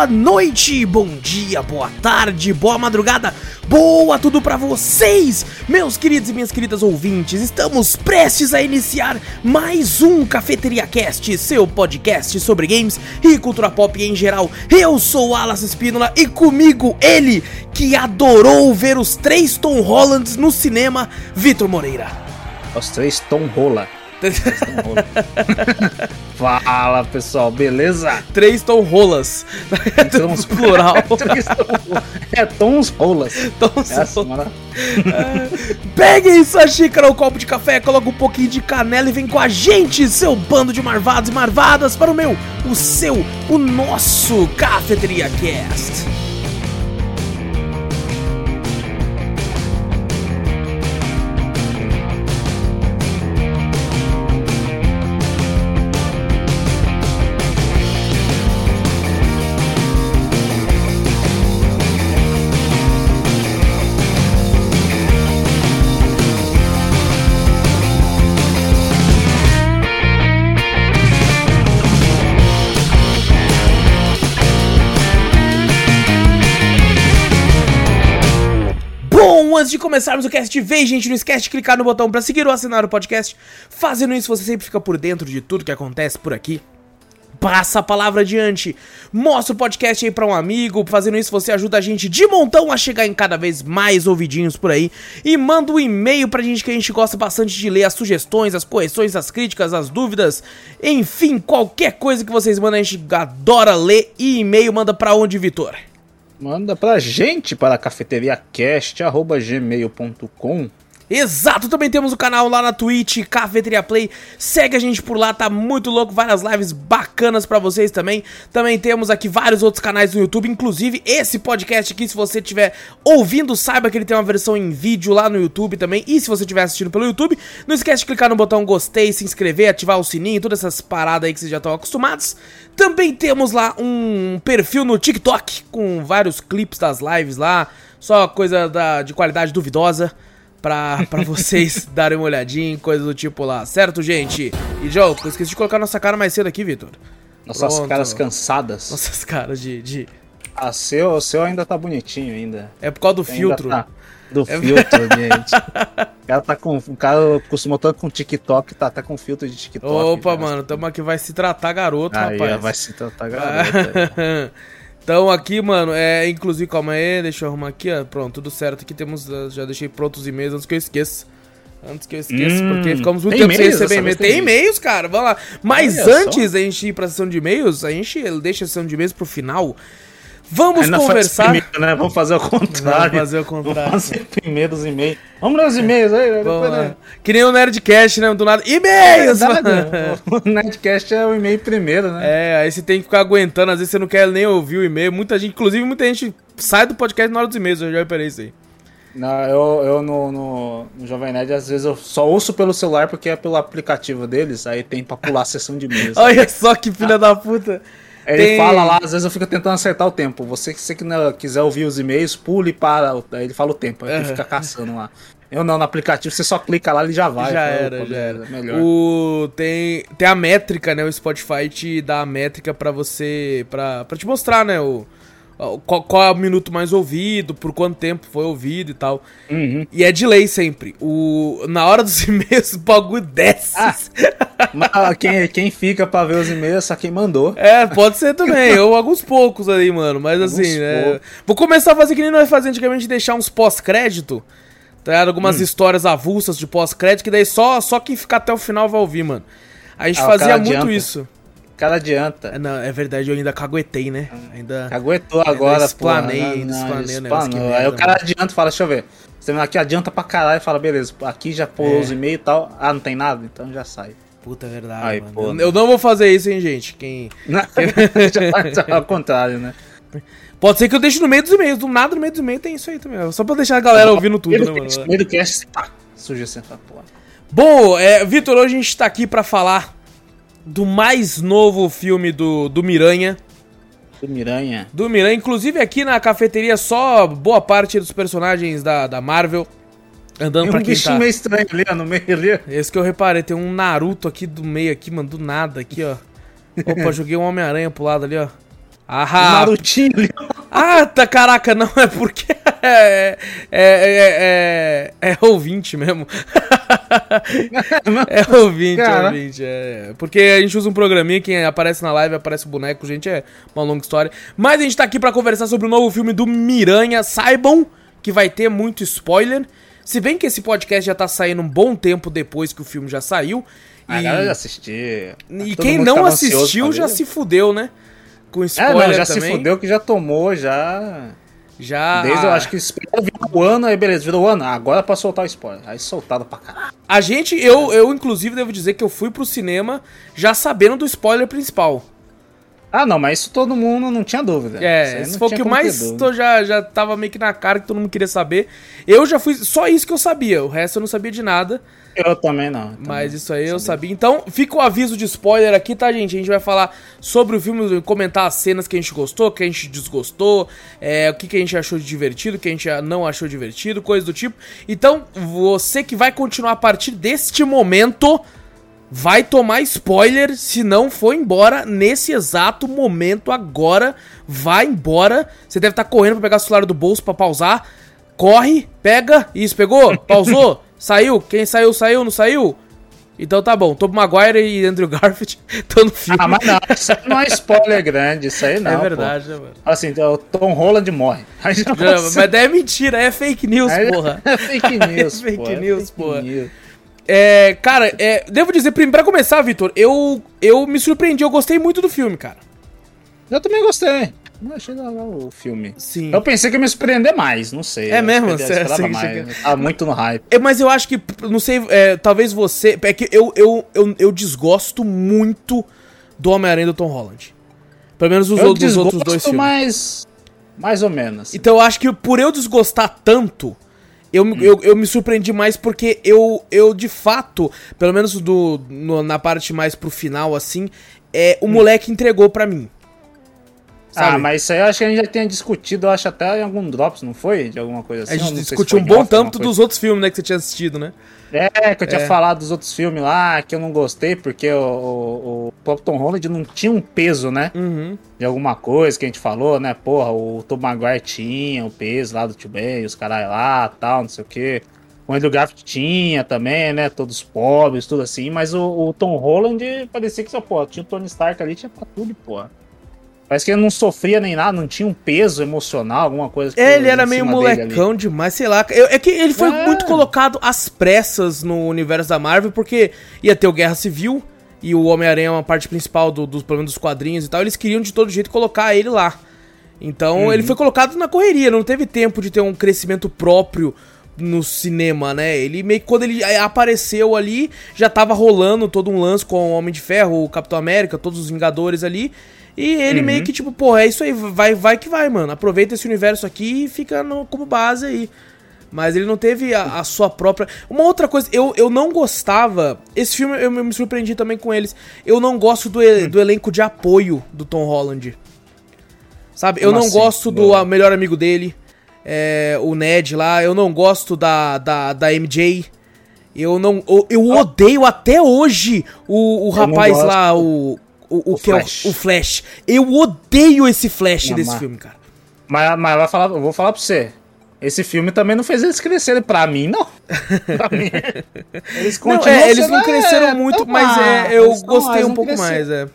boa noite, bom dia, boa tarde, boa madrugada, boa tudo pra vocês, meus queridos e minhas queridas ouvintes. Estamos prestes a iniciar mais um Cafeteria Cast, seu podcast sobre games e cultura pop em geral. Eu sou Alas Espínola e comigo ele que adorou ver os três Tom Hollands no cinema, Vitor Moreira. Os três Tom Rola. Fala pessoal, beleza? Três tom rolas. Tons plural. é tons rolas. Tons Essa, rolas. mano. É. Peguem sua xícara ou copo de café, coloca um pouquinho de canela e vem com a gente, seu bando de marvados e marvadas, para o meu, o seu, o nosso Cafeteria Cast. Antes de começarmos o cast vez, gente, não esquece de clicar no botão para seguir ou assinar o podcast. Fazendo isso, você sempre fica por dentro de tudo que acontece por aqui. Passa a palavra adiante, mostra o podcast aí pra um amigo. Fazendo isso, você ajuda a gente de montão a chegar em cada vez mais ouvidinhos por aí. E manda um e-mail pra gente que a gente gosta bastante de ler as sugestões, as correções, as críticas, as dúvidas. Enfim, qualquer coisa que vocês mandam, a gente adora ler. E e-mail manda pra onde, Vitor? Manda pra gente para cafeteriacast.gmail.com Exato, também temos o canal lá na Twitch, Cafeteria Play. Segue a gente por lá, tá muito louco, várias lives bacanas pra vocês também. Também temos aqui vários outros canais no YouTube, inclusive esse podcast aqui, se você estiver ouvindo, saiba que ele tem uma versão em vídeo lá no YouTube também. E se você estiver assistindo pelo YouTube, não esquece de clicar no botão gostei, se inscrever, ativar o sininho, todas essas paradas aí que vocês já estão acostumados. Também temos lá um perfil no TikTok com vários clipes das lives lá, só coisa da, de qualidade duvidosa pra, pra vocês darem uma olhadinha, coisa do tipo lá, certo, gente? E, Joe, eu esqueci de colocar nossa cara mais cedo aqui, Vitor. Nossas Pronto. caras cansadas. Nossas caras de, de... A seu, o seu ainda tá bonitinho ainda. É por causa do Ainda filtro. tá- Do É- filtro, gente. O cara tá com. O cara costumou tanto com TikTok, tá, tá com filtro de TikTok. Opa, já. mano, tamo aqui, vai se tratar garoto, Aí, rapaz. vai se tratar garota. então aqui, mano, é, inclusive, calma aí, deixa eu arrumar aqui, ó, pronto, tudo certo, aqui temos, uh, já deixei prontos os e-mails antes que eu esqueça. Antes que eu esqueça, Hum, porque ficamos muito tem tempo sem e-mails? receber Dessa e-mail. vez Tem e-mails, cara, vamos lá. Mas Olha só. antes da gente ir pra sessão de e-mails, a gente deixa a sessão de e-mails pro final. Vamos faz conversar. primeiro, né? Vamos fazer o contrário. Vamos fazer o contrário. Vamos fazer primeiro os e-mails. Vamos ler os e-mails aí, depois, né? Que nem o Nerdcast, né? Do nada. E-mails! Né? O Nerdcast é o e-mail primeiro, né? É, aí você tem que ficar aguentando, às vezes você não quer nem ouvir o e-mail. Muita gente, inclusive muita gente sai do podcast na hora dos e-mails, eu já reparei isso aí. Não, eu, eu no, no, no Jovem Nerd, às vezes eu só ouço pelo celular porque é pelo aplicativo deles, aí tem pra pular a sessão de e-mails. Olha só que filha da puta. Ele tem- fala lá, às vezes eu fico tentando acertar o tempo. Você, você que não quiser ouvir os e-mails, pule para. Aí ele fala o tempo, aí tu fica caçando lá. Eu não, no aplicativo você só clica lá ele já vai. já era, já era. Melhor. O, tem, tem a métrica, né? O Spotify te dá a métrica pra você. Pra, pra te mostrar, né? O- qual, qual é o minuto mais ouvido, por quanto tempo foi ouvido e tal. Uhum. E é delay sempre. O, na hora dos e-mails, o bagulho desce. Ah. Mas quem, quem fica pra ver os e-mails é só quem mandou. É, pode ser também. Eu, alguns poucos aí, mano. Mas Alguns assim, né? poucos. Vou começar a fazer que nem nós fazíamos antigamente, deixar uns pós-crédito. Tá ligado? Algumas Hum. histórias avulsas de pós-crédito, que daí só, só quem ficar até o final vai ouvir, mano. A gente Ah, fazia muito adianta. isso. O cara adianta. É, Não, é verdade, eu ainda caguetei, né? Ainda. Aguentou agora, explanei, porra. ainda explanei o negócio, merda, Aí o cara mano. adianta e fala, deixa eu ver. Você aqui adianta pra caralho e fala, beleza, aqui já pôs É. os e-mails e tal. Ah, não tem nada? Então já sai. Puta é verdade, mano. pô, eu, eu não vou fazer isso, hein, gente. Quem. Não, é ao contrário, né? Pode ser que eu deixe no meio dos e-mails. Do nada, no meio dos e-mails tem isso aí também. Só pra deixar a galera ouvindo tudo, né, mano? Do cast, pá, surge assim, porra. Bom, é, Vitor, hoje a gente tá aqui pra falar do mais novo filme do, do Miranha. Do Miranha. Do Miranha, inclusive aqui na cafeteria só boa parte dos personagens da, da Marvel andando Tem pra um quem bichinho tá. meio estranho ali, ó, no meio ali. Esse que eu reparei, tem um Naruto aqui do meio aqui, mano, do nada aqui, ó. Opa, joguei um Homem-Aranha pro lado ali, ó. Ah, Narutinho ali. ah, tá, caraca, não é porque é, é, é, é, é ouvinte mesmo. é ouvinte, é ouvinte. É. Porque a gente usa um programinha, quem aparece na live aparece o boneco, gente, é uma longa história. Mas a gente tá aqui pra conversar sobre o novo filme do Miranha. Saibam que vai ter muito spoiler. Se bem que esse podcast já tá saindo um bom tempo depois que o filme já saiu. A e- galera já assistiu. e quem não assistiu já se fudeu, né? Com É, spoiler não, já também. se fudeu que já tomou, já. Já. Desde eu acho que esperou vir o ano, aí beleza, virou o ano. Agora é pra soltar o spoiler. Aí soltado pra caralho. A gente, eu, eu inclusive devo dizer que eu fui pro cinema já sabendo do spoiler principal. Ah, não, mas isso todo mundo não tinha dúvida. Isso É, esse foi o que mais tô, já, já tava meio que na cara que todo mundo queria saber. Eu já fui. Só isso que eu sabia, o resto eu não sabia de nada. Eu também não. também Mas isso aí eu sabia. Então, fica o aviso de spoiler aqui, tá, gente? A gente vai falar sobre o filme, comentar as cenas que a gente gostou, que a gente desgostou, é, o que, que a gente achou de divertido, o que a gente não achou divertido, coisa do tipo. Então, você que vai continuar a partir deste momento, vai tomar spoiler se não for embora nesse exato momento agora. Vai embora. Você deve estar correndo pra pegar o celular do bolso pra pausar. Corre, pega. Isso, pegou? Pausou? Saiu? Quem saiu, saiu, não saiu? Então tá bom. Tobey Maguire e Andrew Garfield estão no filme. Ah, mas não, isso aí não é spoiler grande, isso aí não. é pô. verdade, né, mano? Assim, o Tom Holland morre. Aí você- Mas daí é mentira, é fake news, aí- porra. É fake news, É fake pô, é news, fake porra. news. É, cara, é, devo dizer, pra começar, Vitor, eu, eu me surpreendi, eu gostei muito do filme, cara. Eu também gostei. Eu achei legal o filme. Sim. Eu pensei que ia me surpreender mais, não sei. É Eu mesmo? esperava Você- você mais. chega- Tá muito no hype. É, mas eu acho que, não sei, é, talvez você. É que eu, eu, eu, eu desgosto muito do Homem-Aranha do Tom Holland. Pelo menos os, Eu outros, os outros dois desgosto, filmes. mas mais ou menos. Então eu acho que por eu desgostar tanto, eu, eu, eu me surpreendi mais porque eu, eu de fato, pelo menos do, no- na parte mais pro final, assim, é, o moleque entregou pra mim. Ah, Sabe? mas isso aí eu acho que a gente já tinha discutido, eu acho até em algum Drops, não foi? De alguma coisa assim. A gente se discutiu um bom tanto dos outros filmes, né, que você tinha assistido, né? É, que eu tinha É. falado dos outros filmes lá, que eu não gostei, porque o, o, o próprio Tom Holland não tinha um peso, né? Uhum. De alguma coisa que a gente falou, né? Porra, o Tom Maguire tinha o peso lá do Tio Ben, os caras lá, tal, não sei o quê. O Andrew Garfield tinha também, né? Todos pobres, tudo assim. Mas o, o Tom Holland parecia que, só, pô, tinha o Tony Stark ali, tinha pra tudo, pô. Parece que ele não sofria nem nada, não tinha um peso emocional, alguma coisa. É, ele era meio molecão demais, sei lá. Eu- é que ele foi É. muito colocado às pressas no universo da Marvel, porque ia ter o Guerra Civil e o Homem-Aranha é uma parte principal do, dos, pelo menos dos quadrinhos e tal. Eles queriam de todo jeito colocar ele lá. Então Uhum. ele foi colocado na correria, não teve tempo de ter um crescimento próprio no cinema, né? Ele meio que quando ele eh, apareceu ali, já tava rolando todo um lance com o Homem de Ferro, o Capitão América, todos os Vingadores ali. E ele Uhum. meio que tipo, porra, é isso aí, vai, vai que vai, mano. Aproveita esse universo aqui e fica no- como base aí. Mas ele não teve a, a sua própria. Uma outra coisa, eu, eu não gostava. Esse filme eu me surpreendi também com eles. Eu não gosto do, Hum. e- do elenco de apoio do Tom Holland. Sabe? eu não assim? gosto do Não. melhor amigo dele, é, o Ned lá. Eu não gosto da, da, da MJ. Eu não. Eu, eu odeio até hoje o, o Ah. rapaz lá, o. O, o O que Flash. é o, o Flash. Eu odeio esse Flash Não, desse mas- filme, cara. Mas, mas vai falar, eu vou falar pra você. Esse filme também não fez eles crescerem. Pra mim, não. Pra mim. Eles Não, continuam é, eles não cresceram é, muito, mas é, eu Eles gostei eles um não pouco mais, é.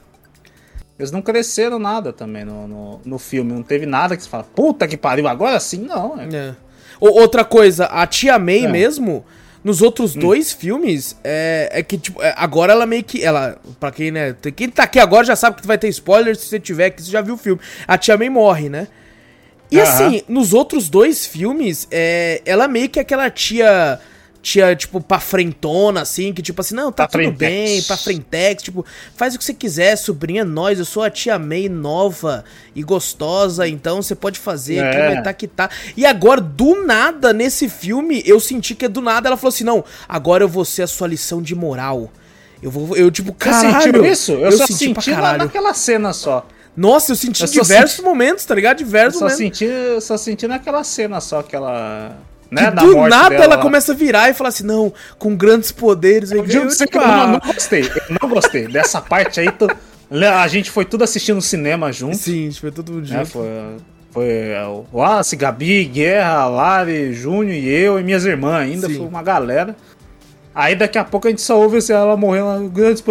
Eles não cresceram nada também no, no, no filme. Não teve nada que você fala, puta que pariu, agora sim, não. É. É. Outra coisa, a Tia May É. mesmo, nos Hum. outros dois filmes, é, é que, tipo, é, agora ela meio que. Ela, pra quem, né? Quem tá aqui agora já sabe que vai ter spoiler. Se você tiver aqui, você já viu o filme. A Tia May morre, né? E assim, nos outros dois filmes, é, ela meio que é aquela tia. Tia, tipo, pra frentona, assim, que tipo assim, não, tá tudo frentex. bem, pra frentex, tipo, faz o que você quiser, sobrinha, é nós, eu sou a tia May nova e gostosa, então você pode fazer, É. vai tá que tá. E agora, do nada, nesse filme, eu senti que do nada ela falou assim, não, agora eu vou ser a sua lição de moral. Eu vou, eu tipo, Você caralho. sentiu isso? Eu, só senti senti caralho. naquela cena só. Nossa, eu senti Eu diversos senti- momentos, tá ligado? Eu Diversos só momentos. senti, eu só senti naquela cena só que ela. Que Né, da do morte nada dela ela lá. começa a virar e falar assim, não, com grandes poderes. Eu, Eu eu, que eu não, não gostei. Eu não gostei. Dessa parte aí, tu, A gente foi tudo assistindo no cinema junto. Sim, a gente foi tudo junto. É, foi, foi é, o Wallace, Gabi, Guerra, Lari, Júnior e eu e minhas irmãs ainda. Sim. Foi uma galera. Aí daqui a pouco a gente só ouve assim, ela morrendo, grandes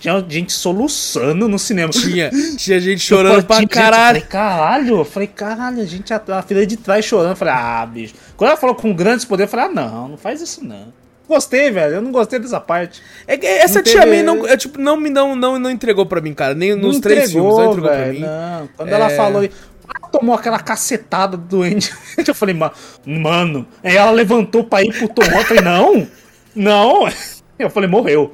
Tinha gente soluçando no cinema. Tinha, tinha gente chorando eu, pra tinha caralho. Gente, eu falei, caralho, eu falei, caralho, a gente, a, a filha de trás chorando. Eu falei, ah, bicho. Quando ela falou com grandes poderes, eu falei, ah, não, não faz isso não. Gostei, velho. Eu não gostei dessa parte. É essa não tia teve... May não, é, tipo, não, me não, não, não entregou pra mim, cara. Nem nos três filmes não entregou véio, pra mim. Não. Quando é... ela falou, tomou aquela cacetada do Andy. Eu falei, mano. Aí ela levantou pra ir pro Tom. Eu falei, não. Não! Eu falei, morreu.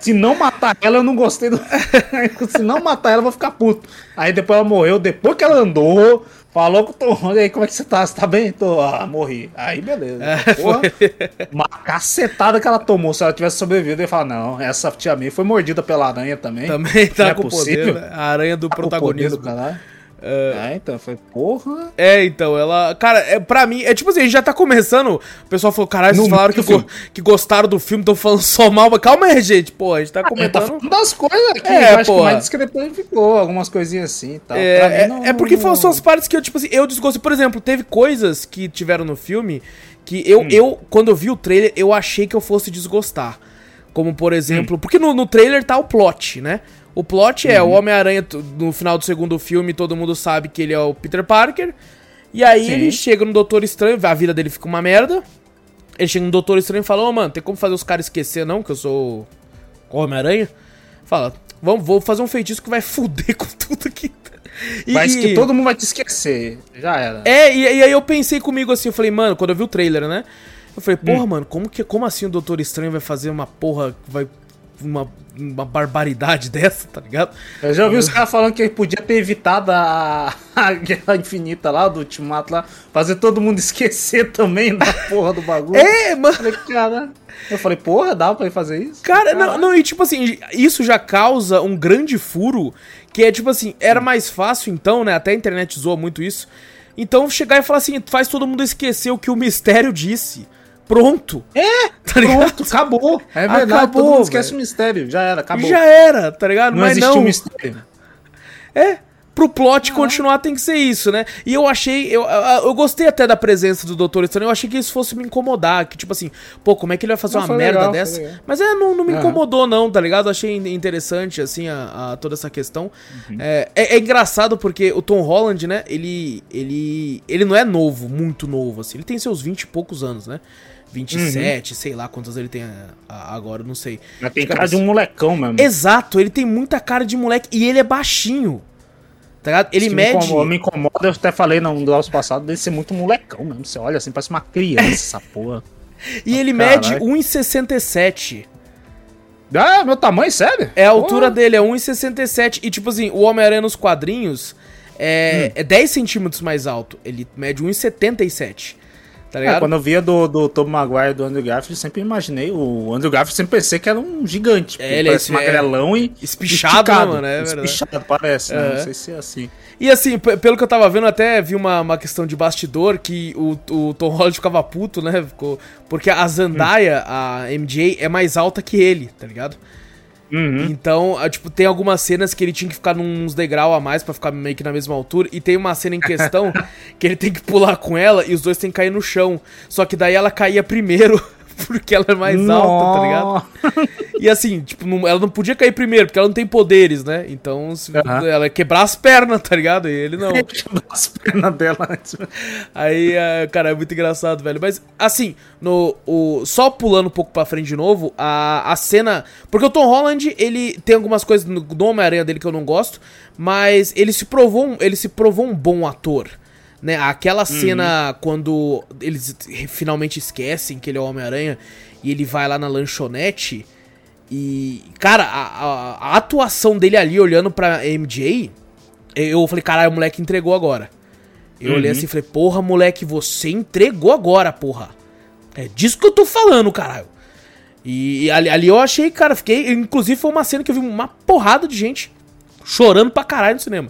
Se não matar ela, eu não gostei do. Se não matar ela, eu vou ficar puto. Aí depois ela morreu, depois que ela andou, falou com o Tom, e aí, como é que você tá? Você tá bem? Tô, ah, morri. Aí, beleza. É, Porra, uma cacetada que ela tomou. Se ela tivesse sobrevivido, eu ia falar, não, essa tia minha foi mordida pela aranha também. Também tá é com possível. poder, né? A aranha do tá protagonismo. Poder do é, então, foi porra. É, então, ela. Cara, é, pra mim, é tipo assim, a gente já tá começando. O pessoal falou, caralho, vocês falaram que, go, que gostaram do filme, estão falando só mal. Mas calma aí, gente, pô, a gente tá comentando. Ah, tá falando das coisas aqui, é, eu acho que mais depois ficou, algumas coisinhas assim e tal. É, é, não, é porque não... são as partes que eu, tipo assim, eu desgostei. Por exemplo, teve coisas que tiveram no filme que eu, hum. eu quando eu vi o trailer, eu achei que eu fosse desgostar. Como, por exemplo, hum. porque no, no trailer tá o plot, né? O plot é uhum. o Homem-Aranha, no final do segundo filme, todo mundo sabe que ele é o Peter Parker. E aí Sim. ele chega no Doutor Estranho, a vida dele fica uma merda. Ele chega no Doutor Estranho e fala, ô oh, mano, tem como fazer os caras esquecer não, que eu sou o Homem-Aranha? Fala, vamos, vou fazer um feitiço que vai fuder com tudo aqui. E, Mas que todo mundo vai te esquecer. Já era. É, e, e, aí eu pensei comigo assim, eu falei, mano, quando eu vi o trailer, né? Eu falei, porra, hum. mano, como, que, como assim o Doutor Estranho vai fazer uma porra, vai uma, uma barbaridade dessa, tá ligado? Eu já ouvi os caras falando que podia ter evitado a, a Guerra Infinita lá, do Ultimato lá, fazer todo mundo esquecer também da porra do bagulho. é, mano. Eu falei, cara, eu falei, porra, dá pra ele fazer isso? Cara, não, não, e tipo assim, isso já causa um grande furo, que é tipo assim, era mais fácil então, né, até a internet zoa muito isso, então chegar e falar assim, faz todo mundo esquecer o que o mistério disse. Pronto. É, tá pronto, acabou. É verdade, acabou, todo mundo esquece o mistério. Já era, acabou. Já era, tá ligado? Não Mas não. mistério. É, pro plot continuar tem que ser isso, né? E eu achei, eu, eu gostei até da presença do Doutor Estranho, eu achei que isso fosse me incomodar, que tipo assim, pô, como é que ele vai fazer não, uma merda legal, dessa? Mas é, não, não me incomodou não, tá ligado? Eu achei interessante, assim, a, a toda essa questão. Uhum. É, é, é, engraçado porque o Tom Holland, né, ele, ele, ele não é novo, muito novo, assim, ele tem seus 20 e poucos anos, né? 27, uhum. sei lá quantos ele tem agora, não sei. Mas tem cara de um molecão mesmo. Exato, ele tem muita cara de moleque e ele é baixinho. Tá ligado? Ele mede. Me incomoda, me incomoda, eu até falei no nosso passado dele ser muito molecão mesmo. Você olha assim, parece uma criança essa porra. E ele mede 1,67. Ah, meu tamanho, sério? É a altura dele, é 1,67. E tipo assim, o Homem-Aranha nos quadrinhos é, hum. é 10 centímetros mais alto. Ele mede 1,77. Tá ligado? É, quando eu via do, do Tom Maguire e do Andrew Garfield, sempre imaginei. O Andrew Garfield sempre pensei que era um gigante. É, ele parece é magrelão e. Espichado, esticado, mano, é Espichado, parece, né? Não sei se é assim. E assim, pelo que eu tava vendo, até vi uma, uma questão de bastidor que o, o Tom Holland ficava puto, né? Porque a Zendaya, hum. a MJ, é mais alta que ele, tá ligado? Uhum. Então, tipo, tem algumas cenas que ele tinha que ficar nos degrau a mais para ficar meio que na mesma altura. E tem uma cena em questão que ele tem que pular com ela e os dois têm que cair no chão. Só que daí ela caía primeiro. porque ela é mais Nossa. alta, tá ligado? E assim, tipo, não, ela não podia cair primeiro, porque ela não tem poderes, né? Então, se, uhum. ela ia quebrar as pernas, tá ligado? E ele não. quebrar as pernas dela antes. Aí, uh, cara, é muito engraçado, velho. Mas, assim, no, o, só pulando um pouco pra frente de novo, a, a cena. Porque o Tom Holland, ele tem algumas coisas no, Homem-Aranha dele que eu não gosto, mas ele se provou, ele se provou um bom ator né? Aquela cena uhum. quando eles finalmente esquecem que ele é o Homem-Aranha e ele vai lá na lanchonete e, cara, a, a, a atuação dele ali olhando pra MJ, eu falei, caralho, o moleque entregou agora. Eu uhum. olhei assim e falei, porra, moleque, você entregou agora, porra. É disso que eu tô falando, caralho. E, e ali, ali, eu achei, cara, fiquei. Inclusive foi uma cena que eu vi uma porrada de gente chorando pra caralho no cinema.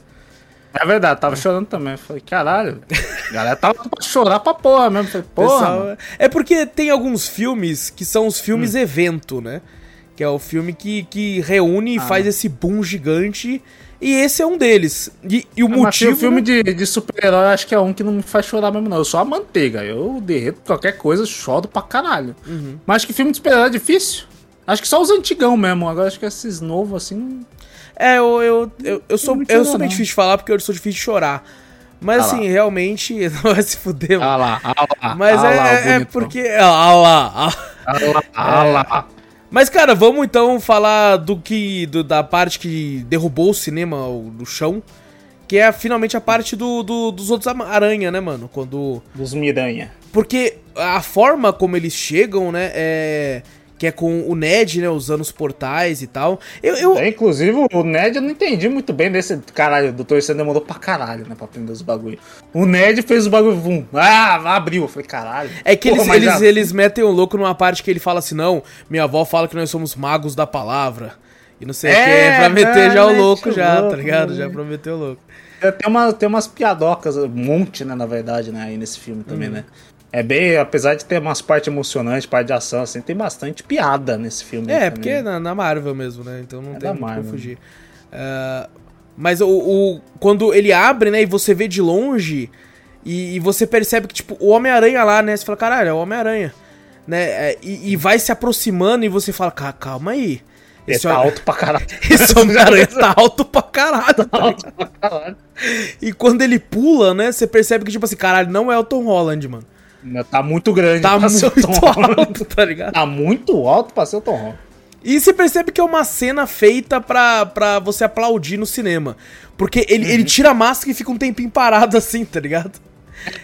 É verdade, tava chorando também. Falei, caralho. A galera tava pra chorar pra porra mesmo. Falei, porra. Pessoal, é porque tem alguns filmes que são os filmes hum. evento, né? Que é o filme que, que reúne e Ah. faz esse boom gigante. E esse é um deles. E, e o Mas motivo. o filme né? de, de super-herói acho que é um que não me faz chorar mesmo, não. Eu sou a manteiga. Eu derreto qualquer coisa, choro pra caralho. Uhum. Mas acho que filme de super-herói é difícil. Acho que só os antigão mesmo. Agora acho que esses novos, assim. É, eu, eu, eu, eu sou, eu sou bem difícil de falar porque eu sou difícil de chorar. Mas Ah lá. assim, realmente, não vai se fuder. mano. Ah lá, ah lá. Mas ah é, lá, é- é porque. Ah lá, ah. Ah lá, ah É. lá. Mas, cara, vamos então falar do que. do- da parte que derrubou o cinema do chão. Que é finalmente a parte do, do- dos outros aranha, né, mano? Quando. Dos Miranha. Porque a forma como eles chegam, né, é. Que é com o Ned, né, usando os portais e tal. Eu. eu É, inclusive, o Ned eu não entendi muito bem desse. Caralho, o Doutor Estranho demorou pra caralho, né? Pra aprender os bagulho. O Ned fez o bagulho, vum. Ah, abriu. Eu falei, caralho. é que Porra, eles, já- eles metem o louco numa parte que ele fala assim: não, minha avó fala que nós somos magos da palavra. E não sei o É, que, é pra meter já o louco, já, tá louco, ligado? né? Já prometeu o louco. É, Tem, uma, tem umas piadocas, um monte, né, na verdade, né, aí nesse filme também, né? É bem, apesar de ter umas partes emocionantes, parte de ação, assim, tem bastante piada nesse filme. É, porque é na, na Marvel mesmo, né? Então não É tem como fugir. Ah, mas o, o- quando ele abre, né, e você vê de longe, e, e você percebe que, tipo, o Homem-Aranha lá, né? Você fala, caralho, é o Homem-Aranha. Né? é, E, e vai se aproximando e você fala, "Ca- calma aí. Ele Esse, tá ho- alto pra caralho. esse Homem-Aranha tá alto pra caralho. tá alto pra caralho. E quando ele pula, né, você percebe que, tipo assim, caralho, não é o Tom Holland, mano. Tá muito grande Tá pra ser o muito Tom Holland. alto, tá ligado? Tá muito alto pra ser o Tom Holland. E você percebe que é uma cena feita pra, pra você aplaudir no cinema. Porque ele, Uhum. ele tira a máscara e fica um tempinho parado assim, tá ligado?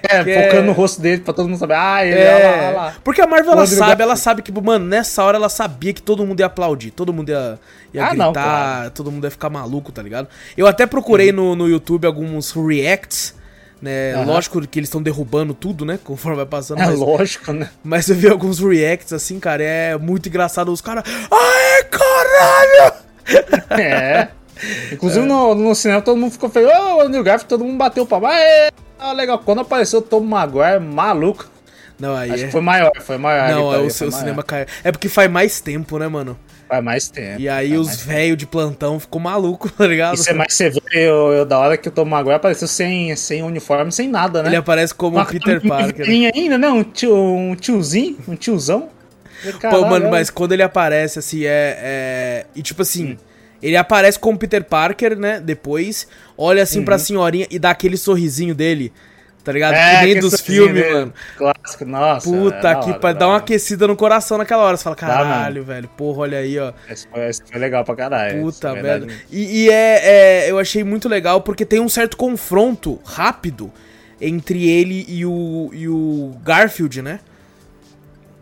É, Que focando é- no rosto dele pra todo mundo saber. Ah, ele, olha lá, olha lá. Porque a Marvel, ela sabe, ela sabe que, mano, nessa hora ela sabia que todo mundo ia aplaudir, todo mundo ia, ia Ah, gritar, não, claro. todo mundo ia ficar maluco, tá ligado? Eu até procurei no, no YouTube alguns reacts, né? Aham. Lógico que eles estão derrubando tudo, né? Conforme vai passando, É mas, lógico, né? mas eu vi alguns reacts assim, cara, é muito engraçado os caras. Aê, caralho! É. Inclusive no, no cinema todo mundo ficou feio. Ô, o Andrew Garfield, todo mundo bateu o. Aê! Ah, legal. Quando apareceu o Tom Maguire, maluco. Não, aí Acho é. que foi maior, foi maior. Não, é o gritaria seu cinema caiu. É porque faz mais tempo, né, mano? Faz mais tempo. E aí os velhos de plantão ficou maluco, tá ligado? Isso é mais você vê eu, eu, da hora que o Tom Maguire apareceu sem, sem uniforme, sem nada, né? Ele aparece como Uma o Peter Parker. ainda, né? Um, tio, um tiozinho, um tiozão. Pô, Caralho, mano, é. mas quando ele aparece, assim, é. é... E tipo assim, ele aparece como Peter Parker, né? Depois, olha assim pra senhorinha e dá aquele sorrisinho dele. Tá ligado? É, que nem dos filmes, mano. Clássico, nossa. Puta é que pariu. Dá uma aquecida no coração naquela hora. Você fala, caralho, velho. Porra, olha aí, ó. Esse foi, legal pra caralho. Puta, é velho. E, e é, é- Eu achei muito legal porque tem um certo confronto rápido entre ele e o, e o Garfield, né?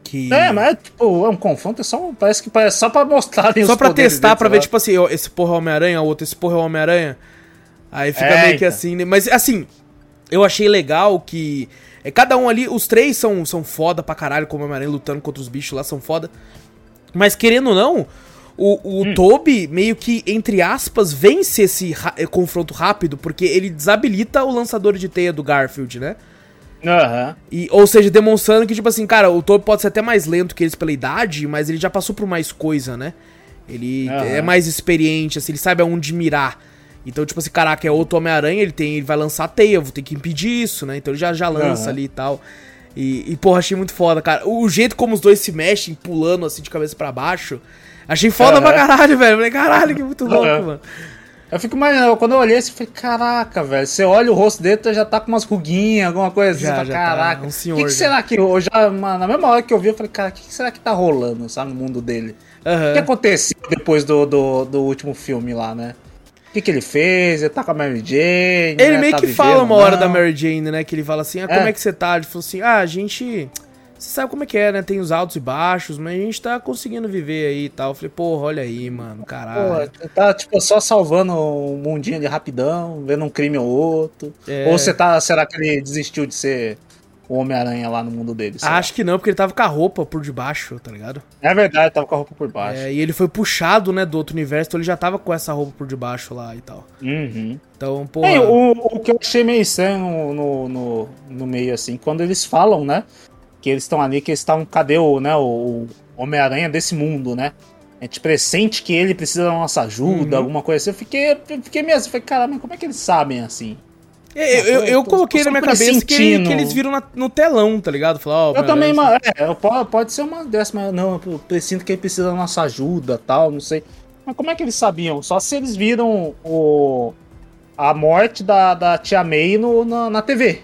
Que... É, mas tipo, é um confronto, é só um- parece que parece só pra mostrar Só pra testar, pra ver, tipo assim, esse porra é o Homem-Aranha, o outro, esse porra é o Homem-Aranha. Aí fica É, meio que então. assim, né? Mas assim, eu achei legal que. É, cada um ali, os três são, são foda pra caralho, como o Homem-Aranha lutando contra os bichos lá, são foda. Mas querendo ou não, o, o Hum. Toby meio que, entre aspas, vence esse ra- eh, confronto rápido, porque ele desabilita o lançador de teia do Garfield, né? Aham. E, ou seja, demonstrando que, tipo assim, cara, o Toby pode ser até mais lento que eles pela idade, mas ele já passou por mais coisa, né? Ele Aham. é mais experiente, assim, ele sabe aonde mirar. Então, tipo assim, caraca, é outro Homem-Aranha, ele tem, ele vai lançar a teia, eu vou ter que impedir isso, né? Então ele já, já lança Aham. ali e tal. E, e, porra, achei muito foda, cara. O jeito como os dois se mexem, pulando assim de cabeça pra baixo, achei foda Aham. pra caralho, velho. Falei, caralho, que muito louco, Aham. mano. Eu fico imaginando, quando eu olhei assim, eu falei, caraca, velho. Você olha o rosto dele, já tá com umas ruguinhas, alguma coisa assim. Já, fala, já tá, caraca. um senhor O que, que será que. Eu já, mano, na mesma hora que eu vi, eu falei, cara, o que, que será que tá rolando, sabe, no mundo dele? O que aconteceu depois do, do, do último filme lá, né? O que, que ele fez? Ele tá com a Mary Jane. Ele né? meio Tá que fala uma hora não? da Mary Jane, né? Que ele fala assim, ah, como É. é que você tá? Ele falou assim, ah, a gente... Você sabe como é que é, né? Tem os altos e baixos, mas a gente tá conseguindo viver aí e tal. Eu falei, porra, olha aí, mano, caralho. Pô, tá, tipo, só salvando um mundinho ali rapidão, vendo um crime ou outro. É. Ou você tá, será que ele desistiu de ser o Homem-Aranha lá no mundo dele? será? Acho que não, porque ele tava com a roupa por debaixo, tá ligado? É verdade, tava com a roupa por baixo. É, e ele foi puxado, né, do outro universo, então ele já tava com essa roupa por debaixo lá e tal. Uhum. Então, porra... É, o, o que eu achei meio estranho no, no, no, no meio, assim, quando eles falam, né? Que eles estão ali, que eles estavam. Cadê o, né, o Homem-Aranha desse mundo, né? a gente pressente que ele precisa da nossa ajuda, Uhum. alguma coisa assim. Eu fiquei, eu fiquei meio assim, falei, caramba, como é que eles sabem assim? Eu, eu, eu, eu tô- coloquei tô na minha cabeça que, ele- que eles viram na- no telão, tá ligado? Falar, ó, Eu também, mas- mas, é, po- pode ser uma dessas, mas não, eu presinto que ele precisa da nossa ajuda tal, não sei. Mas como é que eles sabiam? Só se eles viram o, a morte da, da tia May no, na, na TV.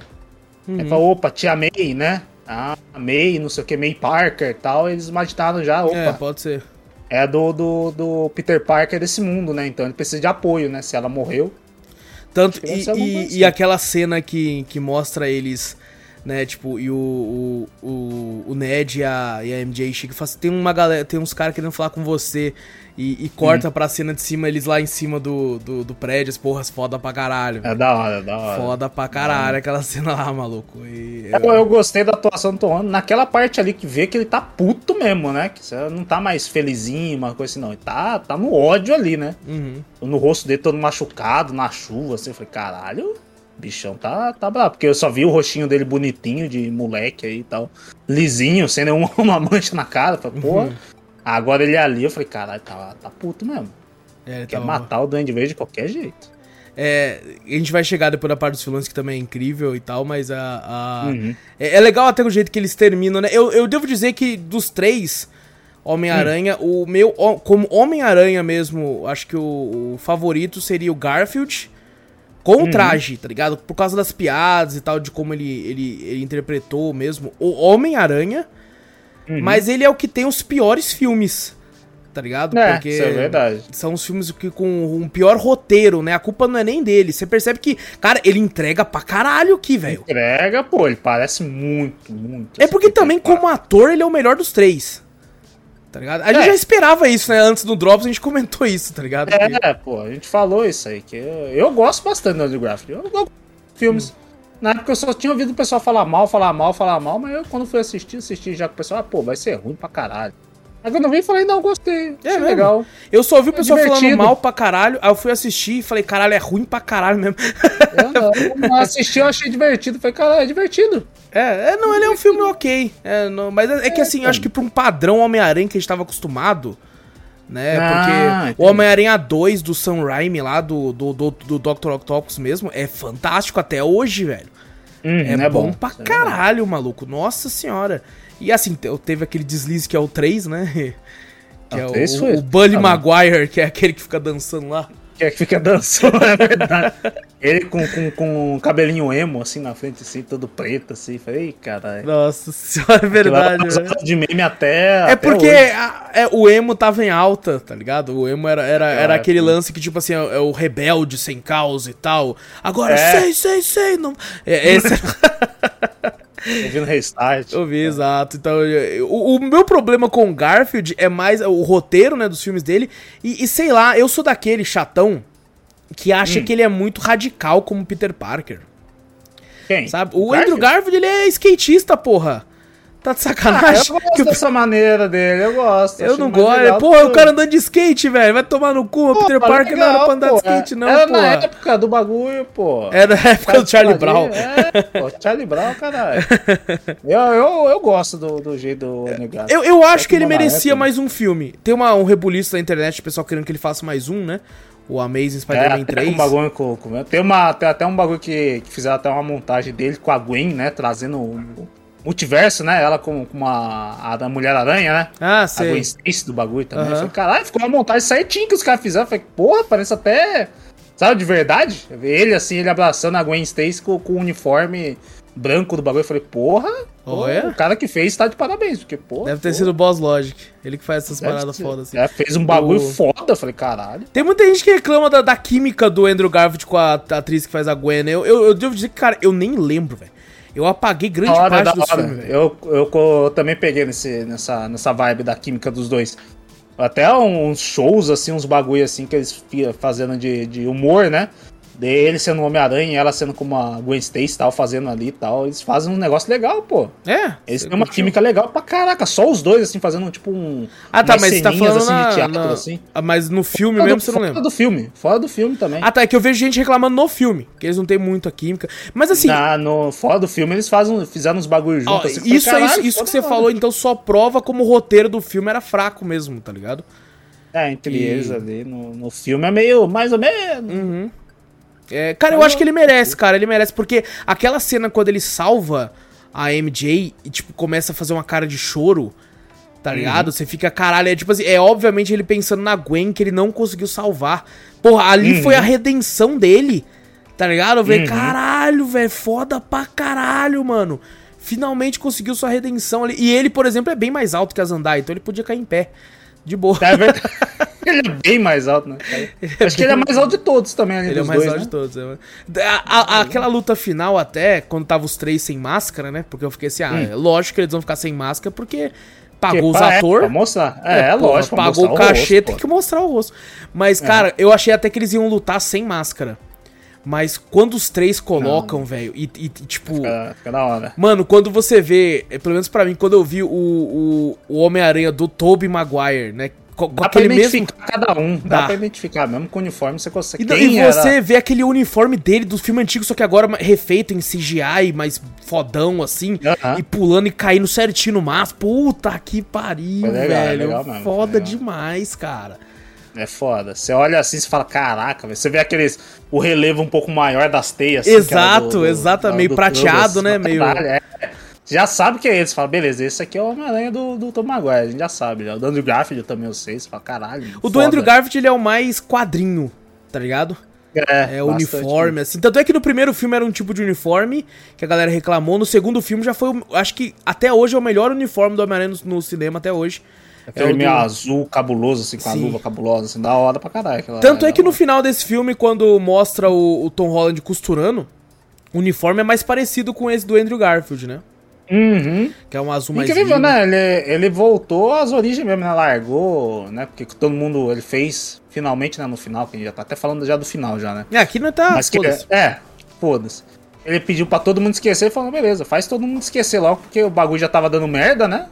Uhum. Aí falou, opa, tia May, né? Ah, May, não sei o que, May Parker e tal, eles imaginaram já, opa, É, pode ser. é do, do, do Peter Parker desse mundo, né? Então ele precisa de apoio, né? Se ela morreu. Tanto, Deve e, e- e aquela cena que, que mostra eles, né, tipo, e o, o, o, o Ned e a, e a MJ Chico fala assim, tem uma galera, tem uns caras querendo falar com você e, e corta pra cena de cima, eles lá em cima do, do, do prédio, as porras, foda pra caralho. É da hora, é da hora. Foda pra caralho aquela cena lá, maluco. E, Eu, eu gostei da atuação do Tom Holland naquela parte ali que vê que ele tá puto mesmo, né? Que você não tá mais felizinho, uma coisa assim, não. Ele tá, tá no ódio ali, né? Uhum. No rosto dele todo machucado, na chuva, assim. Eu falei, caralho, bichão tá, tá bravo. Porque eu só vi o rostinho dele bonitinho, de moleque aí e tal. Lisinho, sem nenhuma uma mancha na cara. Eu falei, porra. Uhum. Agora ele ali, eu falei, caralho, tá, tá puto mesmo. É, ele Quer tava- matar o Duende Verde de qualquer jeito. É, a gente vai chegar depois da parte dos vilões que também é incrível e tal, mas a. a- Uhum. é, é legal até o jeito que eles terminam, né? Eu, eu devo dizer que dos três Homem-Aranha, Hum. o meu. Como Homem-Aranha mesmo, acho que o, o favorito seria o Garfield com Uhum. o traje, tá ligado? Por causa das piadas e tal, de como ele, ele, ele interpretou mesmo o Homem-Aranha. Uhum. Mas ele é o que tem os piores filmes, tá ligado? É, isso é verdade. São os filmes que com um pior roteiro, né? A culpa não é nem dele. Você percebe que, cara, ele entrega pra caralho aqui, velho. Entrega, pô, ele parece muito, muito. É porque assim, também, como ator, ele é o melhor dos três. Tá ligado? A gente É. já esperava isso, né? Antes do Drops, a gente comentou isso, tá ligado? Que- É, pô, a gente falou isso aí, que eu, eu gosto bastante do Andrew Garfield. Eu gosto de filmes. Na época eu só tinha ouvido o pessoal falar mal, falar mal, falar mal, mas eu quando fui assistir, assisti já com o pessoal, ah, pô, vai ser ruim pra caralho. Aí quando eu vi, falei, não, gostei, É mesmo? legal. Eu só ouvi o pessoal falando divertido. mal pra caralho, aí eu fui assistir e falei, caralho, é ruim pra caralho mesmo. Eu, não, eu assisti, eu achei divertido. Falei, cara, é divertido. É, é, não, ele é um filme ok. É, não, mas é, é que assim, eu acho que pra um padrão Homem-Aranha que a gente tava acostumado, né? Ah, porque o Homem-Aranha 2 do Sam Raimi lá, do, do, do, do Dr. Octopus mesmo, é fantástico até hoje, velho. É, bom, pra Isso é caralho, maluco. Nossa senhora. E assim, te- teve aquele deslize que é o 3, né? Que Ah, é o o Bully Ah, Maguire, que é aquele que fica dançando lá. Que é que fica dançando, é verdade. Ele com, com, com um cabelinho emo, assim, na frente, assim, todo preto, assim. Falei, "Ih, caralho. Nossa senhora, é verdade, Aquilo né? De meme até. É até porque a- é, o emo tava em alta, tá ligado? O emo era, era, era Ah, aquele lance que, tipo assim, é, é o rebelde sem causa e tal. Agora, É. sei, sei, sei. Não... É, esse Ouvindo restart. eu vi, exato. Então, eu- o, o meu problema com o Garfield é mais o roteiro, né, dos filmes dele. E, e sei lá, eu sou daquele chatão que acha Hum. que ele é muito radical como Peter Parker. Quem? Sabe? O Andrew Garfield, ele é skatista, porra. Tá de Ah, sacanagem. eu gosto Que dessa maneira dele, eu gosto. Eu não gosto. legal do o cara andando de skate, velho. Vai tomar no cu. O Pô, Peter pô, Parker não era pra andar de pô. skate, não, Era pô. na época do bagulho, pô. É da época do Charlie Brown. É, pô, Charlie Brown, caralho. eu, eu, eu gosto do, do jeito do Garfield. Eu, eu acho que ele na merecia época. mais um filme. Tem uma, um rebuliço na internet, o pessoal querendo que ele faça mais um, né? O Amazing É, Spider-Man até 3. um bagulho com, com- tem, uma, tem até um bagulho que, que fizeram até uma montagem dele com a Gwen, né? Trazendo o multiverso, né? Ela com, com uma, a da Mulher-Aranha, né? Ah, A Gwen. Stacy do bagulho também. Aham. Eu Falei, caralho, ficou uma montagem certinha que os caras fizeram. Eu Falei, porra, parece até. Sabe, de verdade? Ele assim, ele abraçando a Gwen Stacy com, com o uniforme branco do bagulho. Eu falei, porra, pô, Olha. o cara que fez tá de parabéns. Porque, porra. Deve ter pô, sido o Boss Logic. Ele que faz essas deve paradas fodas assim. É, fez um bagulho O- foda. Eu falei, caralho. Tem muita gente que reclama da, da química do Andrew Garfield com a, a atriz que faz a Gwen. né? Eu, eu, eu devo dizer que, cara, eu nem lembro, velho. Eu apaguei grande hora, parte filmes, velho. Eu, eu, eu também peguei nesse, nessa, nessa vibe da química dos dois. Até uns shows, assim, uns bagulho assim que eles fazendo de, de humor, né? De ele sendo Homem-Aranha e ela sendo como a Gwen Stacy e tal, fazendo ali e tal. Eles fazem um negócio legal, pô. É? Eles têm uma química legal pra caraca. Só os dois, assim, fazendo tipo um. Ah, tá, mas você tá falando assim, de na, teatro, na- assim. Ah, Mas no filme Fora mesmo do- você não fora lembra. do filme. Fora do filme também. Ah, tá, é que eu vejo gente reclamando no filme, que eles não têm muita química. Mas assim, Na- no, fora do filme eles fazem, fizeram uns bagulho junto. ó, assim, isso, falei, isso, "Caralho, isso que você falou, então só prova como o roteiro do filme era fraco mesmo, tá ligado? É, entre E- eles ali no, no filme é meio mais ou menos. Uhum. É, cara, eu acho que ele merece, cara. Ele merece, porque aquela cena quando ele salva a MJ e, tipo, começa a fazer uma cara de choro, tá ligado? Você fica, caralho, é tipo assim, é obviamente ele pensando na Gwen que ele não conseguiu salvar. Porra, ali Uhum. foi a redenção dele, tá ligado? Eu falei, Uhum. caralho, velho, foda pra caralho, mano. Finalmente conseguiu sua redenção ali. E ele, por exemplo, é bem mais alto que a Zandai, então ele podia cair em pé. De boa. É verdade. ele é bem mais alto, né? Acho que ele é mais alto de todos também, Ele é o mais dois, alto né? de todos. é. A- a- aquela luta final até, quando tava os três sem máscara, né? Porque eu fiquei assim, ah, é lógico que eles vão ficar sem máscara, porque pagou os pá, é, atores. pra mostrar. É, é porra, lógico. Pagou o cachê, rosto, tem que mostrar o rosto. Mas, cara, eu achei até que eles iam lutar sem máscara. Mas quando os três colocam, velho, e, e, tipo... Fica, fica da hora. Mano, quando você vê, é, pelo menos pra mim, quando eu vi o, o, o Homem-Aranha do Tobey Maguire, né? Com, Dá pra aquele mesmo identificar cada um. Dá. Dá. pra identificar. Mesmo com o uniforme você consegue. E, Quem e era? você vê aquele uniforme dele do filme antigo, só que agora refeito em CGI, mais fodão, assim, Aham. e pulando e caindo certinho no mas. Puta que pariu, legal, velho. legal mesmo, Foda legal. demais, cara. É foda. Você olha assim e fala, caraca, velho. Você vê aqueles. O relevo um pouco maior das teias. assim, que era Exato, exato, meio do prateado, né, assim, meio- caralho, é. Já sabe que é. Você fala, beleza, esse aqui é o Homem-Aranha do, do Tom Maguire. A gente já sabe. Já. O do Andrew Garfield também eu sei. Você fala, caralho. O do foda. Andrew Garfield, ele é o mais quadrinho, tá ligado? É, É uniforme, assim. Tanto é que no primeiro filme era um tipo de uniforme que a galera reclamou. No segundo filme já foi, acho que até hoje é o melhor uniforme do Homem-Aranha no, no cinema até hoje. Aquele É o meio do- azul, cabuloso, assim, com a Sim. luva cabulosa, assim, da hora pra caralho. aquela- Tanto é que no final desse filme, quando mostra o, o Tom Holland costurando, o uniforme é mais parecido com esse do Andrew Garfield, né? Uhum. Que é um azul mais Incrível, né? Ele, ele voltou às origens mesmo, né? Largou, né? Porque todo mundo, ele fez, finalmente, né? No final, que a gente já tá até falando já do final já, né? É, aqui não tá... Mas que, é, foda-se. Ele pediu pra todo mundo esquecer e falou, beleza, faz todo mundo esquecer logo, porque o bagulho já tava dando merda, né?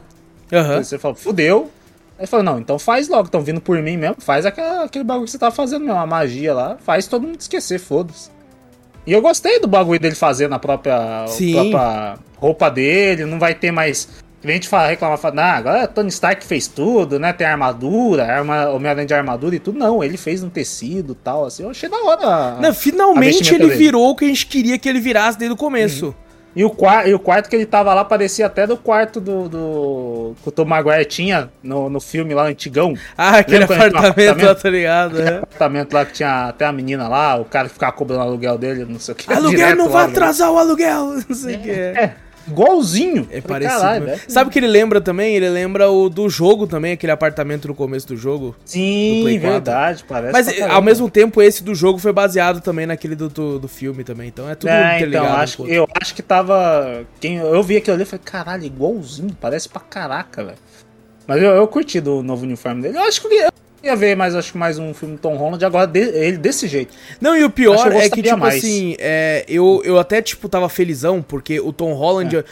Aí Você falou, fudeu. Aí falou, não, então faz logo, estão vindo por mim mesmo, faz aquela, aquele bagulho que você tava fazendo mesmo, a magia lá, faz todo mundo esquecer, foda-se. E eu gostei do bagulho dele fazer na própria, própria roupa dele, não vai ter mais. A gente fala, reclama, fala, ah, agora Tony Stark fez tudo, né? Tem armadura, arma, Homem-Aranha de armadura e tudo. Não, ele fez um tecido e tal, assim. Eu achei da hora. Não, finalmente ele dele. virou o que a gente queria que ele virasse desde o começo. E o, quarto, e o quarto que ele tava lá parecia até do quarto do, do que o Tom Maguire tinha no, no filme lá, antigão. Ah, aquele um apartamento lá, apartamento? tá ligado? Aquele É. apartamento lá que tinha até a menina lá, o cara que ficava cobrando o aluguel dele, não sei o que. Aluguel não lá, vai né? atrasar o aluguel, não sei o que é. Igualzinho. É Falei, parecido. velho. Sabe o que ele lembra também? Ele lembra o do jogo também, aquele apartamento no começo do jogo. do Sim, 4. verdade, parece. Mas eh, ao mesmo tempo, esse do jogo foi baseado também naquele do, do, do filme também. Então é tudo É, interligado. então, acho, eu acho que tava. Quem, eu vi aquilo ali e falei, caralho, igualzinho, parece pra caraca, velho. Mas eu, eu curti do novo uniforme dele. Eu acho que eu ia, eu ver mais, acho que mais um filme do Tom Holland agora de- ele desse jeito. Não, e o pior que eu é que, tipo mais. assim, é, eu, eu até, tipo, tava felizão, porque o Tom Holland, É.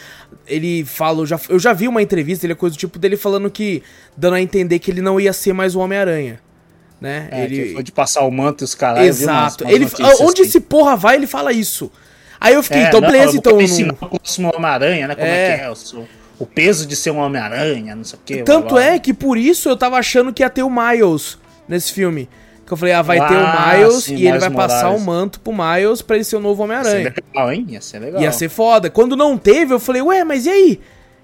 ele fala, eu já, eu já vi uma entrevista, ele é coisa do tipo dele falando que, dando a entender que ele não ia ser mais o Homem-Aranha, né? É, ele... que foi de passar o manto e os caras. Exato. ele, onde esse porra vai, ele fala isso. Aí eu fiquei, então beleza, então... ensinar não- o próximo Homem-Aranha, né? Como é, É. que é? O, seu- o peso de ser um Homem-Aranha, não sei o que. Tanto é que por isso eu tava achando que ia ter o Miles nesse filme. Que eu falei, ah, vai Ah, ter o Miles sim, e ele vai passar o Morales. manto pro Miles pra ele ser o novo Ia ser Homem-Aranha. legal, hein? Ia ser legal. Ia ser foda. Quando não teve, eu falei, ué, mas e aí?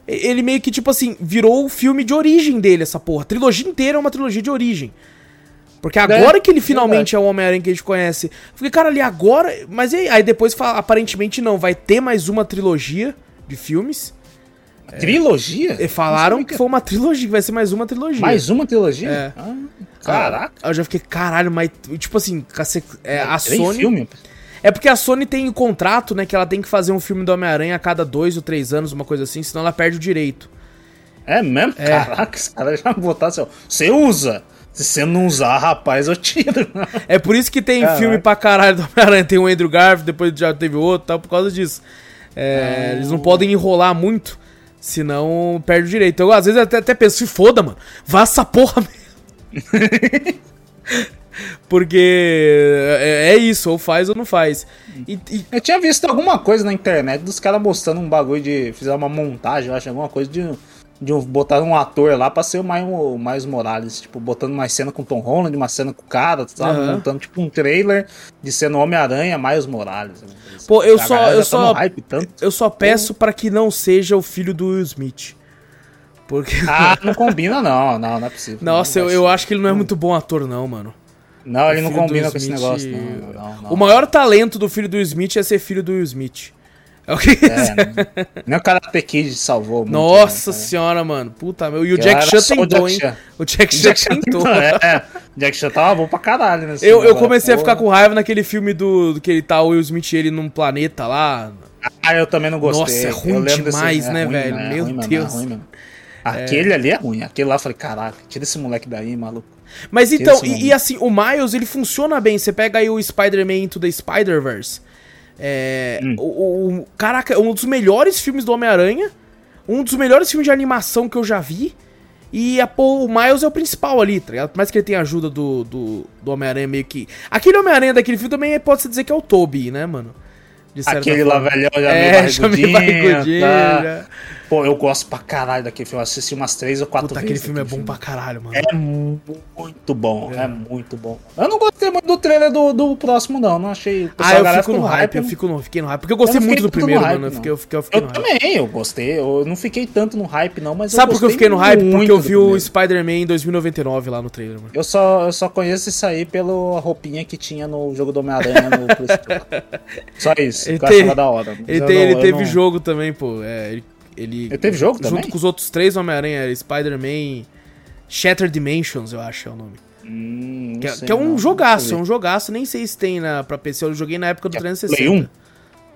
Ele meio que, tipo assim, virou o filme de origem dele, essa porra. A trilogia inteira é uma trilogia de origem. Porque agora que ele finalmente é o Homem-Aranha que a gente conhece. Eu Fiquei, cara, ali agora. Mas e aí? Aí depois fala, aparentemente não, vai ter mais uma trilogia de filmes. Trilogia? E falaram que foi uma trilogia, que vai ser mais uma trilogia. Mais uma trilogia? É. Ah, caraca. Eu já fiquei, caralho, mas, tipo assim, é, a Sony. filme? É porque a Sony tem um contrato, né, que ela tem que fazer um filme do Homem-Aranha a cada dois ou três anos, uma coisa assim, senão ela perde o direito. É mesmo? Caraca, os caras já botaram assim, ó. Você usa. Se você não usar, rapaz, eu tiro. É por isso que tem Caraca. filme pra caralho do Homem-Aranha. Tem o Andrew Garfield, depois já teve outro tal, por causa disso. É, Ah. Eles não podem enrolar muito, senão perde o direito. Eu, às vezes, até, até penso, se foda, mano. Vá essa porra mesmo. Porque é, é isso, ou faz ou não faz. E, e- Eu tinha visto alguma coisa na internet dos caras mostrando um bagulho de. Fizeram uma montagem, eu acho, alguma coisa de. De um, botar um ator lá pra ser o mais, o mais Morales, tipo, botando uma cena com Tom Holland, uma cena com o cara, sabe? Aham. Montando tipo um trailer de sendo Homem-Aranha mais Morales. assim. Pô, eu A só- eu tá só- no hype tanto. Eu só peço pra que não seja o filho do Will Smith. Porque. Ah, não combina não, não, não é possível. Nossa, eu, eu acho que ele não é muito bom ator, não, mano. Não, ele não combina com esse negócio, não, não, não, não. O maior talento do filho do Will Smith é ser filho do Will Smith. É o que. É, né? Nem o Karate Kid salvou muito, Nossa né, senhora, mano. Puta, meu. E o Que Jack Chan o tentou, hein? Chan. O Jack Chan tentou. É, é. Jack Chan tava bom pra caralho, né? Eu, eu comecei a ficar com raiva naquele filme do, do que ele tá o Will Smith e ele num planeta lá. Ah, eu também não gostei. Nossa, é ruim demais, é né, ruim, velho? é Meu ruim Deus. é mesmo. Aquele ali é ruim. Aquele lá eu falei, caraca, tira esse moleque daí, maluco. Mas então, e, e assim, o Miles, ele funciona bem. Você pega aí o Spider-Man Into the Spider-Verse. É. Hum. O, o- Caraca, é um dos melhores filmes do Homem-Aranha. Um dos melhores filmes de animação que eu já vi. E a, pô, o Miles é o principal ali, tá ligado? Por mais que ele tenha ajuda do, do, do Homem-Aranha meio que. Aquele Homem-Aranha daquele filme também pode-se dizer que é o Toby, né, mano? Aquele lá velhão já É, meio já meio barrigudinho. barrigudinho, tá? já. Pô, eu gosto pra caralho daquele filme. Eu assisti umas três ou quatro Puta, aquele vezes. filme é bom pra caralho, mano. É muito bom, é. muito bom. Eu não gostei muito do trailer do, do próximo, não. Não achei. o pessoal, Ah, eu fico no hype, eu fico no, fiquei no hype. Porque eu gostei Eu muito do primeiro, hype, mano. Eu fiquei, eu fiquei, eu fiquei Eu no hype. também, eu gostei. Eu não fiquei tanto no hype, não, mas Sabe por que eu fiquei no hype? Porque eu vi o. Spider-Man em 2099 lá no trailer, mano. Eu só, eu só conheço isso aí pela roupinha que tinha no jogo do Homem-Aranha no PlayStation. Só isso, Ele que eu teve- achava da hora. Ele, eu tem- não- ele eu teve não- jogo também, pô. É, ele, ele, Ele teve jogo junto também? com os outros três Homem-Aranha, Spider-Man Shattered Dimensions, eu acho é o nome. Hum, não Que, é- sei que é um não, jogaço, é um jogaço, nem sei se tem na, pra PC, eu joguei na época do É 360. Play 1?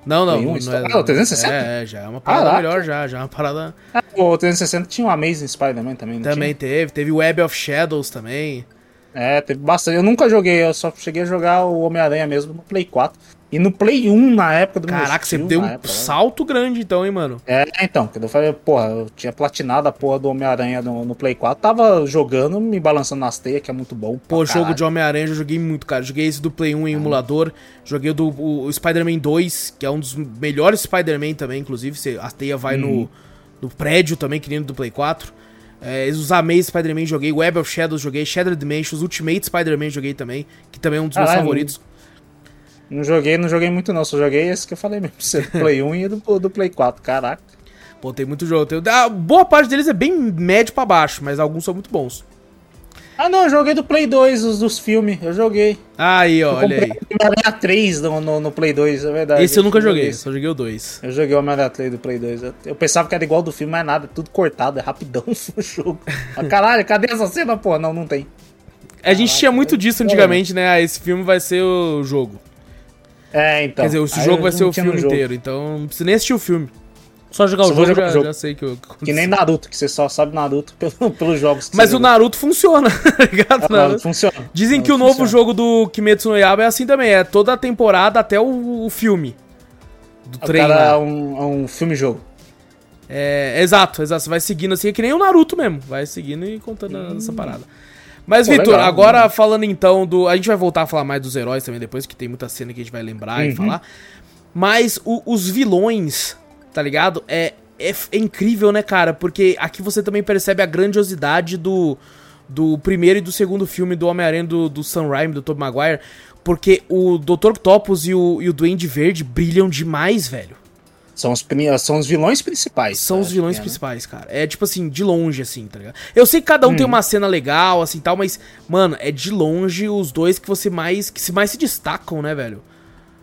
Não, não, Play 1 não, está- é, Ah, o 360? É, é, já é uma parada Caraca. melhor já, já é uma parada... Ah, o 360 tinha o Amazing Spider-Man também, não Também tinha? teve, teve Web of Shadows também. É, teve bastante. Eu nunca joguei, eu só cheguei a jogar o Homem-Aranha mesmo no Play 4. E no Play 1, na época do meu Caraca, você deu um época, né? salto grande então, hein, mano. É, então, quando eu falei, porra, eu tinha platinado a porra do Homem-Aranha no, no Play 4, tava jogando, me balançando nas teias, que é muito bom. Pô, pra jogo caralho. de Homem-Aranha eu joguei muito, cara. Joguei esse do Play 1 em emulador. Joguei o do o, Spider-Man 2, que é um dos melhores Spider-Man também, inclusive. Você, a teia vai Uhum. no, no prédio também, que nem do Play 4. É, os Amazing Spider-Man joguei, Web of Shadows joguei, Shattered Dimensions, Ultimate Spider-Man joguei também, que também é um dos meus favoritos. Não joguei, não joguei muito não, só joguei esse que eu falei mesmo, do Play 1 e do, do Play 4, caraca. Pô, tem muito jogo. Tem, a boa parte deles é bem médio pra baixo, mas alguns são muito bons. Ah não, eu joguei do Play 2, os dos filmes, eu joguei. Aí, ó, Eu olha aí. o Homem-Aranha 3 no, no, no Play 2, é verdade. Esse eu nunca joguei, joguei. só joguei o 2. Eu joguei o Homem-Aranha 3 do Play 2. Eu, eu pensava que era igual do filme, mas nada, é tudo cortado, é rapidão o jogo. Mas caralho, cadê essa cena, pô? Não, não tem. A gente tinha muito é disso foda. antigamente, né? Ah, esse filme vai ser o jogo. É, então. Quer dizer, esse Aí jogo vai ser o filme jogo. inteiro, então não precisa nem assistir o filme. Só jogar Só o jogo, jogar já, jogo. já sei que, o que Que nem. Naruto, que você só sabe Naruto pelo, pelos jogos que Mas você o. Naruto funciona, tá ligado? É, o Naruto funciona. Dizem que o Naruto novo funciona. jogo do Kimetsu no Yaiba é assim também, é toda a temporada até o, o filme. Do O trem cara é um, é um filme-jogo. É, exato, exato. Você vai seguindo assim, é que nem o Naruto mesmo. Vai seguindo e contando essa parada. Mas, Vitor, agora né? falando então do. A gente vai voltar a falar mais dos heróis também depois, que tem muita cena que a gente vai lembrar e Uhum. falar. Mas o- os vilões, tá ligado? É, é, é incrível, né, cara? Porque aqui você também percebe a grandiosidade do, do primeiro e do segundo filme do Homem-Aranha do, do Sam Raimi, do Tobey Maguire. Porque o Dr. Octopus e o, e o Duende Verde brilham demais, velho. São os, são os vilões principais. São os acho vilões é, né? principais, cara. É tipo assim, de longe, assim, tá ligado? Eu sei que cada um Uhum. tem uma cena legal, assim tal, mas, mano, é de longe os dois que você mais. que se mais se destacam, né, velho?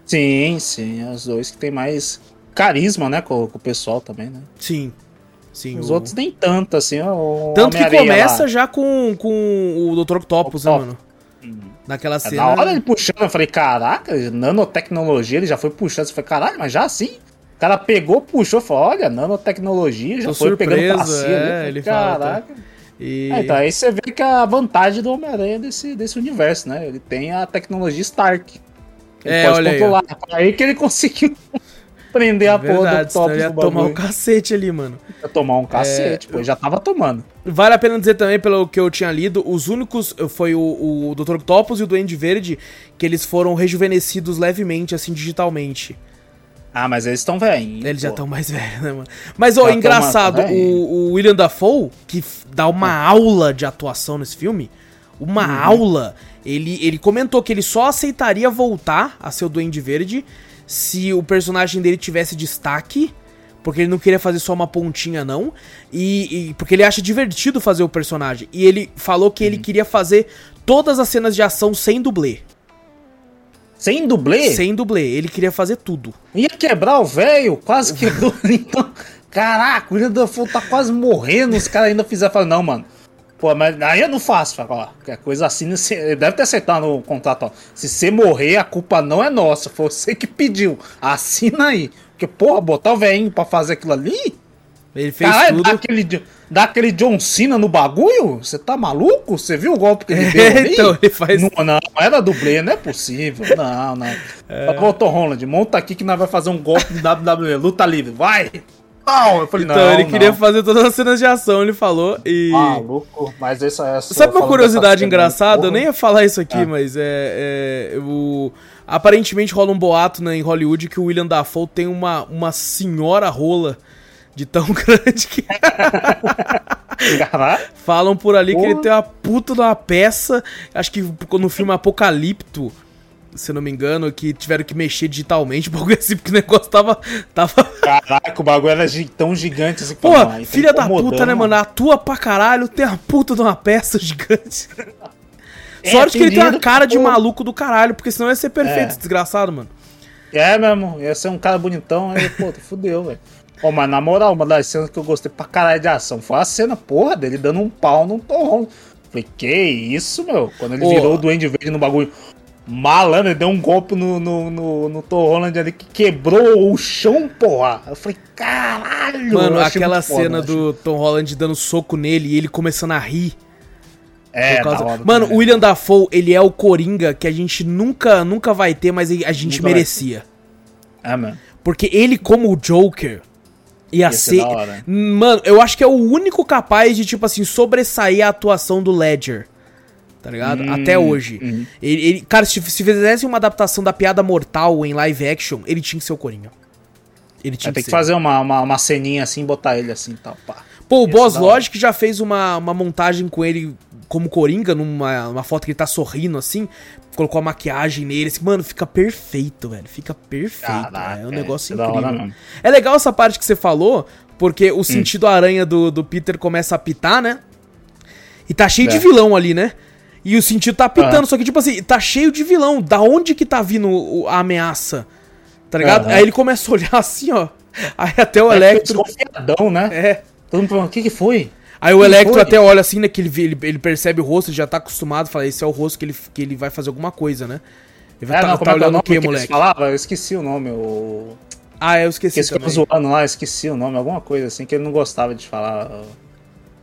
Sim, sim. Os dois que tem mais carisma, né, com, com o pessoal também, né? Sim. Sim. Os o- outros nem tanto, assim. O Tanto que começa lá. já com, com o Dr. Octopus, né, mano? Naquela É, cena. Na hora ele puxando, eu falei, caraca, nanotecnologia, ele já foi puxando. Você falei, caralho, mas já assim? O cara pegou, puxou, falou, olha, nanotecnologia, já Tô foi pegando surpreso, passeio é, falei, ele fala, tá? Caraca. E... É, então, aí você vê que a vantagem do Homem-Aranha desse, desse universo, né? Ele tem a tecnologia Stark. Ele É, pode olha aí, controlar. aí que ele conseguiu prender a porra do Verdade, top ele ia do tomar bagulho. cacete ali, mano. Ia tomar um cacete, pô, ele já tava tomando. Vale a pena dizer também, pelo que eu tinha lido, os únicos foi o, o Dr. Octopus e o Duende Verde que eles foram rejuvenescidos levemente, assim, digitalmente. Ah, mas eles estão velhinhos. Eles já pô. estão mais velhos, né, mano? Mas, ó, Já engraçado, o, o William Dafoe, que dá uma aula de atuação nesse filme, uma Uhum. aula, ele, ele comentou que ele só aceitaria voltar a ser o Duende Verde se o personagem dele tivesse destaque, porque ele não queria fazer só uma pontinha, não, e, e- porque ele acha divertido fazer o personagem. E ele falou que Uhum. ele queria fazer todas as cenas de ação sem dublê. Sem dublê? Sem dublê, ele queria fazer tudo. Ia quebrar o velho, quase quebrou. então, caraca, o William Dafoe tá quase morrendo. Os caras ainda fizeram. Falaram, não, mano. Pô, mas aí eu não faço. Fala, ó, que coisa assim. deve ter aceitado no contrato, ó. Se você morrer, a culpa não é nossa. Foi você que pediu. Assina aí. Porque, porra, botar o velhinho pra fazer aquilo ali. Ele fez Caralho, tudo. dá aquele, dá aquele John Cena no bagulho? Você tá maluco? Você viu o golpe que ele deu ali? então, ele faz. Não, não, era dublê, não é possível. Não, não. É. Tom Holland, monta aqui que nós vai fazer um golpe de WWE, luta livre, vai! Não, eu falei, Então, não, ele queria não. fazer todas as cenas de ação, ele falou. E. Maluco, mas essa é Sabe uma curiosidade engraçada? Eu nem ia falar isso aqui, Ah. mas é. é o... Aparentemente rola um boato né, em Hollywood que o William Dafoe tem uma, uma senhora rola de tão grande que falam por ali que Porra. ele tem uma puta de uma peça. Acho que no filme Apocalipto, se eu não me engano, que tiveram que mexer digitalmente, pouco assim, porque o negócio tava. tava... caraca, o bagulho era tão gigante assim. Pô, aí tá filha da puta, né, mano? Atua pra caralho, tem a puta de uma peça gigante. É, Sorte que ele tem uma cara de pô. maluco do caralho, porque senão ia ser perfeito, É. esse desgraçado, mano. É mesmo, ia ser um cara bonitão, aí, pô, fudeu, velho. Ó, mas na moral, uma das cenas que eu gostei pra caralho de ação foi a cena, porra, dele dando um pau num torrão. Falei, que isso, meu? Quando ele Ô. virou o Duende Verde no bagulho. Malandro, ele deu um golpe no, no, no, no Tom Holland ali que quebrou o chão, porra. Eu falei, caralho! Mano, aquela foda, cena do Tom Holland dando soco nele e ele começando a rir. É, causa- hora Mano, o William Dafoe, ele é o Coringa que a gente nunca, nunca vai ter, mas a gente Nunca merecia. É, mano. Porque ele, como o Joker, ia, Ia ser ser. Mano, eu acho que é o único capaz de, tipo assim, sobressair a atuação do Ledger. Tá ligado? Hum, Até hoje. hum. Ele, ele- cara, se, se fizesse uma adaptação da piada mortal em live action, ele tinha que ser o Coringa. Ele tinha que que ser. fazer uma, uma, uma ceninha assim, botar ele assim e tal, pá. Pô, o Ia Boss hora. Logic já fez uma, uma montagem com ele como Coringa, numa uma foto que ele tá sorrindo assim. Colocou a maquiagem nele. Assim, mano, fica perfeito, velho. Fica perfeito. Caraca, é um é, negócio é hora incrível. mesmo. É legal essa parte que você falou, porque Hum. o sentido aranha do, do Peter começa a apitar, né? E tá cheio de É. vilão ali, né? E o sentido tá apitando, Aham. só que, tipo assim, tá cheio de vilão. Da onde que tá vindo a ameaça? Tá ligado? Aham. Aí ele começa a olhar assim, ó. Aí até o É, Electro. Desconfiadão, né? É. Todo mundo falando, o que que foi? Aí o Quem Electro foi? até olha assim, né? Que ele, ele, ele percebe o rosto, ele já tá acostumado, fala, esse é o rosto que ele, que ele vai fazer alguma coisa, né? Ele vai É, tá, não, tá como é que é o olhando nome o que, que moleque? falavam? Eu esqueci o nome, o... Ah, eu Que esqueci ficavam também. zoando lá, eu esqueci o nome, alguma coisa assim, que ele não gostava de falar.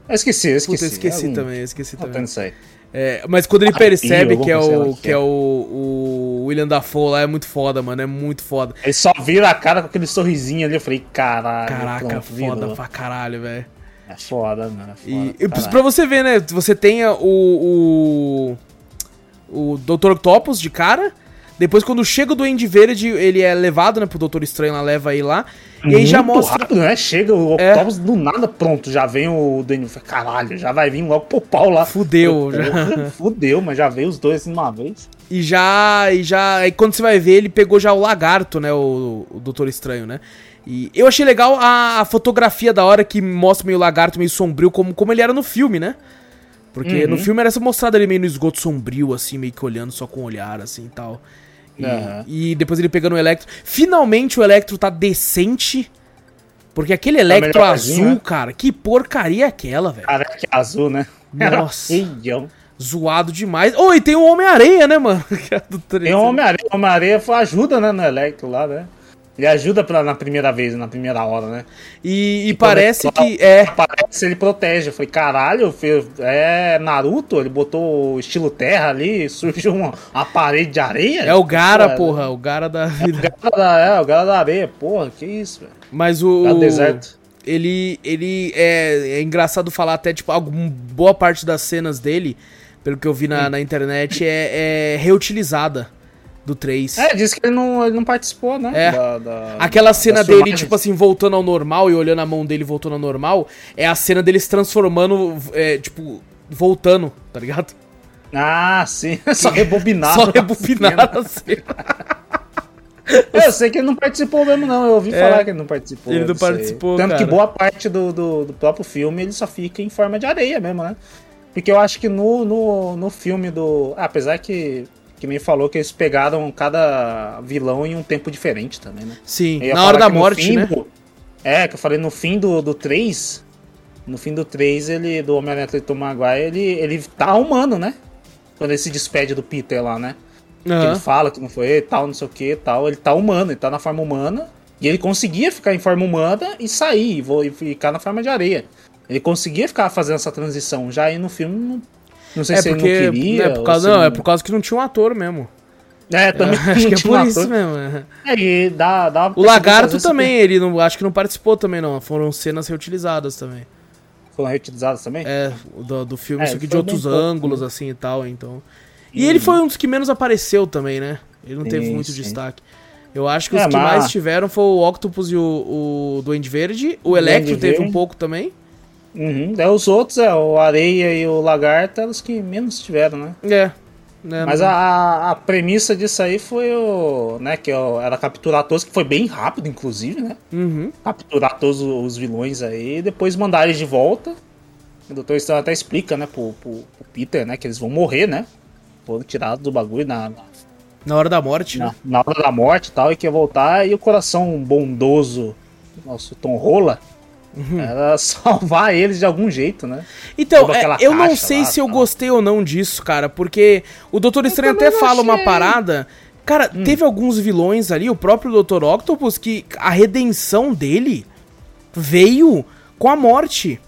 Eu esqueci, eu esqueci. Puta, eu esqueci Algum- também, eu esqueci Não, também. isso aí. É, mas quando ele Ah, percebe que é o que é é. o, o William Dafoe lá, é muito foda, mano, é muito foda. Ele só vira a cara com aquele sorrisinho ali, eu falei, caralho. Caraca, pronto, foda virou. pra caralho, velho. É foda, mano. É foda, E, caralho. pra você ver, né? Você tem o. O. O Dr. Octopus de cara. Depois, quando chega o Duende Verde, ele é levado, né? Pro Doutor Estranho lá, leva aí lá. E aí já Muito mostra. rápido, né? Chega o É. Octopus do nada, pronto, já vem o Daniel. Caralho, já vai vir logo pro pau lá. Fudeu, já. Porra, Fudeu, mas já veio os dois assim de uma vez. E já. E já. Aí quando você vai ver, ele pegou já o lagarto, né? O, o Doutor Estranho, né? E eu achei legal a, a fotografia da hora que mostra meio lagarto, meio sombrio, como, como ele era no filme, né? Porque Uhum. no filme era mostrado ele meio no esgoto sombrio, assim, meio que olhando só com o olhar, assim e tal. E, Aham. e depois ele pegando o Electro. Finalmente o Electro tá decente. Porque aquele Electro azul, né? cara, que porcaria é aquela, velho? Careca azul, né? Nossa. Zoado demais. Oh, e tem o Homem-Areia, né, mano? Que é Tem o Homem-Areia. O Homem-Areia foi- ajuda, né, no Electro lá, né? Ele ajuda pra, na primeira vez, na primeira hora, né? E, e parece ele- que. É. Aparece, ele protege. Eu falei, caralho, fez- é Naruto, ele botou o estilo terra ali, surgiu uma, uma parede de areia. É o Gara, porra. O Gara da É o vida. Gara da, é, o Gara da areia, porra, que isso, velho. Mas o. Gara do deserto. Ele. Ele é, é engraçado falar até, tipo, alguma boa parte das cenas dele, pelo que eu vi na, na internet, é, é reutilizada do 3. É, disse que ele não, ele não participou, né? É. da- da- Aquela cena dele, tipo assim, voltando ao normal e olhando a mão dele voltando ao normal, é a cena dele se transformando, é, tipo, voltando, tá ligado? Ah, sim. Só rebobinado. Só rebobinaram a cena. Eu sei que ele não participou mesmo, não. Eu ouvi É. falar que ele não participou. Ele não participou, Tanto cara. que boa parte do, do, do próprio filme ele só fica em forma de areia mesmo, né? Porque eu acho que no, no, no filme do. ah, apesar que. Que me falou que eles pegaram cada vilão em um tempo diferente também, né? Sim, na hora da que morte, fim né? É, que eu falei no fim do, do 3. No fim do 3, ele, do Homem-Aranha do Tom Maguire, ele, ele tá humano, né? Quando ele se despede do Peter lá, né? Que Aham. ele fala que não foi ele, tal, não sei o que, tal. Ele tá humano, ele tá na forma humana. E ele conseguia ficar em forma humana e sair, e e ficar na forma de areia. Ele conseguia ficar fazendo essa transição. Já aí no filme, não, sei É se porque. ele não queria. é, por causa, não, é por causa que não tinha um ator mesmo. É, também Acho que é tinha um por isso ator. mesmo. é. É, e dá, dá O Lagarto também, ele não, acho que não participou também, não. Foram cenas reutilizadas também. Foram reutilizados também? É, do, do filme, É, isso aqui de outros pouco, ângulos, né? assim e tal, então. E ele foi um dos que menos apareceu também, né? Ele não teve Sim, muito sim. destaque. Eu acho que É, os que mas- mais tiveram foi o Octopus e o, o Duende Verde. O Duende Electro teve um Verde. pouco também. Uhum. Daí os outros, é, o Areia e o Lagarto eram os que menos tiveram, né? É. né, Mas não- a, a premissa disso aí foi o. né, que ó, era capturar todos, que foi bem rápido, inclusive, né? Uhum. Capturar todos os vilões aí, e depois mandar eles de volta. O Dr. Estranho até explica, né, pro, pro, pro Peter, né, que eles vão morrer, né? Foram tirados do bagulho na, na, Na hora da morte, né? na, na hora da morte e tal, e que ia voltar, e o coração bondoso, nosso Tom Rola. Era salvar eles de algum jeito, né? Então, é, eu não sei lá, se eu tal. gostei ou não disso, cara, porque o Doutor Estranho até fala uma achei. parada. Cara, Hum. teve alguns vilões ali, o próprio Dr. Octopus, que a redenção dele veio com a morte.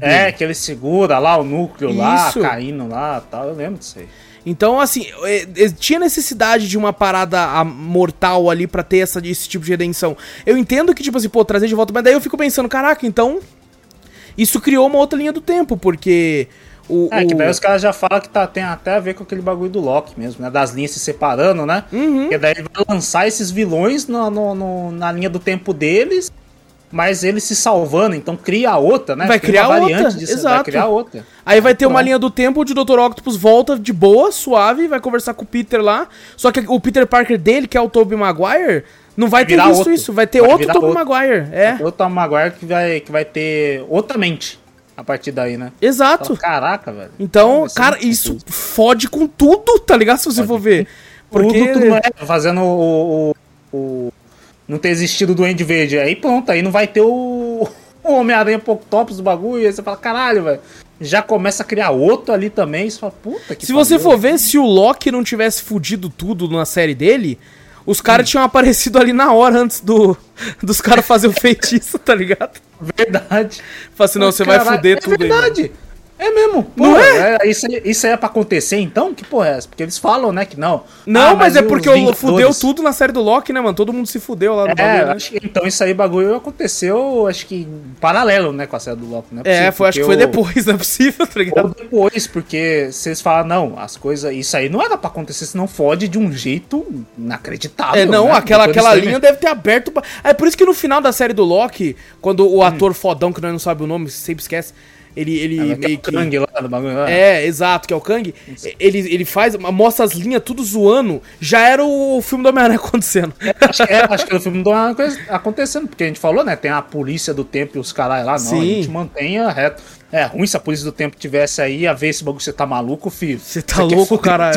É, que ele segura lá o núcleo lá, Isso. caindo lá tal. Eu lembro disso aí. Então, assim, é, é, tinha necessidade de uma parada mortal ali pra ter essa, esse tipo de redenção. Eu entendo que, tipo assim, pô, trazer de volta, mas daí eu fico pensando, caraca, então. Isso criou uma outra linha do tempo, porque. O, É, que o- daí os caras já falam que tá, tem até a ver com aquele bagulho do Loki mesmo, né? Das linhas se separando, né? Uhum. Que daí ele vai lançar esses vilões no, no- no- na linha do tempo deles, mas eles se salvando, então cria outra, né? Vai Cria criar uma outra, Vai exato. criar outra. Aí vai ter uma Pronto. linha do tempo onde o Dr. Octopus volta de boa, suave, vai conversar com o Peter lá. Só que o Peter Parker dele, que é o Tobey Maguire, não vai ter virar visto outro. isso. Vai ter Vai outro Tobey outro. Maguire. É, O Tom Maguire que vai, que vai ter outra mente a partir daí, né? exato. Fala, Caraca, velho. Então, Vai ser cara, isso confuso. fode com tudo, tá ligado? Se você for ver. Porque. Tudo, tudo é fazendo o, o, o- Não ter existido do Duende Verde. Aí pronto, aí não vai ter o. O Homem-Aranha Tops do bagulho. Aí você fala, caralho, velho. Já começa a criar outro ali também. Você fala, puta que Se você pariu. for ver, se o Loki não tivesse fudido tudo na série dele, os caras tinham aparecido ali na hora antes do dos caras fazer o feitiço, tá ligado? Verdade. Fala assim, não, você vai Caralho, fuder é tudo aí. mano. verdade. É mesmo. Pô, Não é? Isso, aí- isso aí é pra acontecer então? Que porra é essa? Porque eles falam, né, que não. Não, Ah, mas, é e os porque o fudeu tudo na série do Loki, né, mano? Todo mundo se fudeu lá no É, bagulho, né? acho que, então isso aí bagulho aconteceu, acho que em paralelo, né, com a série do Loki, né? É, foi, acho que foi depois, não é possível, tá Ou ligado? depois, porque vocês falam, não, as coisas. Isso aí não era pra acontecer, senão fode de um jeito inacreditável. É, não, né? aquela, aquela linha deve ter aberto. pra- É por isso que no final da série do Loki, quando o ator fodão, que nós não sabe o nome, sempre esquece, ele, ele Ah, meio que. Kang lá do bagulho lá. É, exato, que é o Kang. Ele, ele faz, mostra as linhas tudo zoando. Já era o filme do Homem-Aranha acontecendo. Acho, que, é, acho que o filme uma coisa acontecendo, porque a gente falou, né? Tem a polícia do tempo e os caras lá, não. Sim. A gente mantenha reto. É ruim se a polícia do tempo tivesse aí a ver esse bagulho, você tá maluco, filho. Você tá Você louco, cara.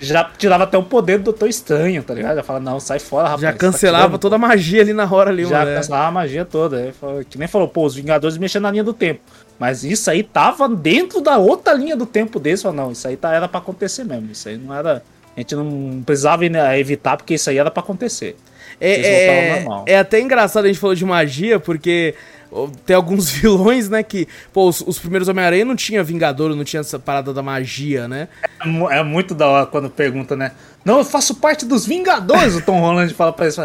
Já tirava até o poder do Doutor Estranho, tá ligado? Já fala, não, sai fora, rapaz. Já tá cancelava tirando toda a magia ali na hora ali, Já mano. é. cancelava a magia toda. Falou- Que nem falou, pô, os Vingadores mexendo na linha do tempo. Mas isso aí tava dentro da outra linha do tempo deles. Falou, não, isso aí tá, era pra acontecer mesmo. Isso aí não era. A gente não precisava evitar, porque isso aí era pra acontecer. É, normal. é, é até engraçado a gente falou de magia, porque tem alguns vilões, né, que... Pô, os, os primeiros Homem-Aranha não tinha Vingador, não tinha essa parada da magia, né? É É muito da hora quando pergunta, né? Não, eu faço parte dos Vingadores, o Tom Holland fala pra eles.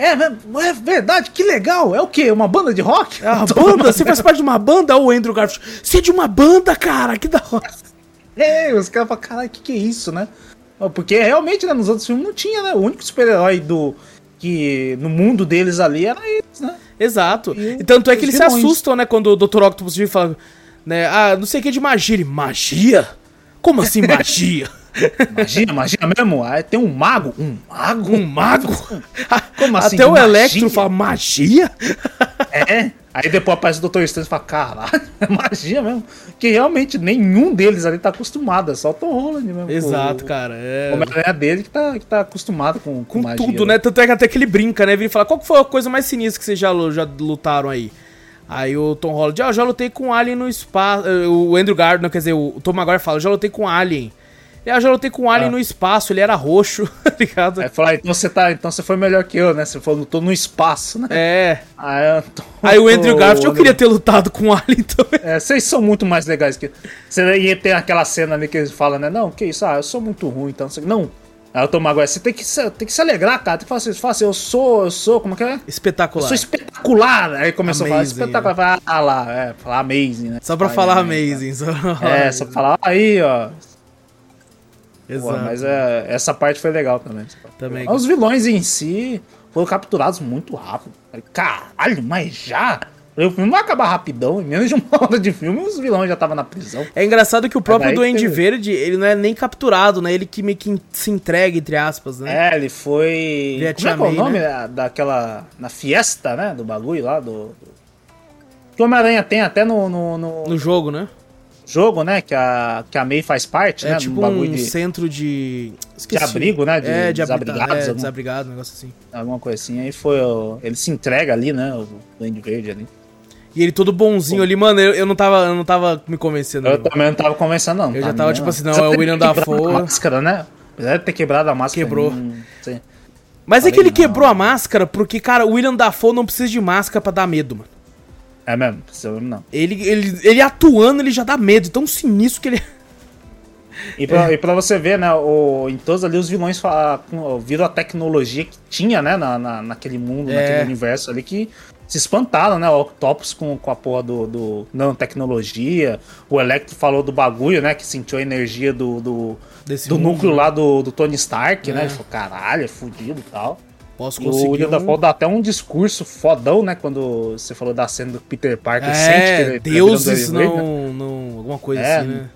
Fala, É, é verdade, que legal. É o quê? Uma banda de rock? É uma banda? Você faz parte de uma banda? Ô, Andrew Garfield, você é de uma banda, cara, que da hora. É, os caras falam, caralho, o que, que é isso, né? Porque realmente, né, nos outros filmes não tinha, né? O único super-herói do. que no mundo deles ali era eles, né? Exato. E E tanto é que eles se assustam, né, quando o Dr. Octopus vira e fala, né, ah, não sei o que de magia. Ele, magia? Como assim magia? Magia, magia mesmo? Ah, tem um mago? Um mago? Um mago? Como assim, Até o Electro magia? fala, magia? É. Aí depois aparece o Dr. Strange e fala, caralho, é magia mesmo. Que realmente nenhum deles ali tá acostumado, é só o Tom Holland mesmo. Exato, O- cara. O É... Dele que tá, que tá acostumado com, Com magia, tudo, né? Tanto é que até que ele brinca, né? Vira e fala, qual foi a coisa mais sinistra que vocês já, já lutaram aí? Aí o Tom Holland, ah, eu já lutei com Alien no espaço. eh, O Andrew Gardner, quer dizer, o Tom Maguire fala, eu já lutei com Alien. Ele, ah, eu já lutei com um Alien Ah. no espaço, ele era roxo, tá ligado? Aí fala, então você tá, então você foi melhor que eu, né? Você falou, lutou no espaço, né? É. Aí, eu tô- Aí o Andrew tô- Garfield, eu queria ter lutado com o Alien também. É, vocês são muito mais legais que. Você ia ter aquela cena ali que eles falam, né? Não, que isso? Ah, eu sou muito ruim, então. Não. Aí o Tom Maguire, você tem que, se, tem que se alegrar, cara. Tem que falar assim, fala assim, eu sou, eu sou, como é que é? Eu Espetacular. sou espetacular. Aí começou a falar Amazing, espetacular. Fala, Ah lá, é, falar amazing, né? Só pra falar amazing. Só pra É, falar só pra falar, aí, ó. Pô, Exato. mas é, essa parte foi legal também. Também. Os vilões em si foram capturados muito rápido. Caralho, mas já? O filme vai acabar rapidão. Em menos de uma hora de filme, os vilões já estavam na prisão. É engraçado que o próprio daí Duende que- Verde, ele não é nem capturado, né? Ele que meio que se entrega, entre aspas, né? É, ele foi. Como é que é o nome né? da- daquela. Na fiesta, né? Do bagulho lá, do. do... Que o Homem-Aranha tem até no, no, no No jogo, né? Jogo, né? Que a, que a May faz parte, É né? tipo bagulho um de, centro de... de abrigo, né? De, é, de desabrigados, abrigado, é, alguma, desabrigado, um negócio assim. alguma coisa assim. Aí foi. o- Ele se entrega ali, né? O Duende Verde ali. E ele todo bonzinho ali, mano, eu, eu, não tava, eu não tava me convencendo. Eu não. também não tava convencendo, não. Eu já tava tipo assim, não, é o William quebrado Dafoe. A máscara, né? Apesar de ter quebrado a máscara. Quebrou. não sei. Mas é que Falei, ele quebrou não. a máscara porque, cara, o William Dafoe não precisa de máscara pra dar medo, mano. É mesmo, precisa mesmo não. Ele, ele, ele atuando, ele já dá medo. Tão sinistro que ele... E pra, e pra você ver, né, o, em todos ali os vilões fa- com- viram a tecnologia que tinha, né, na, na- naquele mundo, É. naquele universo ali que se espantaram, né, o Octopus com, com a porra do, do nanotecnologia, o Electro falou do bagulho, né, que sentiu a energia do, do, do núcleo né? lá do, do Tony Stark, né, É. ele falou, caralho, é fudido e tal. Posso E o conseguir William um... Dafoe dá até um discurso fodão, né, quando você falou da cena do Peter Parker, sente que É, ele tá deuses ele, né? não, não... Alguma coisa É, assim, né?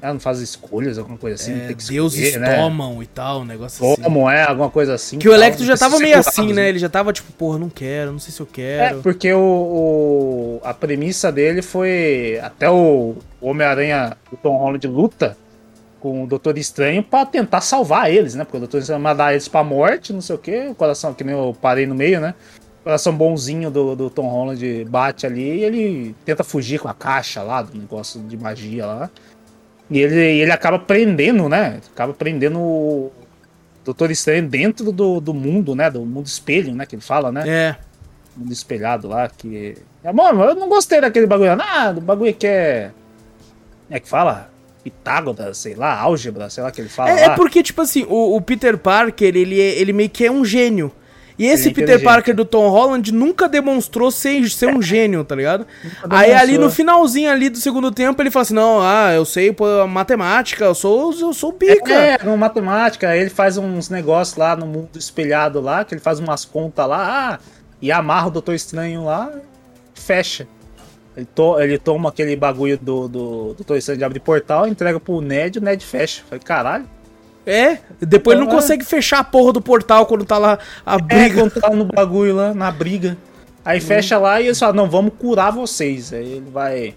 É, não faz escolhas, alguma coisa assim, É, tem que deuses escolher, né? tomam e tal, um negócio assim. Como é, alguma coisa assim. Que o Electro já tava meio assim, né? Ele já tava tipo, porra, não quero, não sei se eu É, quero. porque o, o- a premissa dele foi até o Homem-Aranha, o Tom Holland luta com o Doutor Estranho pra tentar salvar eles, né? Porque o Doutor Estranho vai mandar eles pra morte, não sei o que, o coração, que nem eu parei no meio, né? O coração bonzinho do, do Tom Holland bate ali e ele tenta fugir com a caixa lá, do negócio de magia lá. E ele, ele acaba prendendo, né? Acaba prendendo o Doutor Estranho dentro do, do mundo, né? Do mundo espelho, né? Que ele fala, né? É. mundo espelhado lá, que. É, mano, eu não gostei daquele bagulho. Ah, do bagulho que é. É que fala? Pitágoras, sei lá, álgebra, sei lá que ele fala. É, é porque, tipo assim, o, o Peter Parker, ele, é- ele meio que é um gênio. E esse é Peter. Parker do Tom Holland nunca demonstrou ser, ser um gênio, tá ligado? Aí ali no finalzinho ali do segundo tempo ele fala assim, não, ah, eu sei pô, matemática, eu sou, eu sou pica. É, com matemática, aí ele faz uns negócios lá no mundo espelhado lá, que ele faz umas contas lá, ah, e amarra o Doutor Estranho lá, fecha. Ele, to- ele toma aquele bagulho do, do Doutor Estranho de abrir portal, entrega pro Ned, o Ned fecha. Falei, caralho. É, depois ele não É. consegue fechar a porra do portal quando tá lá a É, briga. quando tá no bagulho lá, na briga. Aí fecha lá e eles falam, não, vamos curar vocês. Aí ele vai.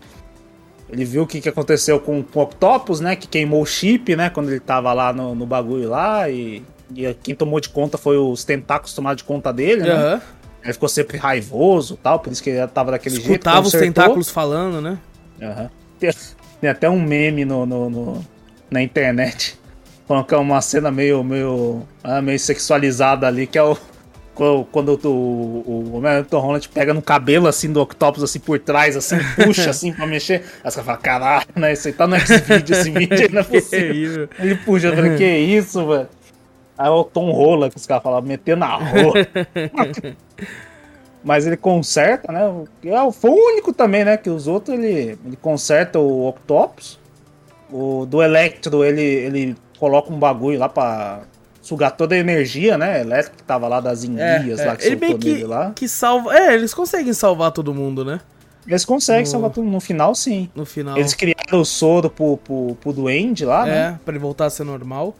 Ele viu o que, que aconteceu com, com o Octopus, né? Que queimou o chip, né? Quando ele tava lá no, no bagulho lá. E, e quem tomou de conta foi os tentáculos tomaram de conta dele, né? Aham. Ele ficou sempre raivoso tal, por isso que ele tava daquele jeito. Escutava os tentáculos falando, né? Aham. Tem, tem até um meme no, no- no- na internet. Falando que é uma cena meio, meio, ah, meio sexualizada ali, que é o. Quando o, o, o Tom Holland pega no cabelo assim do Octopus assim por trás, assim, puxa assim pra mexer. Aí você fala, caralho, né? Isso aí tá no X-Video, esse vídeo aí não é possível. Ele puxa, eu falei, que isso, velho? Aí é o Tom Rola, que os caras falavam, meter na rola. Mas ele conserta, né? É, Foi o único também, né? Que os outros ele, ele conserta o Octopus. O do Electro ele, ele coloca um bagulho lá pra sugar toda a energia, né? Elétrica que tava lá das enguias É, lá é. que Ele meio que, lá. que salva. É, eles conseguem salvar todo mundo, né? Eles conseguem No- salvar tudo. No final, sim. No final. Eles criaram o soro pro, pro, pro Duende lá, né? É, pra ele voltar a ser normal.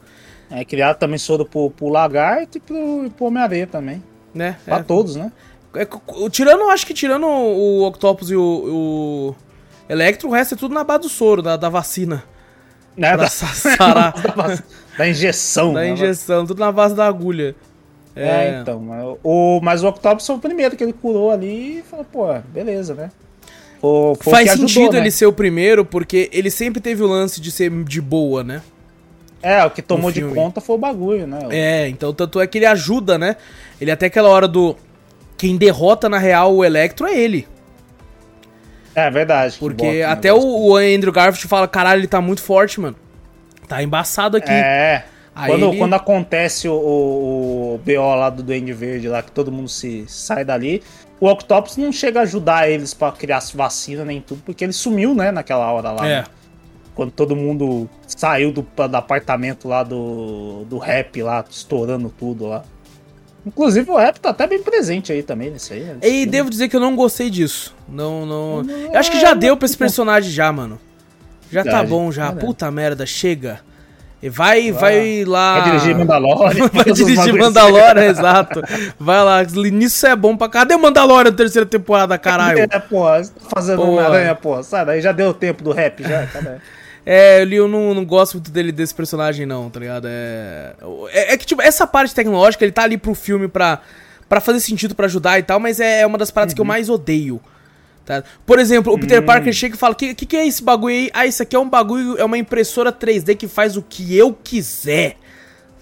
É, criaram também soro pro, pro Lagarto e pro, pro Homem-Aranha também. Né? Pra É. todos, né? É, tirando, acho que tirando o Octopus e o, o Electro, o resto é tudo na base do soro, da, da vacina. né? Pra Da, sa- sarar, da injeção. da né? injeção, tudo na base da agulha. É, então. mas O, mas o Octopus foi o primeiro que ele curou ali e falou, pô, beleza, né? O Faz ajudou, sentido né? ele ser o primeiro, porque ele sempre teve o lance de ser de boa, né? É, o que tomou de conta foi o bagulho, né? É, então tanto é que ele ajuda, né? Ele até aquela hora do. Quem derrota na real o Electro é ele. É, verdade. que Porque bota até o, o Andrew Garfield fala: caralho, ele tá muito forte, mano. Tá embaçado aqui. É. Aí Quando, ele- quando acontece o, o, o BO lá do Duende Verde, lá que todo mundo se sai dali, o Octopus não chega a ajudar eles pra criar as vacinas nem tudo, porque ele sumiu, né, naquela hora lá. É. né? Quando todo mundo saiu do, do apartamento lá do, do rap lá, estourando tudo lá. Inclusive o rap tá até bem presente aí também nesse aí. né, nesse E filme. devo dizer que eu não gostei disso. Não, não. Eu acho que já deu pra esse personagem já, mano. Já tá bom já. É, né? Puta merda, chega. E vai, vai lá. Vai dirigir Mandalorian. Vai dirigir bagulhos Mandalorian, exato. Vai lá, nisso é bom pra cá. Cadê o Mandalorian na terceira temporada, caralho? É, porra, tá fazendo Porra. Homem-Aranha, porra. Sai daí, já deu o tempo do rap, já, cadê? É, eu não, não gosto muito dele, desse personagem, não, tá ligado? É, é, é que, tipo, essa parte tecnológica, ele tá ali pro filme pra, pra fazer sentido, pra ajudar e tal, mas é uma das paradas que eu mais odeio. Tá? Por exemplo, o Peter Parker chega e fala: que, que que é esse bagulho aí? Ah, isso aqui é um bagulho, é uma impressora 3D que faz o que eu quiser.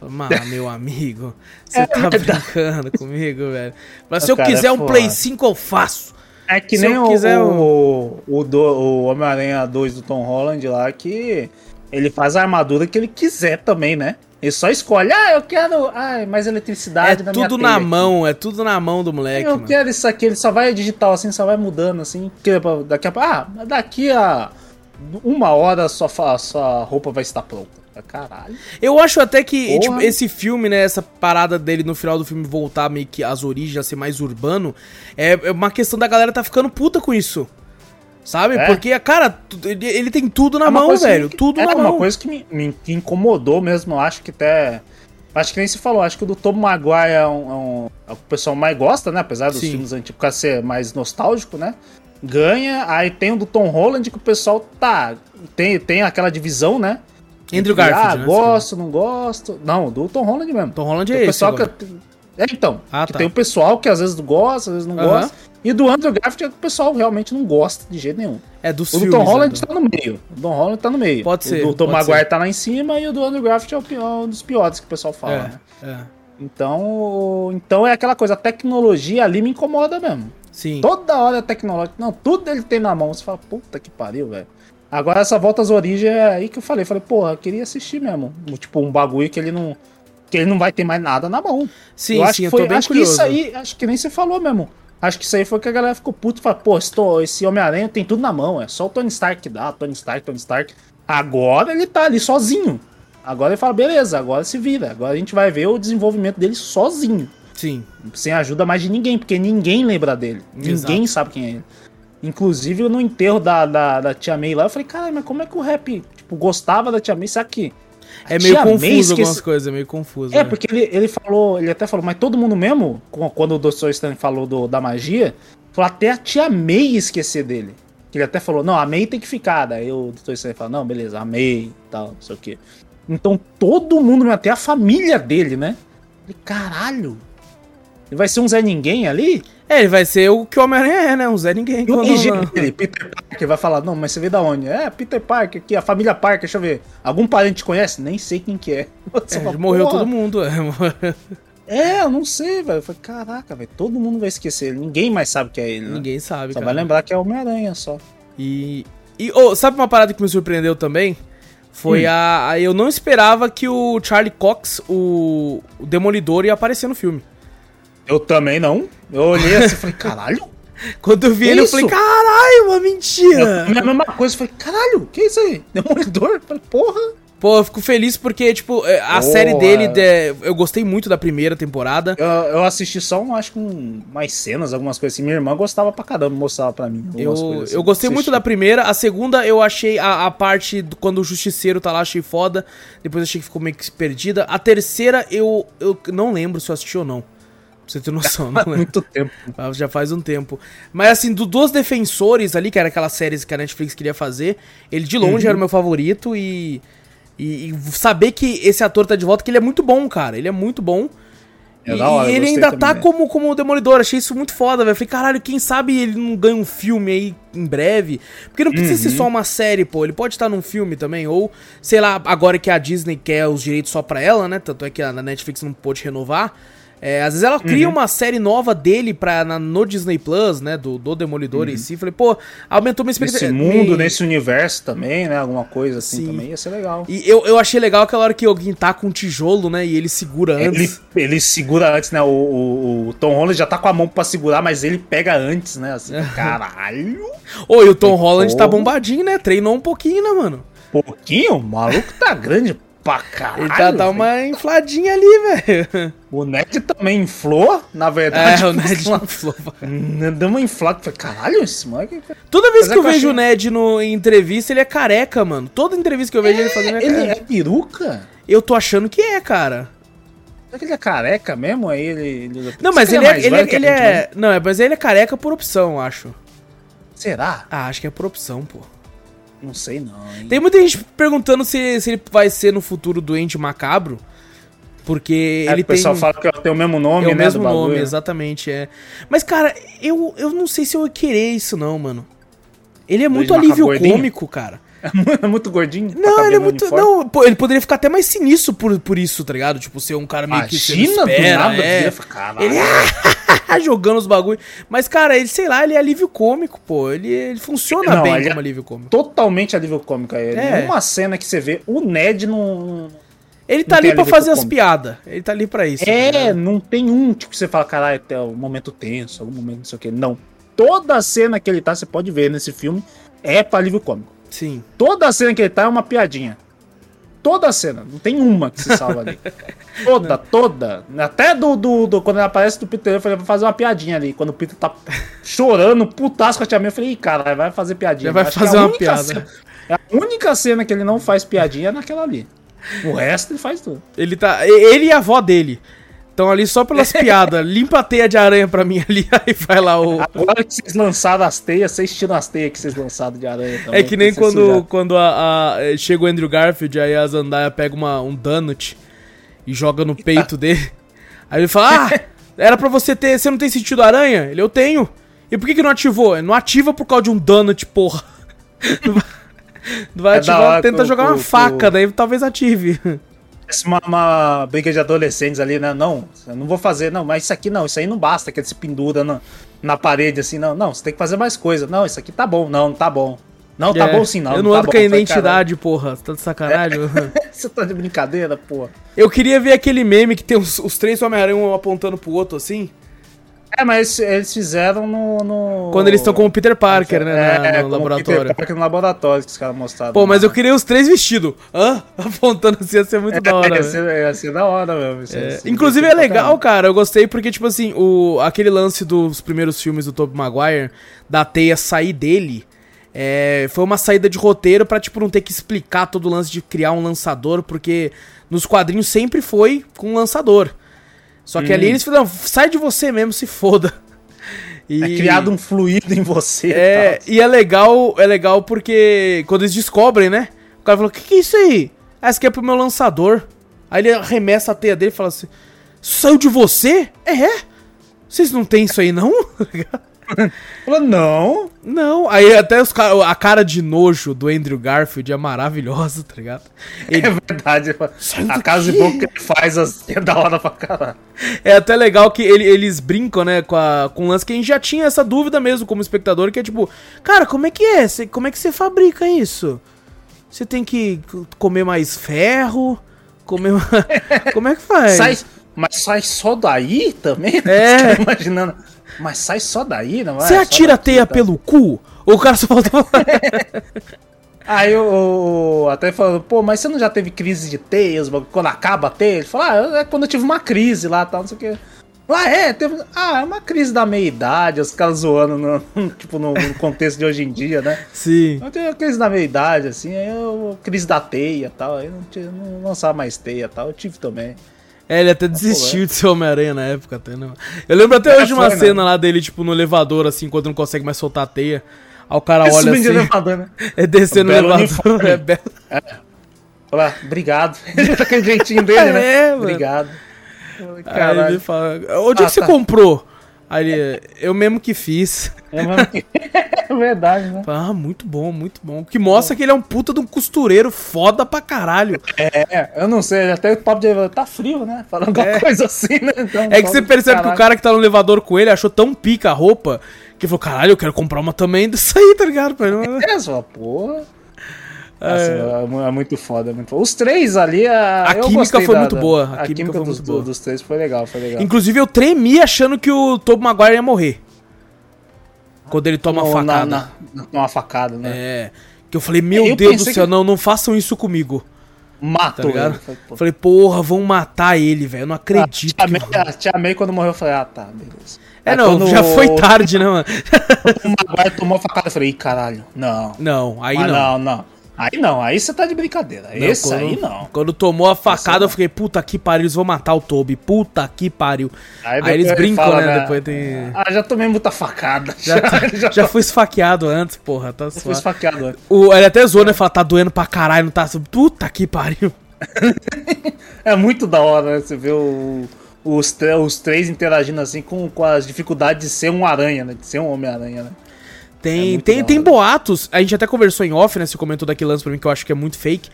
Mano, meu amigo, você tá brincando comigo, velho. Fala, se eu Cara, quiser é um. Play 5, eu faço. É que Se nem eu o, quiser o, o, do- o Homem-Aranha 2 do Tom Holland lá, que ele faz a armadura que ele quiser também, né? Ele só escolhe, ah, eu quero ai, mais É eletricidade na minha tudo na aqui. mão, é tudo na mão do moleque, Eu mano. quero isso aqui, ele só vai digital assim, só vai mudando assim. Daqui a ah, daqui a uma hora sua, sua roupa vai estar pronta. Caralho. Eu acho até que tipo, esse filme, né, essa parada dele no final do filme voltar meio que às origens, a ser mais urbano, é é uma questão da galera tá ficando puta com isso. Sabe? É? Porque, cara, ele, tem tudo na É uma mão, velho. que- tudo é na uma mão. coisa que me, me- que incomodou mesmo, eu acho que até. Acho que nem se falou, acho que o do Tom Maguire é, um, é um- é o que o pessoal mais gosta, né? Apesar dos Sim. filmes antigos ser mais nostálgico, né? Ganha, aí tem o do Tom Holland que o pessoal tá. Tem, tem aquela divisão, né? Andrew Garfield, Ah, né? gosto, não gosto. Não, do Tom Holland mesmo. Tom Holland é o esse. pessoal agora. que. É, então. Ah, que tá. Tem o pessoal que às vezes gosta, às vezes não Aham. gosta. E do Andrew Garfield é que o pessoal realmente não gosta de jeito nenhum. É dos O do. Tom Holland né? tá no meio. O Tom Holland tá no meio. Pode ser, O do Tom Maguire ser. tá lá em cima e o do Andrew Garfield é o pior, um dos piores que o pessoal fala, né? É, é. Então, então é aquela coisa, a tecnologia ali me incomoda mesmo. Sim. Toda hora é tecnológica. Não, tudo ele tem na mão. Você fala, puta que pariu, velho. Agora essa volta às origens é aí que eu falei. Falei, porra, eu queria assistir mesmo. Tipo, um bagulho que ele não. Que ele não vai ter mais nada na mão. Sim, eu acho sim, que eu foi, bem acho curioso. que isso aí, acho que nem você falou mesmo. Acho que isso aí foi que a galera ficou puto e falou, pô, esse Homem-Aranha tem tudo na mão, é só o Tony Stark que dá, Tony Stark, Tony Stark. Agora ele tá ali sozinho. Agora ele fala, beleza, agora se vira. Agora a gente vai ver o desenvolvimento dele sozinho. Sim. Sem ajuda mais de ninguém, porque ninguém lembra dele. Exato. Ninguém sabe quem é ele. Inclusive, no enterro da, da, da Tia May lá, eu falei, caralho, mas como é que o rap, tipo, gostava da Tia May? Será que... É meio Tia confuso algumas coisas, é meio confuso. É, né? porque ele, ele falou, ele até falou, mas todo mundo mesmo, quando o Dr. Stan falou do- da magia, falou até a Tia May esquecer dele. Ele até falou, não, a May tem que ficar. Daí o Dr. Stan falou, não, beleza, a May e tal, não sei o quê. Então todo mundo, até a família dele, né? Falei, caralho, ele vai ser um Zé Ninguém ali? É, ele vai ser o que o Homem-Aranha é, né? Um Zé Ninguém. E o RG dele, Peter Parker, vai falar, não, mas você veio da onde? É, Peter Parker aqui, a família Parker, deixa eu ver. Algum parente conhece? Nem sei quem que é. É, fala, morreu "Porra, todo mundo. É. É, eu não sei, velho. Eu falei, caraca, velho, todo mundo vai esquecer. Ninguém mais sabe que é ele, né? Ninguém sabe, Só cara. vai lembrar que é Homem-Aranha só. E. E oh, sabe uma parada que me surpreendeu também? Foi Hum. a, a- Eu não esperava que o Charlie Cox, o, o Demolidor, ia aparecer no filme. Eu também não. Eu olhei assim e falei, caralho? Quando eu vi Que ele, eu isso? falei, caralho, uma mentira! A mesma coisa, eu falei, caralho, que isso aí? Demolidor? Eu falei, porra. Pô, eu fico feliz porque, tipo, é, a Pô, série dele, é. de- eu gostei muito da primeira temporada. Eu, eu assisti só, um, acho que um, mais cenas, algumas coisas assim. Minha irmã gostava pra caramba, mostrava pra mim. algumas Eu, coisas assim. eu gostei muito da primeira. A segunda eu achei a, a parte do- quando o justiceiro tá lá, achei foda. Depois achei que ficou meio que perdida. A terceira eu, eu não lembro se eu assisti ou não. Pra você ter noção, não Há lembro. muito tempo. Ah, Já faz um tempo. Mas assim, do, dos defensores ali, que era aquelas séries que a Netflix queria fazer, ele de longe Uhum. era o meu favorito e, e. e saber que esse ator tá de volta, que ele é muito bom, cara. Ele é muito bom. É e hora, e ele ainda tá né? como, como o Demolidor. Achei isso muito foda, velho. Falei, caralho, quem sabe ele não ganha um filme aí em breve. Porque não precisa ser Uhum. só uma série, pô. Ele pode estar num filme também. Ou, sei lá, agora que a Disney quer os direitos só pra ela, né? Tanto é que a Netflix não pôde renovar. É, às vezes ela cria Uhum. uma série nova dele pra, na- no Disney Plus, né? Do, do Demolidor em si. Falei, pô, aumentou minha expectativa. Nesse mundo, Me- nesse universo também, né? Alguma coisa assim Sim. também ia ser legal. E eu, eu achei legal aquela hora que alguém tá com um tijolo, né? E ele segura Ele, antes. ele segura antes, né? O, o- o Tom Holland já tá com a mão pra segurar, mas ele pega antes, né? Assim, caralho. Ô, e o Tom Holland tá Pô. bombadinho, né? Treinou um pouquinho, né, mano? Pouquinho? O maluco tá grande pra caralho. Ele tá, tá uma infladinha ali, velho. O Ned também inflou, na verdade. É, o Ned uma- inflou. Deu uma inflada. Falei, caralho, esse moleque. Toda vez que é eu que eu vejo o achei- Ned no, em entrevista, ele é careca, mano. Toda entrevista que eu vejo ele fazendo é Ele careca. é peruca? Eu tô achando que é, cara. Será que ele é careca mesmo? Aí ele. ele- Não, mas ele é. Ele, é, ele gente, é né? não, é, mas ele é careca por opção, eu acho. Será? Ah, acho que é por opção, pô. Não sei não. hein? Tem muita gente perguntando se, se ele vai ser no futuro doente macabro. Porque É, ele o pessoal tem. fala que tem o mesmo nome, É o né? mesmo do nome, exatamente, é. Mas, cara, eu, eu não sei se eu ia querer isso, não, mano. Ele é muito macaco alívio gordinho? cômico, cara. É muito gordinho. Não, ele é muito. uniforme. Não, pô, ele poderia ficar até mais sinistro por, por isso, tá ligado? Tipo, ser um cara meio que você não Imagina do espera, nada. é. Ele é jogando os bagulho. Mas, cara, ele, sei lá, ele é alívio cômico, pô. Ele, ele funciona Não, bem ele é- como alívio cômico. Totalmente alívio cômico. É. É. Nenhuma cena que você vê o Ned não. Ele tá não ali pra fazer as piadas. Ele tá ali pra isso. É, ligado? não tem um tipo que você fala, caralho, é um momento tenso, algum momento não sei o que. Não. Toda cena que ele tá, você pode ver nesse filme, é pra alívio cômico. Sim. Toda cena que ele tá é uma piadinha. Toda cena, não tem uma que se salva ali. Toda, toda. Até do, do, do- quando ele aparece do Peter, eu falei, vai fazer uma piadinha ali. Quando o Peter tá chorando, putaço com a tia May, eu falei, cara, vai fazer piadinha. Já vai Acho que fazer a uma piada. cena- é a única cena que ele não faz piadinha é naquela ali. O resto ele faz tudo. Ele tá. Ele e a avó dele. Estão ali só pelas piadas. Limpa a teia de aranha pra mim ali, aí vai lá o. Agora que vocês lançaram as teias, vocês tiram as teias que vocês lançaram de aranha também. É que nem quando, quando a, a- chega o Andrew Garfield, aí a Zendaya pega uma, um donut e joga no peito dele. Aí ele fala, ah, era pra você ter, você não tem sentido aranha? Ele, eu tenho. E por que que não ativou? Não ativa por causa de um donut, porra. Não vai, não vai É ativar, hora tenta o- jogar que uma o- faca, daí talvez ative. Parece uma, uma briga de adolescentes ali, né? Não, eu não vou fazer, não, mas isso aqui não, isso aí não basta, que ele se pendura na, na parede assim, não, não, você tem que fazer mais coisa. Não, isso aqui tá bom, não, não tá bom. Não, tá É, bom sim, não. Eu não tá ando bom. com a falei, identidade, porra. Você tá de sacanagem? "Caralho, Você tá de brincadeira, pô. Eu queria ver aquele meme que tem os, os três Homem-Aranha um apontando pro outro assim. É, mas eles fizeram no. no- Quando eles estão com o Peter Parker, né? na- É, no laboratório. Peter Parker no laboratório que os caras mostraram. Pô, mas lá. eu queria os três vestidos. Hã? Apontando assim ia ser muito da hora. É, ia, ser, ia ser da hora mesmo. isso- É, isso- inclusive é legal, cara. Eu gostei porque, tipo assim, o, aquele lance dos primeiros filmes do Tobey Maguire, da teia sair dele, é, foi uma saída de roteiro pra, tipo, não ter que explicar todo o lance de criar um lançador, porque nos quadrinhos sempre foi com um lançador. Só que ali eles falaram, sai de você mesmo, se foda. E... É criado um fluido em você. É, tá? e é legal, é legal porque quando eles descobrem, né? O cara falou: "Que que é isso aí?" Ah, isso aqui é pro meu lançador. Aí ele arremessa a teia dele e fala assim: "Isso saiu de você?" É. Vocês não tem isso aí não? Falou, não. não. Aí até os a cara de nojo do Andrew Garfield é maravilhosa, tá ligado? Ele, É verdade. A casa de boca que ele faz assim, é da hora pra caralho. É até legal que ele- eles brincam, né, com, a, com o lance que a gente já tinha essa dúvida mesmo como espectador, que é tipo, cara, como é que é? Cê- como é que você fabrica isso? Você tem que comer mais ferro? Comer Como é que faz? Sai, mas sai só daí também? É. Tá imaginando. Mas sai só daí, não vai? Você atira a teia tá? pelo cu? O cara só faltou. Aí o, até falou, pô, mas você não já teve crise de teias, quando acaba a teia? Ele falou, ah, é quando eu tive uma crise lá, tal, não sei o que. Ah, é, teve. Ah, é uma crise da meia-idade, os caras zoando no, tipo, no, contexto de hoje em dia, né? Sim. Eu uma crise da meia-idade, assim, aí eu. Crise da teia e tal. Aí não, não lançava mais teia e tal. Eu tive também. É, ele até desistiu de ser Homem-Aranha na época, até, né? Eu lembro até é, hoje de uma foi, cena né? lá dele, tipo, no elevador, assim, quando não consegue mais soltar a teia. Aí o cara é olha assim. Elevador, né? É descendo no elevador. Uniforme. É belo. É. Olá, obrigado. Aquele jeitinho dele, né? É, mano. Obrigado. Caralho. Aí ele fala, onde ah, é que você tá. comprou? Aí ele, eu mesmo que fiz. É mesmo que... é verdade, né? Ah, muito bom, muito bom. Que mostra que ele é um puta de um costureiro foda pra caralho. É, eu não sei, até o papo de tá frio, né? Falando é. alguma coisa assim, né? Então, é que você percebe que o cara que tá no elevador com ele achou tão pica a roupa que falou, caralho, eu quero comprar uma também disso aí, tá ligado? É, só, porra. Nossa, é. é. muito foda, é muito foda. Os três ali, a, a química foi da, muito boa. A, a química, química dos, boa. dos três foi legal, foi legal. Inclusive, eu tremi achando que o Tobey Maguire ia morrer. Quando ele toma a facada. Na, na, uma facada, né? É. Que eu falei, meu eu Deus do céu, que... não, não façam isso comigo. Matou, tá? Falei, porra, vão matar ele, velho. Eu não acredito. Ah, te, amei, que... te amei quando morreu, eu falei, ah, tá, beleza. É, é não, já foi tarde, né, mano? o Maguire tomou a facada, eu falei, caralho, não. Não, aí Mas não. Não, não. Aí não, aí você tá de brincadeira. Não, Esse quando, aí não. Quando tomou a facada, eu fiquei, puta que pariu, eles vão matar o Toby. Puta que pariu. Aí, aí eles brincam, fala, né? Depois tem. Ah, já tomei muita facada. Já, já, já, já fui esfaqueado antes, porra. Tá já fui esfaqueado antes. O, ele até zoou, né? Fala, tá doendo pra caralho, não tá. Puta que pariu. é muito da hora, né? Você vê o, os, os três interagindo assim com, com as dificuldades de ser um aranha, né? De ser um Homem-Aranha, né? Tem, é tem, tem boatos, a gente até conversou em off, né? Você comentou daquele lance pra mim que eu acho que é muito fake.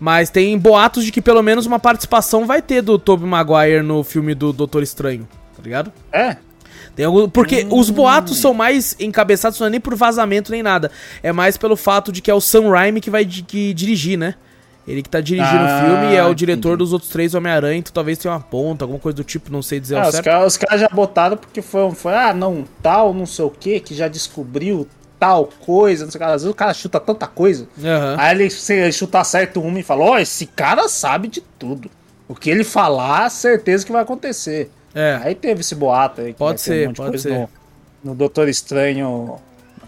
Mas tem boatos de que pelo menos uma participação vai ter do Tobey Maguire no filme do Doutor Estranho, tá ligado? É. Tem algum, porque hum. os boatos são mais encabeçados, não é nem por vazamento nem nada. É mais pelo fato de que é o Sam Raimi que vai que dirigir, né? Ele que tá dirigindo ah, o filme é o diretor entendi. dos outros três Homem-Aranha, então talvez tenha uma ponta, alguma coisa do tipo, não sei dizer ah, os certo. os caras já botaram porque foi, foi, ah, não, tal, não sei o que, que já descobriu tal coisa, não sei o que. Às vezes o cara chuta tanta coisa. Uhum. Aí ele, se chuta certo uma e fala, ó, oh, esse cara sabe de tudo. O que ele falar, certeza que vai acontecer. É. Aí teve esse boato aí. Pode ser, um pode ser. No, no Doutor Estranho,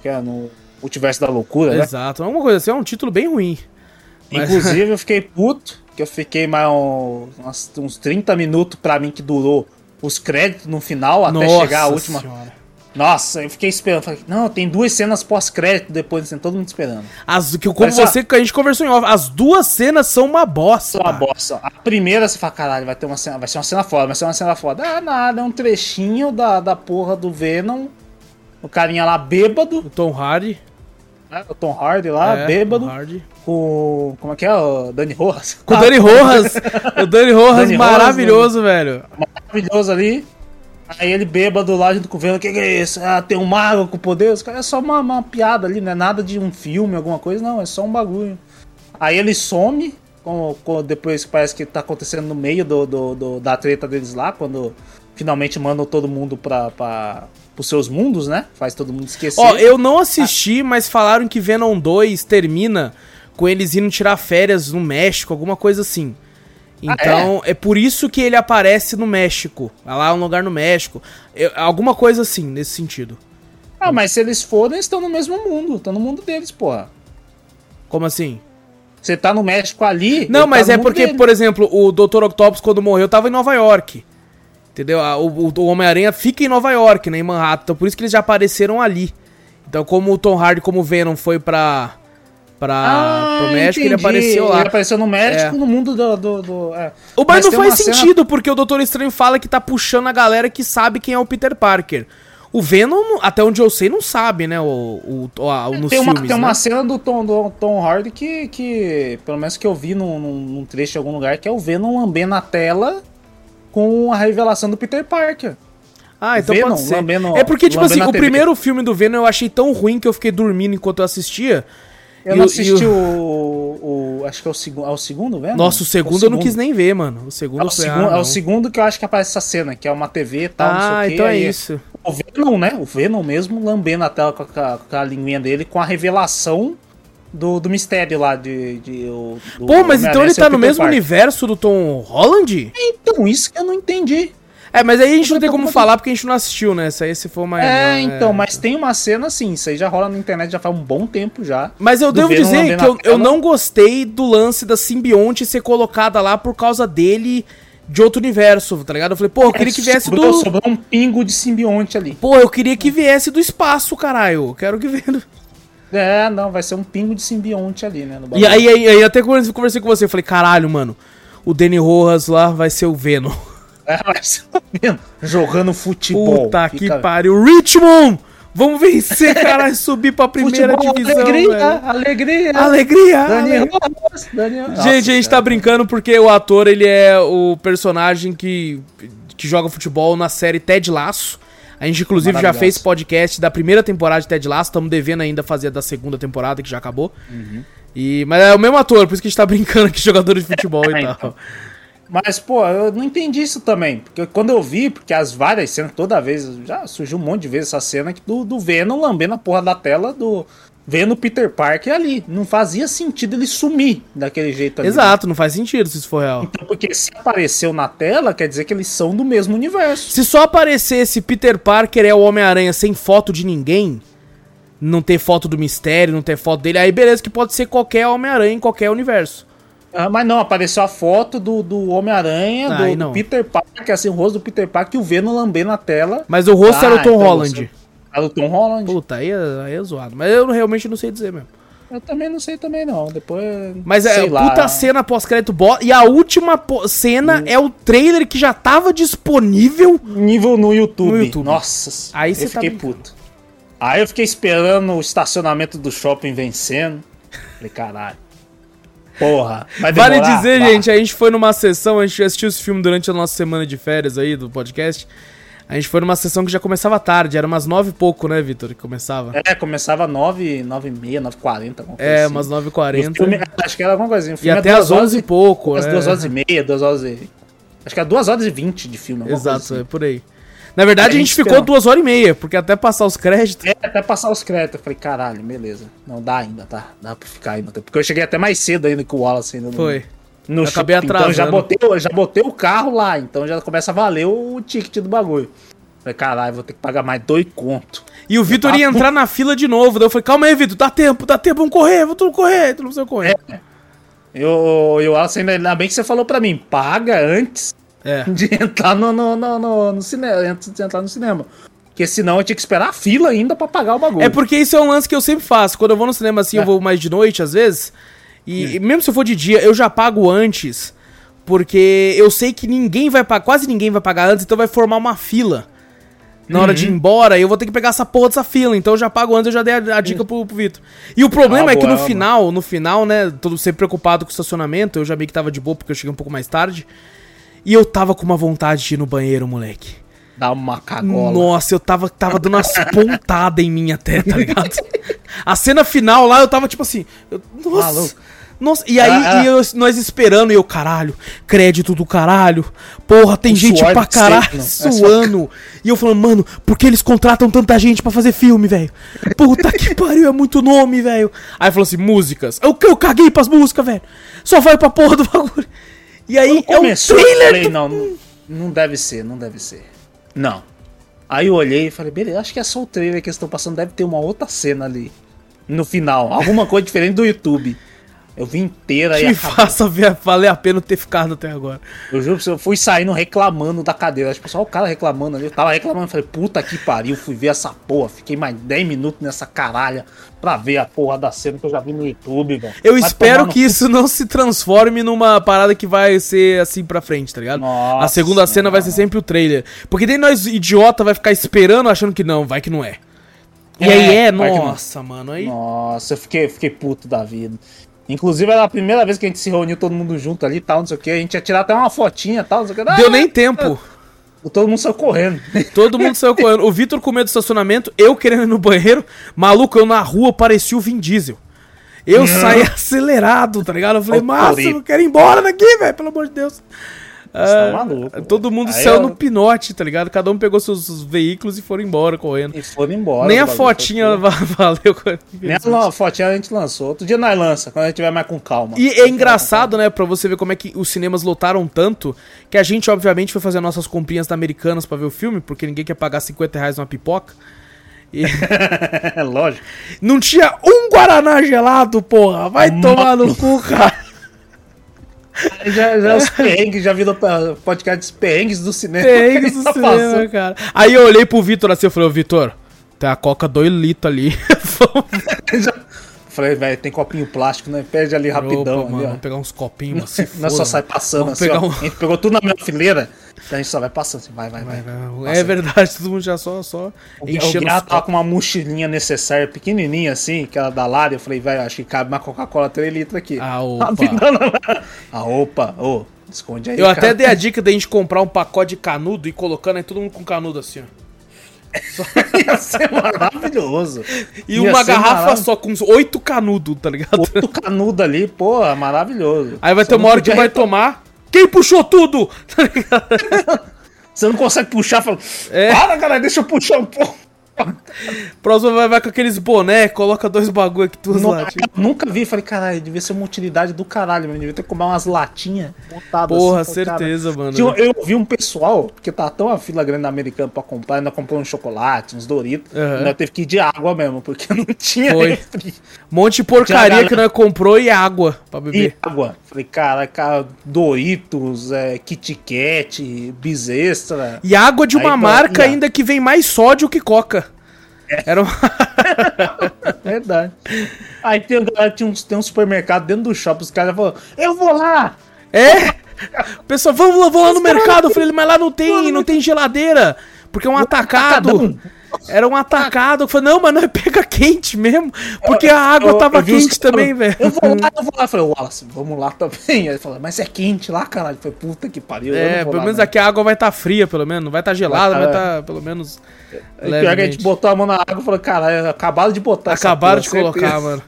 que é no Multiverso da Loucura, Exato. né? Exato. Alguma coisa assim, é um título bem ruim. Inclusive, eu fiquei puto, que eu fiquei mais uns, uns 30 minutos pra mim que durou os créditos no final, até Nossa chegar a última. Senhora. Nossa, eu fiquei esperando. Falei, não, tem duas cenas pós-crédito depois, assim, todo mundo esperando. As, que, como Parece você, a... a gente conversou em off, as duas cenas são uma bosta. São uma bosta. A primeira você fala, caralho, vai ter uma cena, vai ser uma cena foda, vai ser uma cena foda. Ah, nada, é um trechinho da, da porra do Venom. O carinha lá bêbado. O Tom Hardy. É, o Tom Hardy lá, é, bêbado. Hardy. Com. Como é que é? O Dani Rojas. Com o Dani Rojas. o Dani Rojas, Dani maravilhoso, Rojas, velho. Maravilhoso ali. Aí ele bêbado lá junto com o Venom, o que, que, é isso? Ah, tem um mago com poder? É só uma, uma piada ali, não é nada de um filme, alguma coisa, não, é só um bagulho. Aí ele some, com, com, depois que parece que tá acontecendo no meio do, do, do, da treta deles lá, quando finalmente mandam todo mundo pra, pra, pros seus mundos, né? Faz todo mundo esquecer. Ó, eu não assisti, ah. mas falaram que Venom 2 termina com eles indo tirar férias no México, alguma coisa assim. Então, ah, é? é? por isso que ele aparece no México. Lá um lugar no México. Eu, alguma coisa assim, nesse sentido. Ah, mas se eles forem, eles estão no mesmo mundo. Estão no mundo deles, porra. Como assim? Você tá no México ali. Não, mas tá é porque, dele. por exemplo, o Dr. Octopus, quando morreu, tava em Nova York. Entendeu? O, o Homem-Aranha fica em Nova York, né? Em Manhattan. Então por isso que eles já apareceram ali. Então, como o Tom Hardy, como o Venom, foi pra pra, ah, pro México, entendi. ele apareceu lá. Ele apareceu no México, é. no mundo do. do, do é. O mas, não faz sentido, cena... porque o Doutor Estranho fala que tá puxando a galera que sabe quem é o Peter Parker. O Venom, até onde eu sei, não sabe, né? O, o, nos tem uma, filmes, Tem uma né? cena do Tom, do Tom Hardy que, que, pelo menos que eu vi num, num trecho em algum lugar, que é o Venom lambendo a tela com a revelação do Peter Parker. Ah, então Venom, pode ser. Lambendo, é porque, tipo assim, o primeiro filme do Venom eu achei tão ruim que eu fiquei dormindo enquanto eu assistia. Eu e não assisti o, o, o, Acho que é o, seg é o segundo, velho? Nossa, o segundo, o segundo eu não quis nem ver, mano. O segundo é o, foi, segundo, ah, é o segundo que eu acho que aparece essa cena, que é uma TV e tal, ah, não sei o ah, quê. então é isso. O Venom, né? O Venom mesmo lambendo a tela com a, com a linguinha dele, com a revelação do, do mistério lá de. de o, do Pô, mas então ele tá no mesmo universo do Tom Holland? Então, isso que eu não entendi. É, mas aí a gente não tem Como falar porque a gente não assistiu, né? Essa aí se for mais. É, então, mas tem uma cena assim, isso aí já rola na internet já faz um bom tempo já. Mas eu devo dizer que eu, eu não gostei do lance da simbionte ser colocada lá por causa dele de outro universo, tá ligado? Eu falei, pô, eu queria que viesse sobrou, do. sobrou um pingo de simbionte ali. Pô, eu queria que viesse do espaço, caralho. Eu Quero que venha. É, não, vai ser um pingo de simbionte ali, né? E aí, aí, aí até quando eu conversei com você, eu falei, caralho, mano, o Danny Rojas lá vai ser o Venom. É, vai ser o Venom jogando futebol. Puta que Fica- pariu. Richmond! Vamos vencer, caralho, subir pra primeira Futebol, divisão, alegria, velho. alegria. Alegria! Dani alegria. Rojas, Dani Rojas. Gente, a gente Nossa, tá cara. brincando porque o ator, ele é o personagem que, que joga futebol na série Ted Laço. A gente, inclusive, já fez podcast da primeira temporada de Ted Laço. Estamos devendo ainda fazer a da segunda temporada, que já acabou. Uhum. E, mas é o mesmo ator, por isso que a gente tá brincando aqui, jogadores de futebol e É, tal. então. Mas, pô, eu não entendi isso também. Porque quando eu vi, porque as várias cenas, toda vez, já surgiu um monte de vezes essa cena que do, do Venom lambendo a porra da tela do. Vendo o Peter Parker ali. Não fazia sentido ele sumir daquele jeito ali. Exato, não faz sentido se isso for real. Então, porque se apareceu na tela, quer dizer que eles são do mesmo universo. Se só aparecesse Peter Parker é o Homem-Aranha sem foto de ninguém, não ter foto do mistério, não ter foto dele, aí beleza que pode ser qualquer Homem-Aranha em qualquer universo. Ah, mas não, apareceu a foto do, do Homem-Aranha, Ah, do, do. Peter Parker, assim, o rosto do Peter Parker e o Venom lambendo na tela. Mas o rosto Ah, era o Tom então Holland. você- Era o Tom Holland. Puta, aí é, aí é zoado. Mas eu realmente não sei dizer mesmo. Eu também não sei também não. Depois. Mas é lá. puta cena pós-crédito bo- E a última cena é o trailer que já tava disponível. Nível no YouTube. No YouTube. Nossa, Aí eu cê tá fiquei brincando. puto. Aí eu fiquei esperando o estacionamento do shopping vencendo. Falei, caralho. Porra. Vai Vale dizer, gente, a gente foi numa sessão, a gente assistiu esse filme durante a nossa semana de férias aí do podcast. A gente foi numa sessão que já começava tarde, era umas nove e pouco, né, Vitor? Que começava. É, começava 9, 9 e meia, 9 e 40. É, umas nove e quarenta. Acho que era alguma coisinha. E filme até é às duas onze e pouco, Umas é. 2 horas e meia, 2 horas e... Acho que é 2 horas e 20 de filme. Exato, coisa é assim. por aí. Na verdade, Aí a gente ficou esperou. duas horas e meia, porque até passar os créditos. É, até passar os créditos. Eu falei, caralho, beleza. Não, dá ainda, tá? Dá pra ficar ainda. Porque eu cheguei até mais cedo ainda que o Wallace ainda. Foi. No Eu acabei shopping. Então eu já atrasando. botei, eu já botei o carro lá, então já começa a valer o ticket do bagulho. Falei, caralho, vou ter que pagar mais dois conto. E o Vitor ia entrar na fila de novo. Daí eu falei, calma aí, Vitor, dá tempo, dá tempo, vamos correr, vamos correr, tu não precisa correr. Eu, eu Wallace, ainda, bem que você falou pra mim, paga antes É. de entrar no, no, no, no, no cinema. Antes de entrar no cinema. Porque senão eu tinha que esperar a fila ainda pra pagar o bagulho. É porque isso é um lance que eu sempre faço. Quando eu vou no cinema assim, eu É. vou mais de noite, às vezes. E, e mesmo se eu for de dia, eu já pago antes. Porque eu sei que ninguém vai pagar, quase ninguém vai pagar antes, então vai formar uma fila. Na hora Uhum. de ir embora, eu vou ter que pegar essa porra dessa fila. Então eu já pago antes, eu já dei a, a dica pro, pro Vitor. E o problema Ah, é que boa, no final, no final, né, todo sempre preocupado com o estacionamento, eu já meio que tava de boa porque eu cheguei um pouco mais tarde. E eu tava com uma vontade de ir no banheiro, moleque. Dá uma cagola. Nossa, eu tava, tava dando umas pontadas em mim até, tá ligado? A cena final lá, eu tava tipo assim. eu- nossa. Maluco. Nossa, e aí Ah, ah. e eu- nós esperando, e eu, caralho, crédito do caralho. Porra, tem gente pra caralho. É suando. E eu falando, mano, por que eles contratam tanta gente pra fazer filme, velho? Puta que pariu, é muito nome, velho. Aí falou assim, músicas. Eu, eu caguei pras músicas, velho. Só vai pra porra do bagulho. E aí é um Começou, eu trailer. falei, do- não, não, não deve ser, não deve ser. Não. Aí eu olhei e falei, beleza, acho que é só o trailer que eles estão passando, deve ter uma outra cena ali. No final, alguma coisa diferente do YouTube. Eu vi inteira Que e acabou. faça ver- valer a pena ter ficado até agora. Eu juro pra você, eu fui saindo reclamando da cadeira. Tipo, só o cara reclamando ali. Eu tava reclamando, falei, puta que pariu, fui ver essa porra. Fiquei mais 10 minutos nessa caralha pra ver a porra da cena que eu já vi no YouTube, velho. Eu Vai espero tomar no que isso não se transforme numa parada que vai ser assim pra frente, tá ligado? Nossa, a segunda cena vai ser sempre o trailer. Porque daí nós, idiota, vai ficar esperando achando que não, vai que não é. E É, aí é, que não. nossa, mano. Aí... Nossa, eu fiquei, fiquei puto da vida. Inclusive, era a primeira vez que a gente se reuniu todo mundo junto ali e tal, não sei o que. A gente ia tirar até uma fotinha e tal, não sei o que. Deu Ah, nem tempo. Todo mundo saiu correndo. Todo mundo saiu correndo. O Vitor com medo do estacionamento, eu querendo ir no banheiro. Maluco, eu na rua parecia o Vin Diesel. Eu saí acelerado, tá ligado? Eu falei, Torito. eu quero ir embora daqui, velho, pelo amor de Deus. Tá maluco. Todo mundo Aí saiu eu- no pinote, tá ligado? Cada um pegou seus, veículos e foram embora correndo. E foram embora. Nem a fotinha valeu. Nem a fotinha a gente lançou. Outro dia nós lança, quando a gente tiver mais com calma. E é engraçado, né, pra você ver como é que os cinemas lotaram tanto, que a gente, obviamente, foi fazer nossas comprinhas da Americanas pra ver o filme, porque ninguém quer pagar 50 reais numa pipoca. E É lógico. não tinha um Guaraná gelado, porra! Vai Mano. tomar no cu, cara! Já, já os perrengues, já virou podcast dos perrengues do cinema. Isso tá cinema, passando. cara. Aí eu olhei pro Vitor assim, eu falei, ô Vitor, tem a Coca 2 litros ali. Já- Falei, velho, tem copinho plástico, né? Pede ali rapidão. Mano, ali, ó. vamos pegar uns copinhos, mas se Nós só foda, sai mano. passando Vamos assim, um- A gente pegou tudo na minha fileira, então a gente só vai passando assim, vai, vai, vai. É verdade, todo mundo já só, só O enchendo os tava com uma mochilinha necessária, pequenininha assim, que era da Lara. Eu falei, velho, acho que cabe uma Coca-Cola 3 litros aqui. Ah, opa. Ah, opa, ô, esconde aí. Eu até cara. dei a dica da gente comprar um pacote de canudo e colocando aí todo mundo com canudo assim, ó. Ia ser maravilhoso. E Ia uma garrafa só, com uns oito canudos, tá ligado? Outro canudo ali, porra, maravilhoso. Aí vai Você ter uma hora que vai tomar. Quem puxou tudo? Tá ligado? Você não consegue puxar, fala, É. para, galera, deixa eu puxar um pouco. Próximo vai, vai com aqueles boné, coloca dois bagulho aqui, duas Não, latinhas. eu nunca vi, falei, caralho, devia ser uma utilidade do caralho, mano. Devia ter que comprar umas latinhas montadas Porra, assim, cara. certeza, mano. Tinha- Eu vi um pessoal, porque tá tão a fila grande na americana pra comprar, ainda comprou um chocolate, uns Doritos, Aham. ainda teve que ir de água mesmo, porque não tinha Foi. refri. Monte de porcaria que nós comprou e água pra E beber. água. Falei, cara, cara Doritos, é, Kit Kat, Bis Extra. E água de uma Aí, marca e a- ainda que vem mais sódio que coca. Era uma... Verdade. Aí tem, galera, tinha um, tem um supermercado dentro do shopping, os caras falaram, eu vou lá! É? Pessoal, vamos lá, vamos lá no mercado. Eu falei, mas lá não tem, não tem geladeira. Porque é um atacado. Era um atacado. Eu falei, não, mas nós pega quente mesmo. Porque a água Eu- tava eu os quente também, velho. Eu vou lá, eu vou lá. Eu falei, Wallace, vamos lá também. Aí ele falou, mas é quente lá, caralho. Eu falei, puta que pariu. eu não É, pelo lá, menos não. aqui a água vai estar fria, pelo menos. Não vai estar gelada, Vai vai tá- estar pelo menos. Aí pior que a gente botou a mão na água e falou, caralho, acabaram de botar Acabaram de colocar, certeza. mano.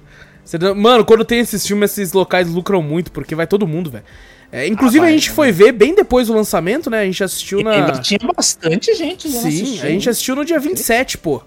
Não- Mano, quando tem esses filmes, esses locais lucram muito, porque vai todo mundo, velho. É, inclusive, Ah, a gente né? foi ver bem depois do lançamento, né? A gente assistiu na. ainda tinha bastante gente já Sim, assistindo. a gente assistiu no dia 27, pô.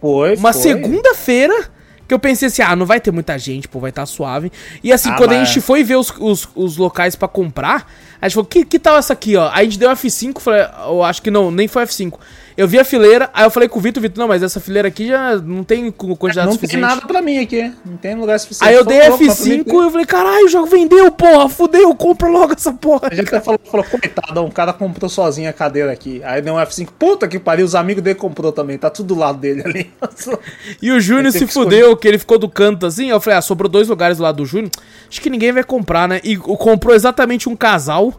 Foi, Uma segunda-feira que eu pensei assim, ah, não vai ter muita gente, pô, vai estar suave. E assim, Ah, quando a mas- gente foi ver os, os, os locais pra comprar, a gente falou, que, que tal essa aqui, ó? Aí a gente deu F5, falei, eu acho que não, nem foi F5. Eu vi a fileira, aí eu falei com o Vitor, Vitor, não, mas essa fileira aqui já não tem quantidade Não tem suficiente. nada pra mim aqui. Não tem lugar suficiente. Aí eu dei louco pra F5 mim e eu falei, caralho, o jogo vendeu, porra, fudeu, compra logo essa porra. A gente até falou, falou, coitado, um cara comprou sozinho a cadeira aqui. Aí deu um F5, puta que pariu, os amigos dele comprou também, tá tudo do lado dele ali. E o Júnior se que fudeu, que ele ficou do canto assim. Eu falei, ah, sobrou dois lugares lá do Júnior. Acho que ninguém vai comprar, né? E comprou exatamente um casal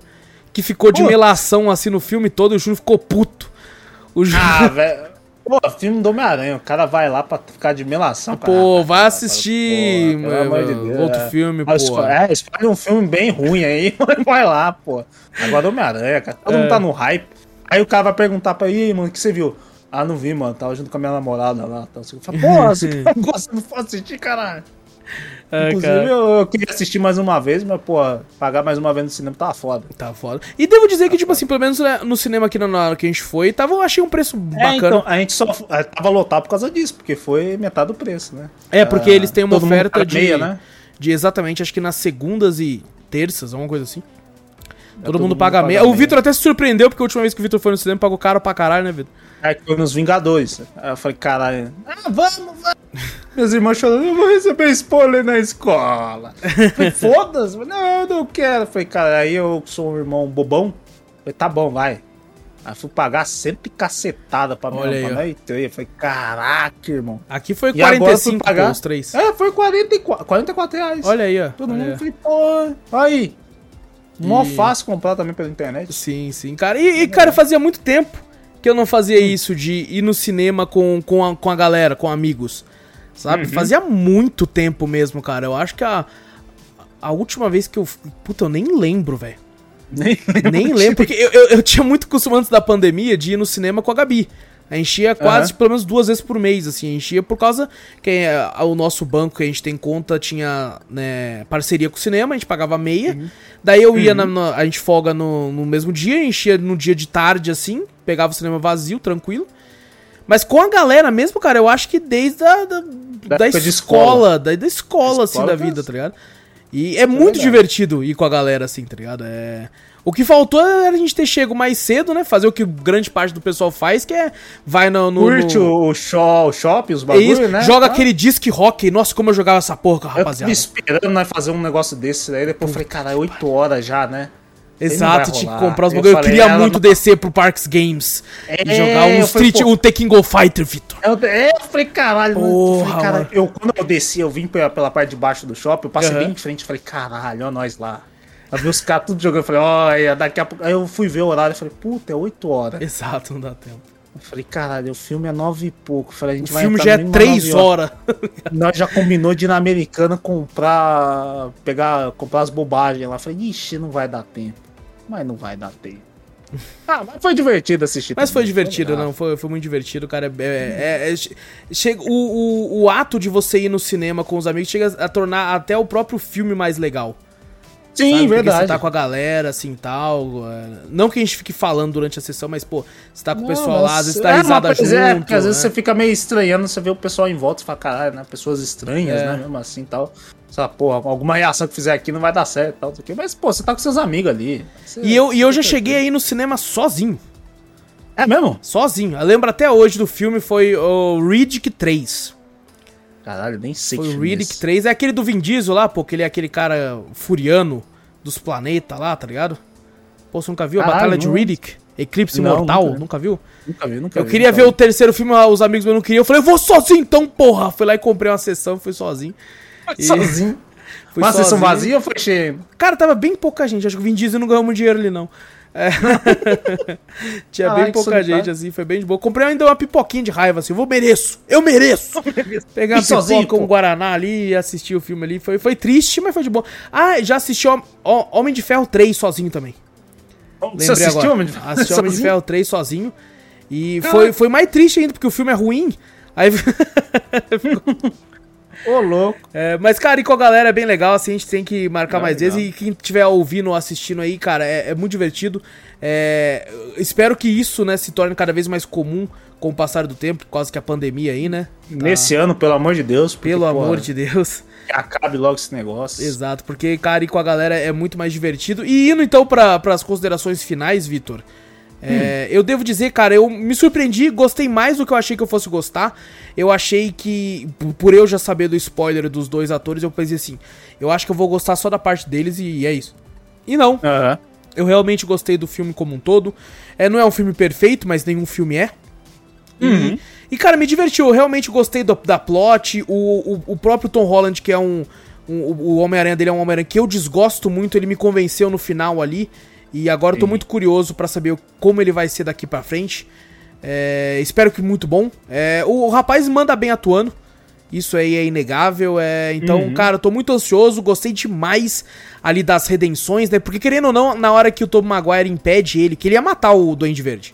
que ficou de melação assim no filme todo e o Júnior ficou puto. O Júnior. Ah, velho. Pô, filme do Homem-Aranha, o cara vai lá pra ficar de melação. cara. Pô, vai Ah, assistir pô, pelo amor de Deus, outro é. filme, pô. É, escolhe um filme bem ruim aí, vai lá, pô. Agora Homem-Aranha, cara. Todo É. mundo tá no hype. Aí o cara vai perguntar pra ele, mano, o que você viu? Ah, não vi, mano. Tava junto com a minha namorada lá. Então, você fala, pô, você não gosta, não assistir, caralho. É, Inclusive, eu, eu queria assistir mais uma vez, mas, pô, pagar mais uma vez no cinema tava foda. tá foda. E devo dizer que, tipo assim, pelo menos né, no cinema aqui na hora que a gente foi, tava, eu achei um preço É, bacana. então, a gente só é, tava lotado por causa disso, porque foi metade do preço, né? É, porque Ah, eles têm uma oferta de, meia, né? de exatamente, acho que nas segundas e terças, alguma coisa assim. todo, todo mundo mundo paga paga meia. O meia. Vitor até se surpreendeu, porque a última vez que o Vitor foi no cinema pagou caro pra caralho, né, Vitor? Aí foi nos Vingadores. Aí eu falei, caralho, ah, vamos, vamos. Meus irmãos chorando, eu vou receber spoiler na escola. Foda-se, não, eu não quero. Eu Falei, cara, aí eu sou um irmão bobão. Eu Falei, tá bom, vai. Aí fui pagar sempre cacetada pra aí, minha ó. mãe. Eu falei, caraca, irmão. Aqui foi E agora eu fui 45 pagar. os três. É, foi 44, 44 reais. Olha aí, ó. Todo mundo aí. falei, pô, aí. Mó E- fácil comprar também pela internet. Sim, sim, cara. E, e, cara, fazia muito tempo que eu não fazia isso de ir no cinema com, com, a, com a galera, com amigos. Sabe? Fazia muito tempo mesmo, cara. Eu acho que a, a última vez que eu. Puta, eu nem lembro, velho. Nem Nem lembro, porque eu, eu, eu tinha muito costume antes da pandemia de ir no cinema com a Gabi. A gente enchia quase, Aham. pelo menos duas vezes por mês, assim. A gente ia por causa que é, o nosso banco que a gente tem conta tinha né, parceria com o cinema, a gente pagava meia. Daí eu ia, na, na- a gente folga no, no mesmo dia, enchia no dia de tarde, assim, pegava o cinema vazio, tranquilo. Mas com a galera mesmo, cara, eu acho que desde a, da, da, de escola, escola. da, da escola, assim, Escola da tá- vida, tá ligado? E é muito verdade. divertido ir com a galera, assim, tá ligado? É... O que faltou era a gente ter chego mais cedo, né? Fazer o que grande parte do pessoal faz, que é vai no. no Curte no... o, show, o shopping, os É bagulho, isso, né? joga Tá? aquele disc rock. Nossa, como eu jogava essa porra, Eu tava rapaziada. esperando nós fazer um negócio desse, aí depois eu falei, cara, é 8 horas já, né? Exato, tinha que comprar os Eu bagulho. Eu falei, queria ela muito não- descer pro Parks Games É, e jogar um eu falei, Street, pô. um Tekken Go Fighter, Vitor. Eu, é, eu falei, caralho, mano. Eu Porra, falei, eu, quando eu desci, eu vim pela, pela parte de baixo do shopping, eu passei Aham. bem em frente, falei, caralho, ó nós lá. Eu vi os caras tudo jogando, eu falei, olha, daqui a pouco. Aí eu fui ver o horário, eu falei, puta, é 8 horas. Exato, não dá tempo. Eu falei, caralho, o filme é 9 e pouco. Eu falei, a gente O vai filme já é no mínimo 3 9 horas. Nós já combinou de ir na americana comprar. pegar. comprar as bobagens lá. Eu falei, ixi, não vai dar tempo. Mas não vai dar tempo. Ah, mas foi divertido assistir. Mas foi também, divertido, legal. não. Foi, foi muito divertido, cara. É, é- é- che- chega, o, o, o ato de você ir no cinema com os amigos chega a tornar até o próprio filme mais legal. Sim, sabe? Porque verdade. você tá com a galera, assim, tal. é, Não que a gente fique falando durante a sessão, mas, pô, você tá com o pessoal lá, às vezes dá é, risada mas junto. É, porque às vezes né? você fica meio estranhando, você vê o pessoal em volta e fala, caralho, né? Pessoas estranhas, É. né? Mesmo assim e tal. Lá, porra, alguma reação que fizer aqui não vai dar certo tal, não o quê. Mas, pô, você tá com seus amigos ali. Você- E eu, e eu já cheguei aí no cinema sozinho. É mesmo? Sozinho. Eu lembro até hoje do filme, foi o Riddick 3. Caralho, nem sei Foi o é Riddick esse. 3. É aquele do Vin Diesel lá, pô, que ele é aquele cara furiano dos planetas lá, tá ligado? Pô, você nunca viu a Batalha de. Riddick? Eclipse Não, Mortal? nunca. Nunca viu? Nunca vi, nunca Eu vi, queria nunca ver vi. o terceiro filme, os amigos meus não queriam. Eu falei, eu vou sozinho então, porra! Fui lá e comprei uma sessão, fui sozinho. E- Sozinho. Fui Mas vocês são sozinho. vazios ou foi cheio? Cara, tava bem pouca gente. Acho que o Vin Diesel não ganhou muito dinheiro ali, não. É. Tinha bem pouca gente, assim, foi bem de boa. Comprei ainda uma pipoquinha de raiva, assim. Eu vou mereço! Eu mereço! Pegar uma sozinho, um pô? Guaraná ali e assistir o filme ali. Foi, foi triste, mas foi de boa. Ah, já assisti Hom- Hom- Homem de Ferro 3 sozinho também. Você assistiu agora. Homem de? Assisti Homem de? Ferro 3 sozinho. E foi, foi mais triste ainda, porque o filme é ruim. Aí. Ô, louco. É, mas, cara, e com a galera é bem legal, assim, a gente tem que marcar Legal, mais legal. vezes. E quem estiver ouvindo ou assistindo aí, cara, é, é muito divertido. É, espero que isso, né, se torne cada vez mais comum com o passar do tempo, por causa que a pandemia aí, né? tá- Nesse ano, pelo amor de Deus. porque, Pelo pô, amor de Deus. que Acabe logo esse negócio. Exato, porque, cara, ir com a galera é muito mais divertido. E indo então para as considerações finais, Vitor. É, Eu devo dizer, cara, eu me surpreendi, gostei mais do que eu achei que eu fosse gostar. Eu achei que, por eu já saber do spoiler dos dois atores, eu pensei assim: eu acho que eu vou gostar só da parte deles e é isso. E não, eu realmente gostei do filme como um todo. É, não é um filme perfeito, mas nenhum filme é. E, Uhum. e, cara, me divertiu. Eu realmente gostei do- da plot. O, o, o próprio Tom Holland, que é um. um- o Homem-Aranha dele é um Homem-Aranha que eu desgosto muito. Ele me convenceu no final ali. E agora eu tô muito curioso pra saber como ele vai ser daqui pra frente. É, espero que muito bom. É, o, o rapaz manda bem atuando. Isso aí é inegável. É, então, Uhum. cara, eu tô muito ansioso. Gostei demais ali das redenções, né? Porque querendo ou não, na hora que o Tom Maguire impede ele, que ele ia matar o Duende Verde.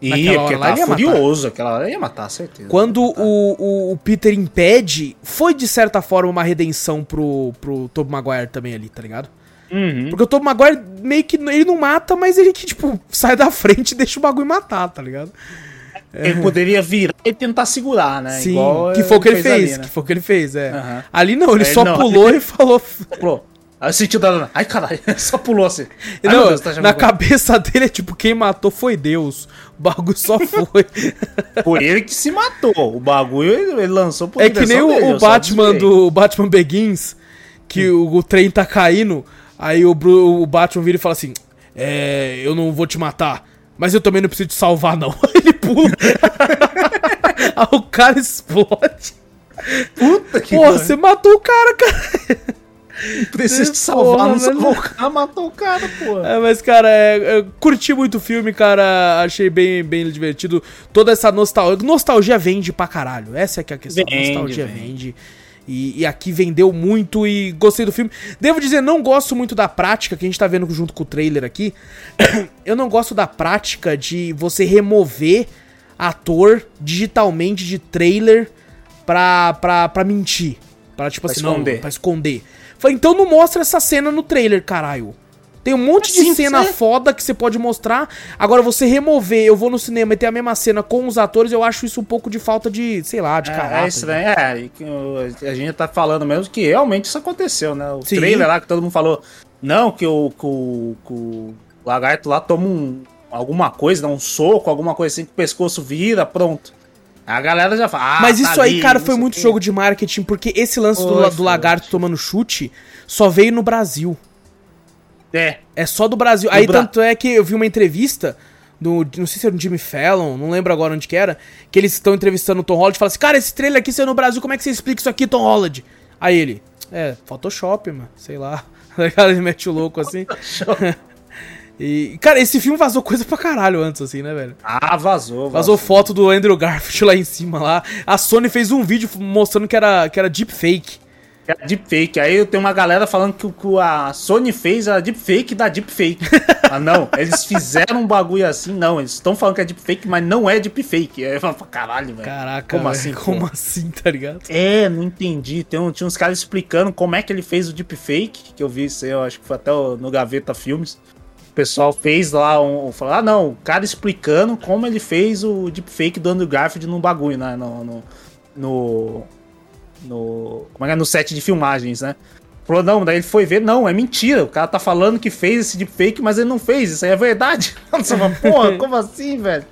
Naquela porque hora lá ele ia matar. furioso. Aquela hora ia matar, certeza. Quando Ia matar. o, o, o Peter impede, foi de certa forma uma redenção pro, pro Tobey Maguire também ali, tá ligado? Uhum. Porque o Tobey Maguire meio que ele não mata, mas ele que, tipo, sai da frente e deixa o bagulho matar, tá ligado? Ele poderia virar e tentar segurar, né? Sim, Igual que foi o que ele fez, ali, né? que foi o que ele fez, é. Aham. Ali não, ele Aí só não. pulou e falou... Pulou. Aí sentiu da. Ai, caralho, só pulou assim. Ai, não, Deus, tá na cabeça dele é tipo, quem matou foi Deus. O bagulho só foi. Foi ele que se matou. O bagulho ele, lançou por É que nem o, dele, o Batman do Batman Begins, que o, o trem tá caindo, aí o, Bru- o Batman vira e fala assim: É, eu não vou te matar, mas eu também não preciso te salvar, não. Ele pula. aí o cara explode. Puta que Pô, pariu. você matou o cara, cara. precisa te salvar, Porra, não salvou o cara, matou o cara, pô. É, mas, cara, é, eu curti muito o filme, cara. Achei bem, bem divertido. Toda essa nostalgia. Nostalgia vende pra caralho. Essa é que é a questão. Vende, nostalgia vende. vende. E, e aqui vendeu muito e gostei do filme. Devo dizer, não gosto muito da prática que a gente tá vendo junto com o trailer aqui. Eu não gosto da prática de você remover ator digitalmente de trailer pra, pra, pra mentir. Pra, tipo Pra assim, esconder. não, pra esconder. Falei, então não mostra essa cena no trailer, caralho. Tem um monte de Sim, cena sim. foda que você pode mostrar. Agora, você remover, eu vou no cinema e ter a mesma cena com os atores, eu acho isso um pouco de falta de, sei lá, de É, caráter. é estranho, é, que a gente tá falando mesmo que realmente isso aconteceu, né? O Sim. trailer lá que todo mundo falou, não, que o, que o, que o lagarto lá toma um, alguma coisa, dá um soco, alguma coisa assim, que o pescoço vira, pronto. A galera já fala, ah, Mas tá isso aí, ali, cara, foi muito o quê. jogo de marketing, porque esse lance do, do lagarto tomando chute só veio no Brasil. É, É só do Brasil. Do Aí Bra- tanto é que eu vi uma entrevista do, não sei se era do Jimmy Fallon, não lembro agora onde que era, que eles estão entrevistando o Tom Holland e falam assim, cara, esse trailer aqui saiu no Brasil, como é que você explica isso aqui, Tom Holland? Aí ele, é, Photoshop, mano, sei lá. Ele mete o louco assim. e, cara, esse filme vazou coisa pra caralho antes, assim, né, velho? ah, vazou, Vazou foto do Andrew Garfield lá em cima lá. A Sony fez um vídeo mostrando que era, que era deepfake. É deepfake. Aí tem uma galera falando que o que a Sony fez a deepfake da deepfake. ah, não, eles fizeram um bagulho assim, não. Eles estão falando que é deepfake, mas não é deepfake. Aí eu falo, caralho, velho. Caraca, Como velho, assim, Como pô? assim, tá ligado? É, não entendi. Tem um- tinha uns caras explicando como é que ele fez o deepfake, que eu vi isso aí, eu acho que foi até no Gaveta Filmes. O pessoal fez lá um. Falou, ah, não, o cara explicando como ele fez o deepfake do Andrew Garfield no bagulho, né? No. no, no, no- como é é? No set de filmagens, né? Falou, não, daí ele foi ver, não, é mentira. O cara tá falando que fez esse deepfake, mas ele não fez, isso aí é verdade. Você fala, porra, como assim, velho?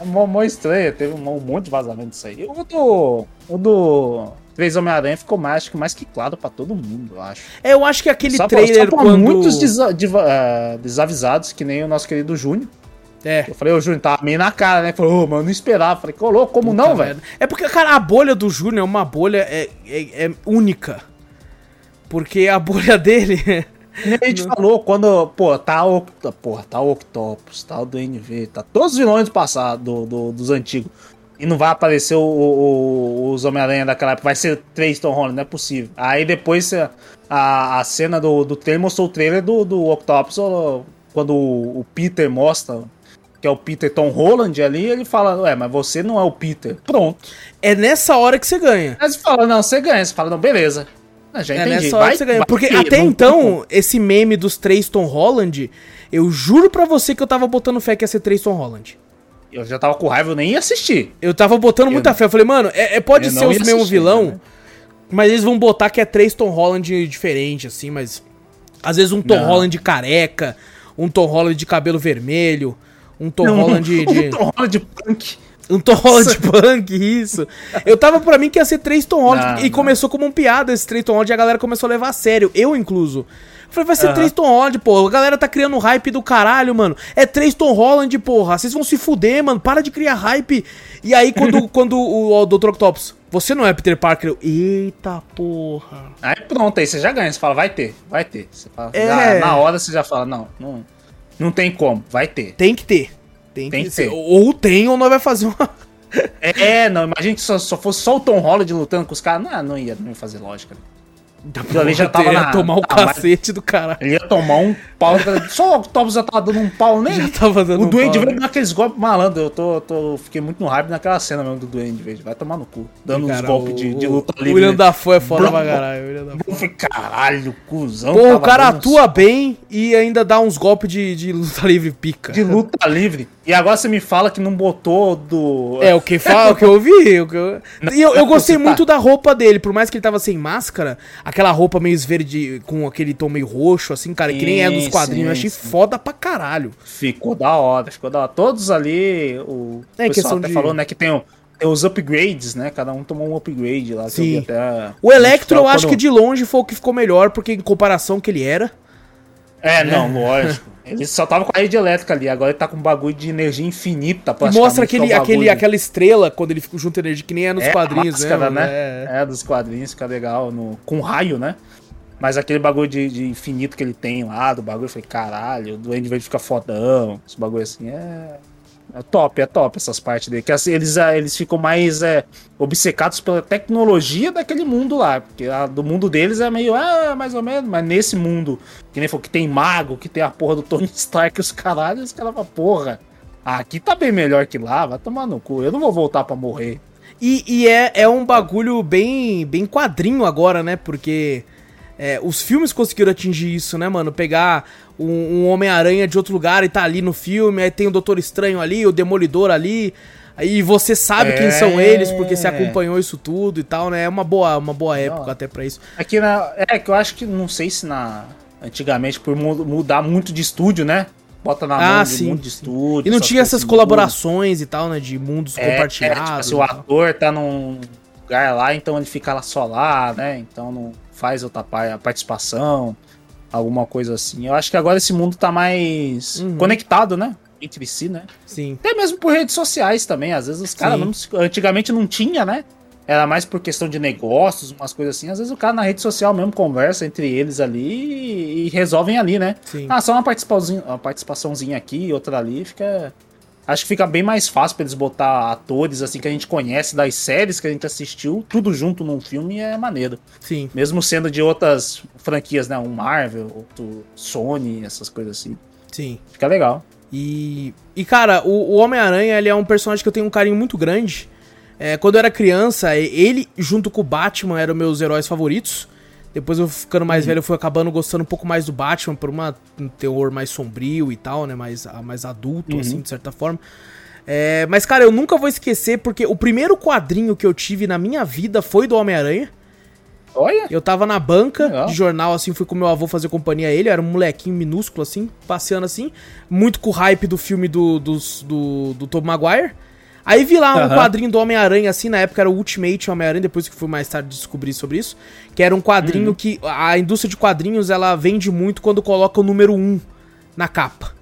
É mó, mó estranho, teve um, um monte de vazamento disso aí. O do. O do. Três Homem-Aranha ficou mais, mais que claro pra todo mundo, eu acho. É, eu acho que aquele só pra- trailer só pra quando... muitos desa- diva- eh, desavisados, que nem o nosso querido Júnior. É. Eu falei, ô Júnior, tava meio na cara, né? Falou, ô, mano, eu não esperava. Falei, colou, como não, Puta velho? merda. É porque, cara, a bolha do Júnior é uma bolha é, é, é única. Porque a bolha dele... E a gente falou, quando, pô, tá o, porra, tá o Octopus, tá o DNV, tá todos os vilões do passado, do, do- dos antigos. E não vai aparecer o, o- os Homem-Aranha daquela época, vai ser três Tom Holland, não é possível. Aí depois a, a, cena do, do trailer mostrou o trailer do, do Octopus, quando o, o Peter mostra que é o Peter Tom Holland ali, ele fala, ué, mas você não é o Peter. Pronto. é nessa hora que você ganha. Aí você fala, não, você ganha. Você fala, não, beleza. Ah, já É entendi. nessa hora Vai- que você ganha. Porque até não então, esse meme dos três Tom Holland, eu juro pra você que eu tava botando fé que ia ser três Tom Holland. Eu já tava com raiva, eu nem ia assistir. Eu tava botando muita fé. Eu falei, mano, é, é- pode Eu ser não os mesmos assistir, vilão, né? mas eles vão botar que é três Tom Holland diferente, assim, mas. Às vezes um Tom Não. Holland careca, um Tom Holland de cabelo vermelho, um Tom Holland de. Um Tom Holland punk. Um Tom Holland punk, isso. Eu tava pra mim que ia ser três Tom Holland. Não, e não. começou como um piada esse três Tom Holland e a galera começou a levar a sério. Eu incluso. Eu falei, vai ser Aham. três Tom Holland, porra. A galera tá criando hype do caralho, mano. É três Tom Holland, porra. Vocês vão se fuder, mano. Para de criar hype. E aí, quando, quando o, o Dr. Octopus, você não é Peter Parker, eu, eita porra. Aí pronto, aí você já ganha. Você fala, vai ter, vai ter. Você fala, É. já- na hora você já fala, não, não, não tem como, vai ter. Tem que ter. Tem, Tem que que ter. Ou tem, ou nós vai fazer uma. É, não, imagina que só, só fosse só o Tom Holland lutando com os caras. Não, não ia, não ia fazer lógica. Aquilo ali já tava ia na- tomar o tá, cacete do caralho. Ele ia tomar um pau. Só o Octopus já tava dando um pau nele. Já tava dando o um Duende pau, veio né? dar aqueles golpes malandro. Eu tô, tô, fiquei muito no hype naquela cena mesmo do Duende Verde. Vai tomar no cu. Dando uns Cara, golpes o- de, de o- luta O livre. William né? Dafoe é foda pra caralho. o William Dafoe. Eu falei, caralho, cuzão. Pô, o cara dando uns atua bem e ainda dá uns golpes de, de luta livre pica. de luta livre. E agora você me fala que não botou do. É, o que fala, o que eu vi. O que eu... E eu, eu gostei você tá- muito da roupa dele, por mais que ele tava sem máscara, aquela roupa meio verde com aquele tom meio roxo, assim, cara, que nem é dos Sim, quadrinhos. eu sim, achei sim. foda pra caralho. Ficou da hora, ficou da hora. Todos ali, o É, pessoal até de- falou, né, que tem, tem os upgrades, né? Cada um tomou um upgrade lá. que eu Sim. até- O Electro, eu Quando- acho que de longe foi o que ficou melhor, porque em comparação que ele era. É, não, lógico. Ele só tava com a rede elétrica ali, agora ele tá com um bagulho de energia infinita, E mostra que é aquele, aquele, aquela estrela quando ele fica junto à energia, que nem é nos É, quadrinhos, máscara, né? né? É. É. dos quadrinhos, fica legal, no, com raio, né? Mas aquele bagulho de, de infinito que ele tem lá, do bagulho, eu falei, caralho, o Duende Verde fica fodão, esse bagulho assim, é... É top, é top essas partes dele. Que assim, eles, ah, eles ficam mais é, obcecados pela tecnologia daquele mundo lá. Porque a do mundo deles é meio, ah, mais ou menos. Mas nesse mundo, que nem falou, que tem mago, que tem a porra do Tony Stark, os caralhos, os caras falam, porra, aqui tá bem melhor que lá, vai tomar no cu. Eu não vou voltar pra morrer. E, e é, é um bagulho bem, bem quadrinho agora, né? Porque é, os filmes conseguiram atingir isso, né, mano? Pegar um, um Homem-Aranha de outro lugar e tá ali no filme, aí tem o Doutor Estranho ali, o Demolidor ali. Aí você sabe é... quem são é. eles, porque você acompanhou isso tudo e tal, né? É uma boa, uma boa época não. até pra isso. Aqui na. É que eu acho que não sei se na. Antigamente, por mudar muito de estúdio, né? bota na ah, mão sim, de mundo de estúdio. E não tinha essas colaborações e tal, né? De mundos é, compartilhados. É, tipo, assim, o ator tá num lugar lá, então ele fica lá só lá, né? Então não faz outra participação, alguma coisa assim. Eu acho que agora esse mundo tá mais uhum. conectado, né? Entre si, né? Sim. Até mesmo por redes sociais também. Às vezes os caras antigamente não tinha, né? era mais por questão de negócios, umas coisas assim. Às vezes o cara na rede social mesmo conversa entre eles ali e resolvem ali, né? Sim. Ah, só uma participaçãozinha, uma participaçãozinha aqui, outra ali, fica. Acho que fica bem mais fácil pra eles botar atores assim que a gente conhece das séries que a gente assistiu, tudo junto num filme é maneiro. Sim. Mesmo sendo de outras franquias, né? Um Marvel, outro Sony, essas coisas assim. Sim. Fica legal. E, e cara, o, o Homem-Aranha, ele é um personagem que eu tenho um carinho muito grande. É, quando eu era criança, ele junto com o Batman eram meus heróis favoritos. Depois eu ficando mais uhum. velho, eu fui acabando gostando um pouco mais do Batman por uma, um teor mais sombrio e tal, né? Mais, mais adulto, uhum. assim, de certa forma. É, mas, cara, eu nunca vou esquecer, porque o primeiro quadrinho que eu tive na minha vida foi do Homem-Aranha. Olha! Eu tava na banca Legal. de jornal, assim, fui com meu avô fazer companhia a ele, era um molequinho minúsculo, assim, passeando assim, muito com o hype do filme do, do, do, do Tom Maguire. Aí vi lá um uhum. quadrinho do Homem-Aranha, assim, na época era o Ultimate Homem-Aranha, depois que fui mais tarde descobrir sobre isso. Que era um quadrinho uhum. que. A indústria de quadrinhos ela vende muito quando coloca o número 1 na capa.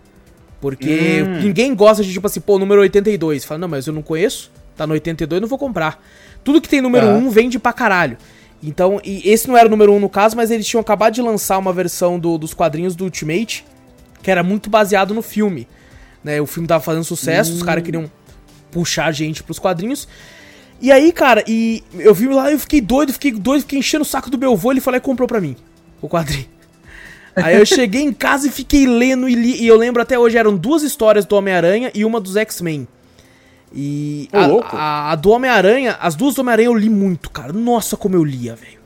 Porque uhum. ninguém gosta de, tipo assim, pô, número 82. Fala, não, mas eu não conheço, tá no 82, não vou comprar. Tudo que tem número uhum. 1 vende pra caralho. Então, e esse não era o número 1 no caso, mas eles tinham acabado de lançar uma versão do, dos quadrinhos do Ultimate, que era muito baseado no filme. Né? O filme tava fazendo sucesso, os caras hum. queriam puxar a gente pros quadrinhos. E aí, cara, e eu vi lá, eu fiquei doido, fiquei doido, fiquei enchendo o saco do meu avô, ele falou e comprou pra mim o quadrinho. Aí eu cheguei em casa e fiquei lendo e li, e eu lembro até hoje, eram duas histórias do Homem-Aranha e uma dos X-Men. E a, a, a, do Homem-Aranha, as duas do Homem-Aranha eu li muito, cara. Nossa, como eu lia, velho.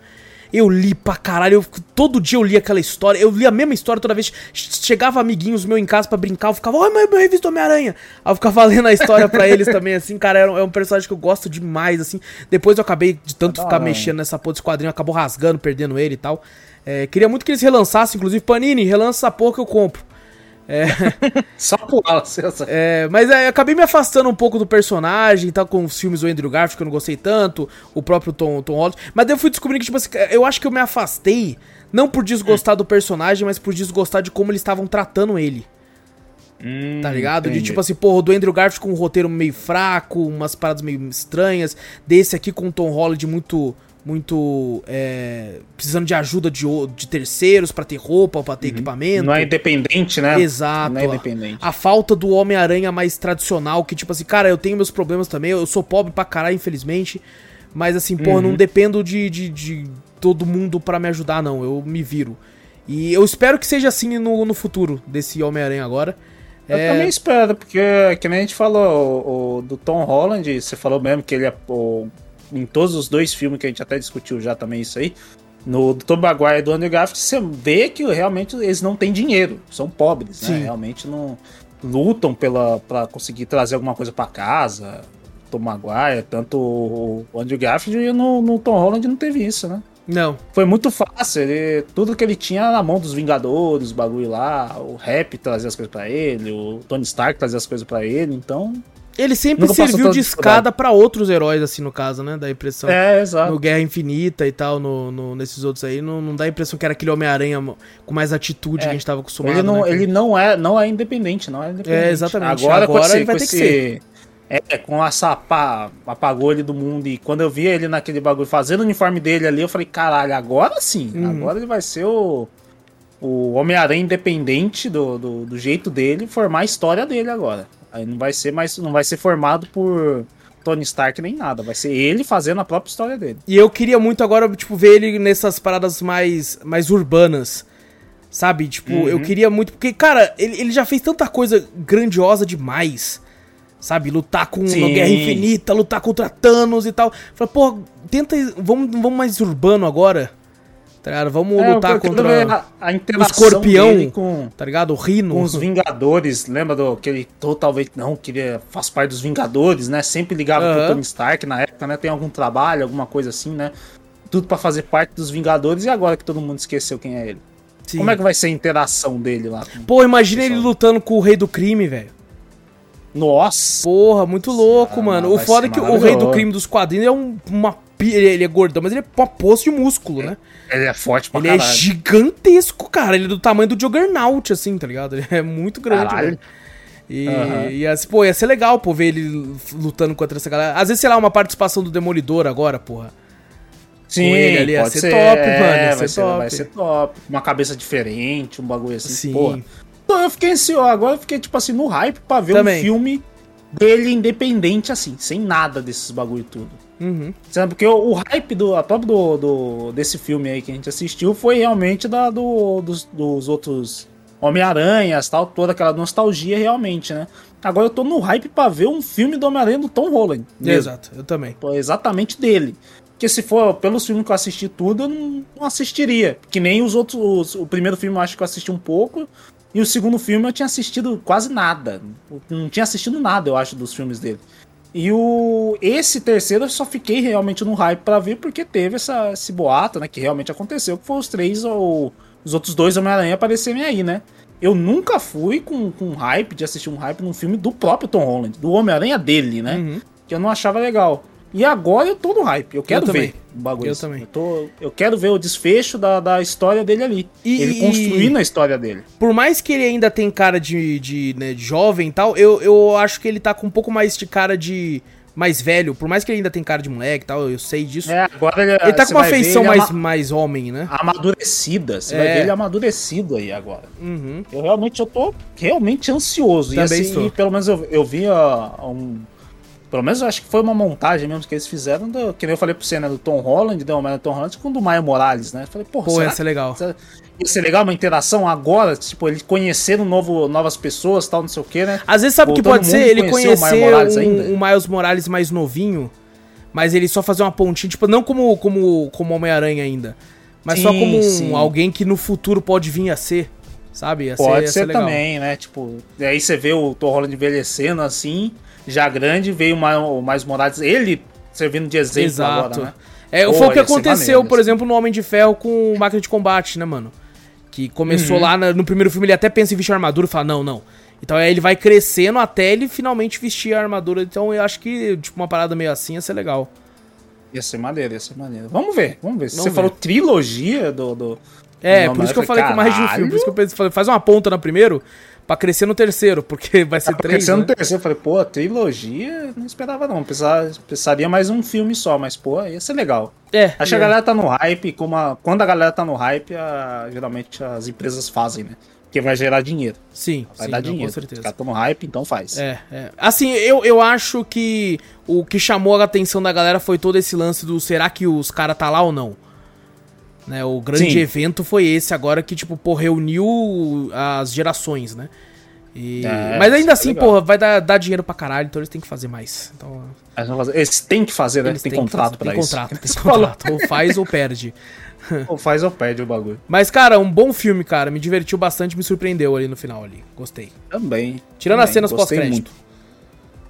Eu li pra caralho, eu, todo dia eu li aquela história, eu li a mesma história toda vez. Chegava amiguinhos meu em casa para brincar, eu ficava, olha meu revista Homem-Aranha. Aí eu ficava lendo a história para eles também, assim, cara, é um, é um, personagem que eu gosto demais, assim. Depois eu acabei de tanto ficar mexendo nessa porra desse quadrinho, acabou rasgando, perdendo ele e tal. É, queria muito que eles relançassem, inclusive, Panini, relança essa porra que eu compro. É. Só pular, é, Mas é, acabei me afastando um pouco do personagem, tá com os filmes do Andrew Garfield que eu não gostei tanto, o próprio Tom, Tom Holland. Mas daí eu fui descobrindo que, tipo assim, eu acho que eu me afastei, não por desgostar do personagem, mas por desgostar de como eles estavam tratando ele. Hum, tá ligado? Entendi. De tipo assim, porra, do Andrew Garfield com um roteiro meio fraco, umas paradas meio estranhas. Desse aqui com o Tom Holland muito muito é, precisando de ajuda de, de terceiros para ter roupa, para ter uhum. equipamento. Não é independente, né? Exato. Não é independente. A, a falta do Homem-Aranha mais tradicional, que tipo assim, cara, eu tenho meus problemas também, eu sou pobre pra caralho, infelizmente. Mas assim, uhum. pô, não dependo de, de, de todo mundo para me ajudar, não. Eu me viro. E eu espero que seja assim no, no futuro desse Homem-Aranha agora. Eu é... também espero, porque, que nem a gente falou, o, o, do Tom Holland, você falou mesmo que ele é o em todos os dois filmes que a gente até discutiu já também isso aí, no do Tom Maguire e do Andrew Garfield, você vê que realmente eles não têm dinheiro, são pobres, né? Realmente não lutam pela para conseguir trazer alguma coisa para casa. Tom Maguire, tanto o Andrew Garfield e no, no Tom Holland não teve isso, né? Não. Foi muito fácil. Ele, tudo que ele tinha na mão dos Vingadores, o bagulho lá, o Rap trazia as coisas para ele, o Tony Stark trazia as coisas para ele, então ele sempre Nunca serviu de escada para outros heróis, assim, no caso, né? Da impressão. É, exato. No Guerra Infinita e tal, no, no nesses outros aí, não, não dá a impressão que era aquele Homem-Aranha com mais atitude é. que a gente tava acostumado. Ele não, né? ele não, é, não é independente, não é independente. É, exatamente. Agora, Agora ele vai ter esse, que ser. É, com essa pá, apagou ele do mundo. E quando eu vi ele naquele bagulho fazendo o uniforme dele ali, eu falei, caralho, agora sim. Uhum. Agora ele vai ser o, o Homem-Aranha independente do, do, do jeito dele, formar a história dele agora. Aí não vai ser mais, não vai ser formado por Tony Stark nem nada, vai ser ele fazendo a própria história dele. E eu queria muito agora, tipo, ver ele nessas paradas mais mais urbanas. Sabe? Tipo, uhum. eu queria muito porque cara, ele, ele já fez tanta coisa grandiosa demais. Sabe? Lutar com Sim. uma Guerra Infinita, lutar contra Thanos e tal. Fala, pô, tenta. Vamos, vamos mais urbano agora. Tá ligado? Vamos É, lutar contra. a, a interação escorpião. com, Tá ligado? O Rino. com os Vingadores. Lembra do que ele totalmente não queria faz parte dos Vingadores, né? Sempre ligava Aham. pro Tony Stark na época, né? Tem algum trabalho, alguma coisa assim, né? Tudo pra fazer parte dos Vingadores e agora que todo mundo esqueceu quem é ele. Sim. Como é que vai ser a interação dele lá? Pô, imagina ele lutando com o Rei do Crime, velho. Nossa! Porra, muito louco, Ah, mano. O foda é que o Rei do. Crime dos quadrinhos é um, uma. Ele, ele é gordão, mas ele é uma poça de músculo, né? Ele é forte pra Ele é caralho. gigantesco, cara. Ele é do tamanho do Juggernaut, assim, tá ligado? Ele é muito grande, Caralho. velho. E, Aham. e assim, pô, ia ser legal, pô, ver ele lutando contra essa galera. Às vezes, sei lá, uma participação do Demolidor agora, porra. Sim, com ele ali, ia pode ser top, mano, ia vai ser ser, top. Vai ser top. Uma cabeça diferente, um bagulho assim. Sim. Porra. Então eu fiquei ansioso. Agora eu fiquei, tipo assim, no hype pra ver Também. um filme dele independente, assim, sem nada desses bagulho tudo. Uhum. Sabe? Porque o, o hype do, a própria do, do- desse filme aí que a gente assistiu foi realmente da, do, dos, dos outros Homem-Aranhas, tal, toda aquela nostalgia realmente, né? Agora eu tô no hype pra ver um filme do Homem-Aranha do Tom Holland. mesmo. Exato, eu também. Pô, exatamente dele. Porque se for pelos filmes que eu assisti tudo, eu não, não assistiria. Que nem os outros. os- o primeiro filme eu acho que eu assisti um pouco. E o segundo filme eu tinha assistido quase nada. Eu Não tinha assistido nada, eu acho, dos filmes dele. E o esse terceiro eu só fiquei realmente no hype pra ver porque teve essa, esse boato, né? Que realmente aconteceu, que foi os três ou os outros dois Homem-Aranha aparecerem aí, né? Eu nunca fui com, com hype de assistir um hype num filme do próprio Tom Holland, do Homem-Aranha dele, né? Uhum. que eu não achava legal. E agora eu tô no hype, eu quero também. ver o bagulho. Eu também. Eu, tô, eu quero ver o desfecho da, da história dele ali. E- ele construindo a história dele. Por mais que ele ainda tem cara de, de, né, jovem e tal, eu, eu acho que ele tá com um pouco mais de cara de mais velho. Por mais que ele ainda tem cara de moleque e tal, eu sei disso. É, agora ele, ele tá com uma feição mais, mais homem, né? amadurecida. Você É. vai ver ele amadurecido aí agora. Uhum. Eu realmente eu tô realmente ansioso. Também e assim, estou. pelo menos eu, eu vi ó, um. Pelo menos eu acho que foi uma montagem mesmo que eles fizeram, do, que nem eu falei pro você, né? Do Tom Holland, do Homem-Aranha do Tom Holland, com o do Maio Morales, né? Eu falei, porra, Pô, será ia ser legal. Será- Ia ser legal uma interação agora, tipo, ele conhecendo novo, novas pessoas, tal, não sei o que, né? Às vezes sabe o que pode o ser? Ele conhecer o Morales um, um Miles Morales mais novinho, mas ele só fazer uma pontinha, tipo, não como, como, como Homem-Aranha ainda, mas só Sim, como um- alguém que no futuro pode vir a ser, sabe? Ia Pode ser legal. também, né? Tipo, aí você vê o Tom Holland envelhecendo assim, já grande, veio o Ma- o Mais Morales, ele servindo de exemplo Exato. agora, né? É, Pô, foi o que aconteceu, por exemplo, no Homem de Ferro com o Máquina de Combate, né, mano? Que começou Uhum. lá na- no primeiro filme, ele até pensa em vestir armadura e fala, não, não. Então aí ele vai crescendo até ele finalmente vestir a armadura. Então eu acho que, tipo, uma parada meio assim ia ser legal. Ia ser maneiro, ia ser maneiro. Vamos ver, vamos ver. Vamos você falou trilogia do. do É, do por isso que eu falei com mais de um caralho. filme. Por isso que eu pensei, falei, faz uma ponta no primeiro pra crescer no terceiro, porque vai ser Porque três. você Né? no terceiro, eu falei, pô, trilogia, não esperava não. Precisava, precisaria mais um filme só, mas, pô, ia ser legal. É, Acho que é. a galera tá no hype, como a- quando a galera tá no hype, a- geralmente as empresas fazem, né? Porque vai gerar dinheiro. Sim, Vai sim, dar não, dinheiro. com Os certeza. caras tão no hype, então faz. É, é. Assim, eu, eu acho que o que chamou a atenção da galera foi todo esse lance do será que os caras tá lá ou não? Né, o grande Sim. evento foi esse agora que, tipo, pô, reuniu as gerações, né? E- É, Mas ainda é assim, legal. porra, vai dar, dar dinheiro pra caralho, então eles têm que fazer mais. Então, Eles têm que fazer, né? eles Tem contrato pra tem isso. Contrato, tem contrato. Ou faz ou perde. Ou faz ou perde o bagulho. Mas, cara, um bom filme, cara. Me divertiu bastante, me surpreendeu ali no final ali. Gostei. Também. Tirando também, as cenas pós-crédito. muito.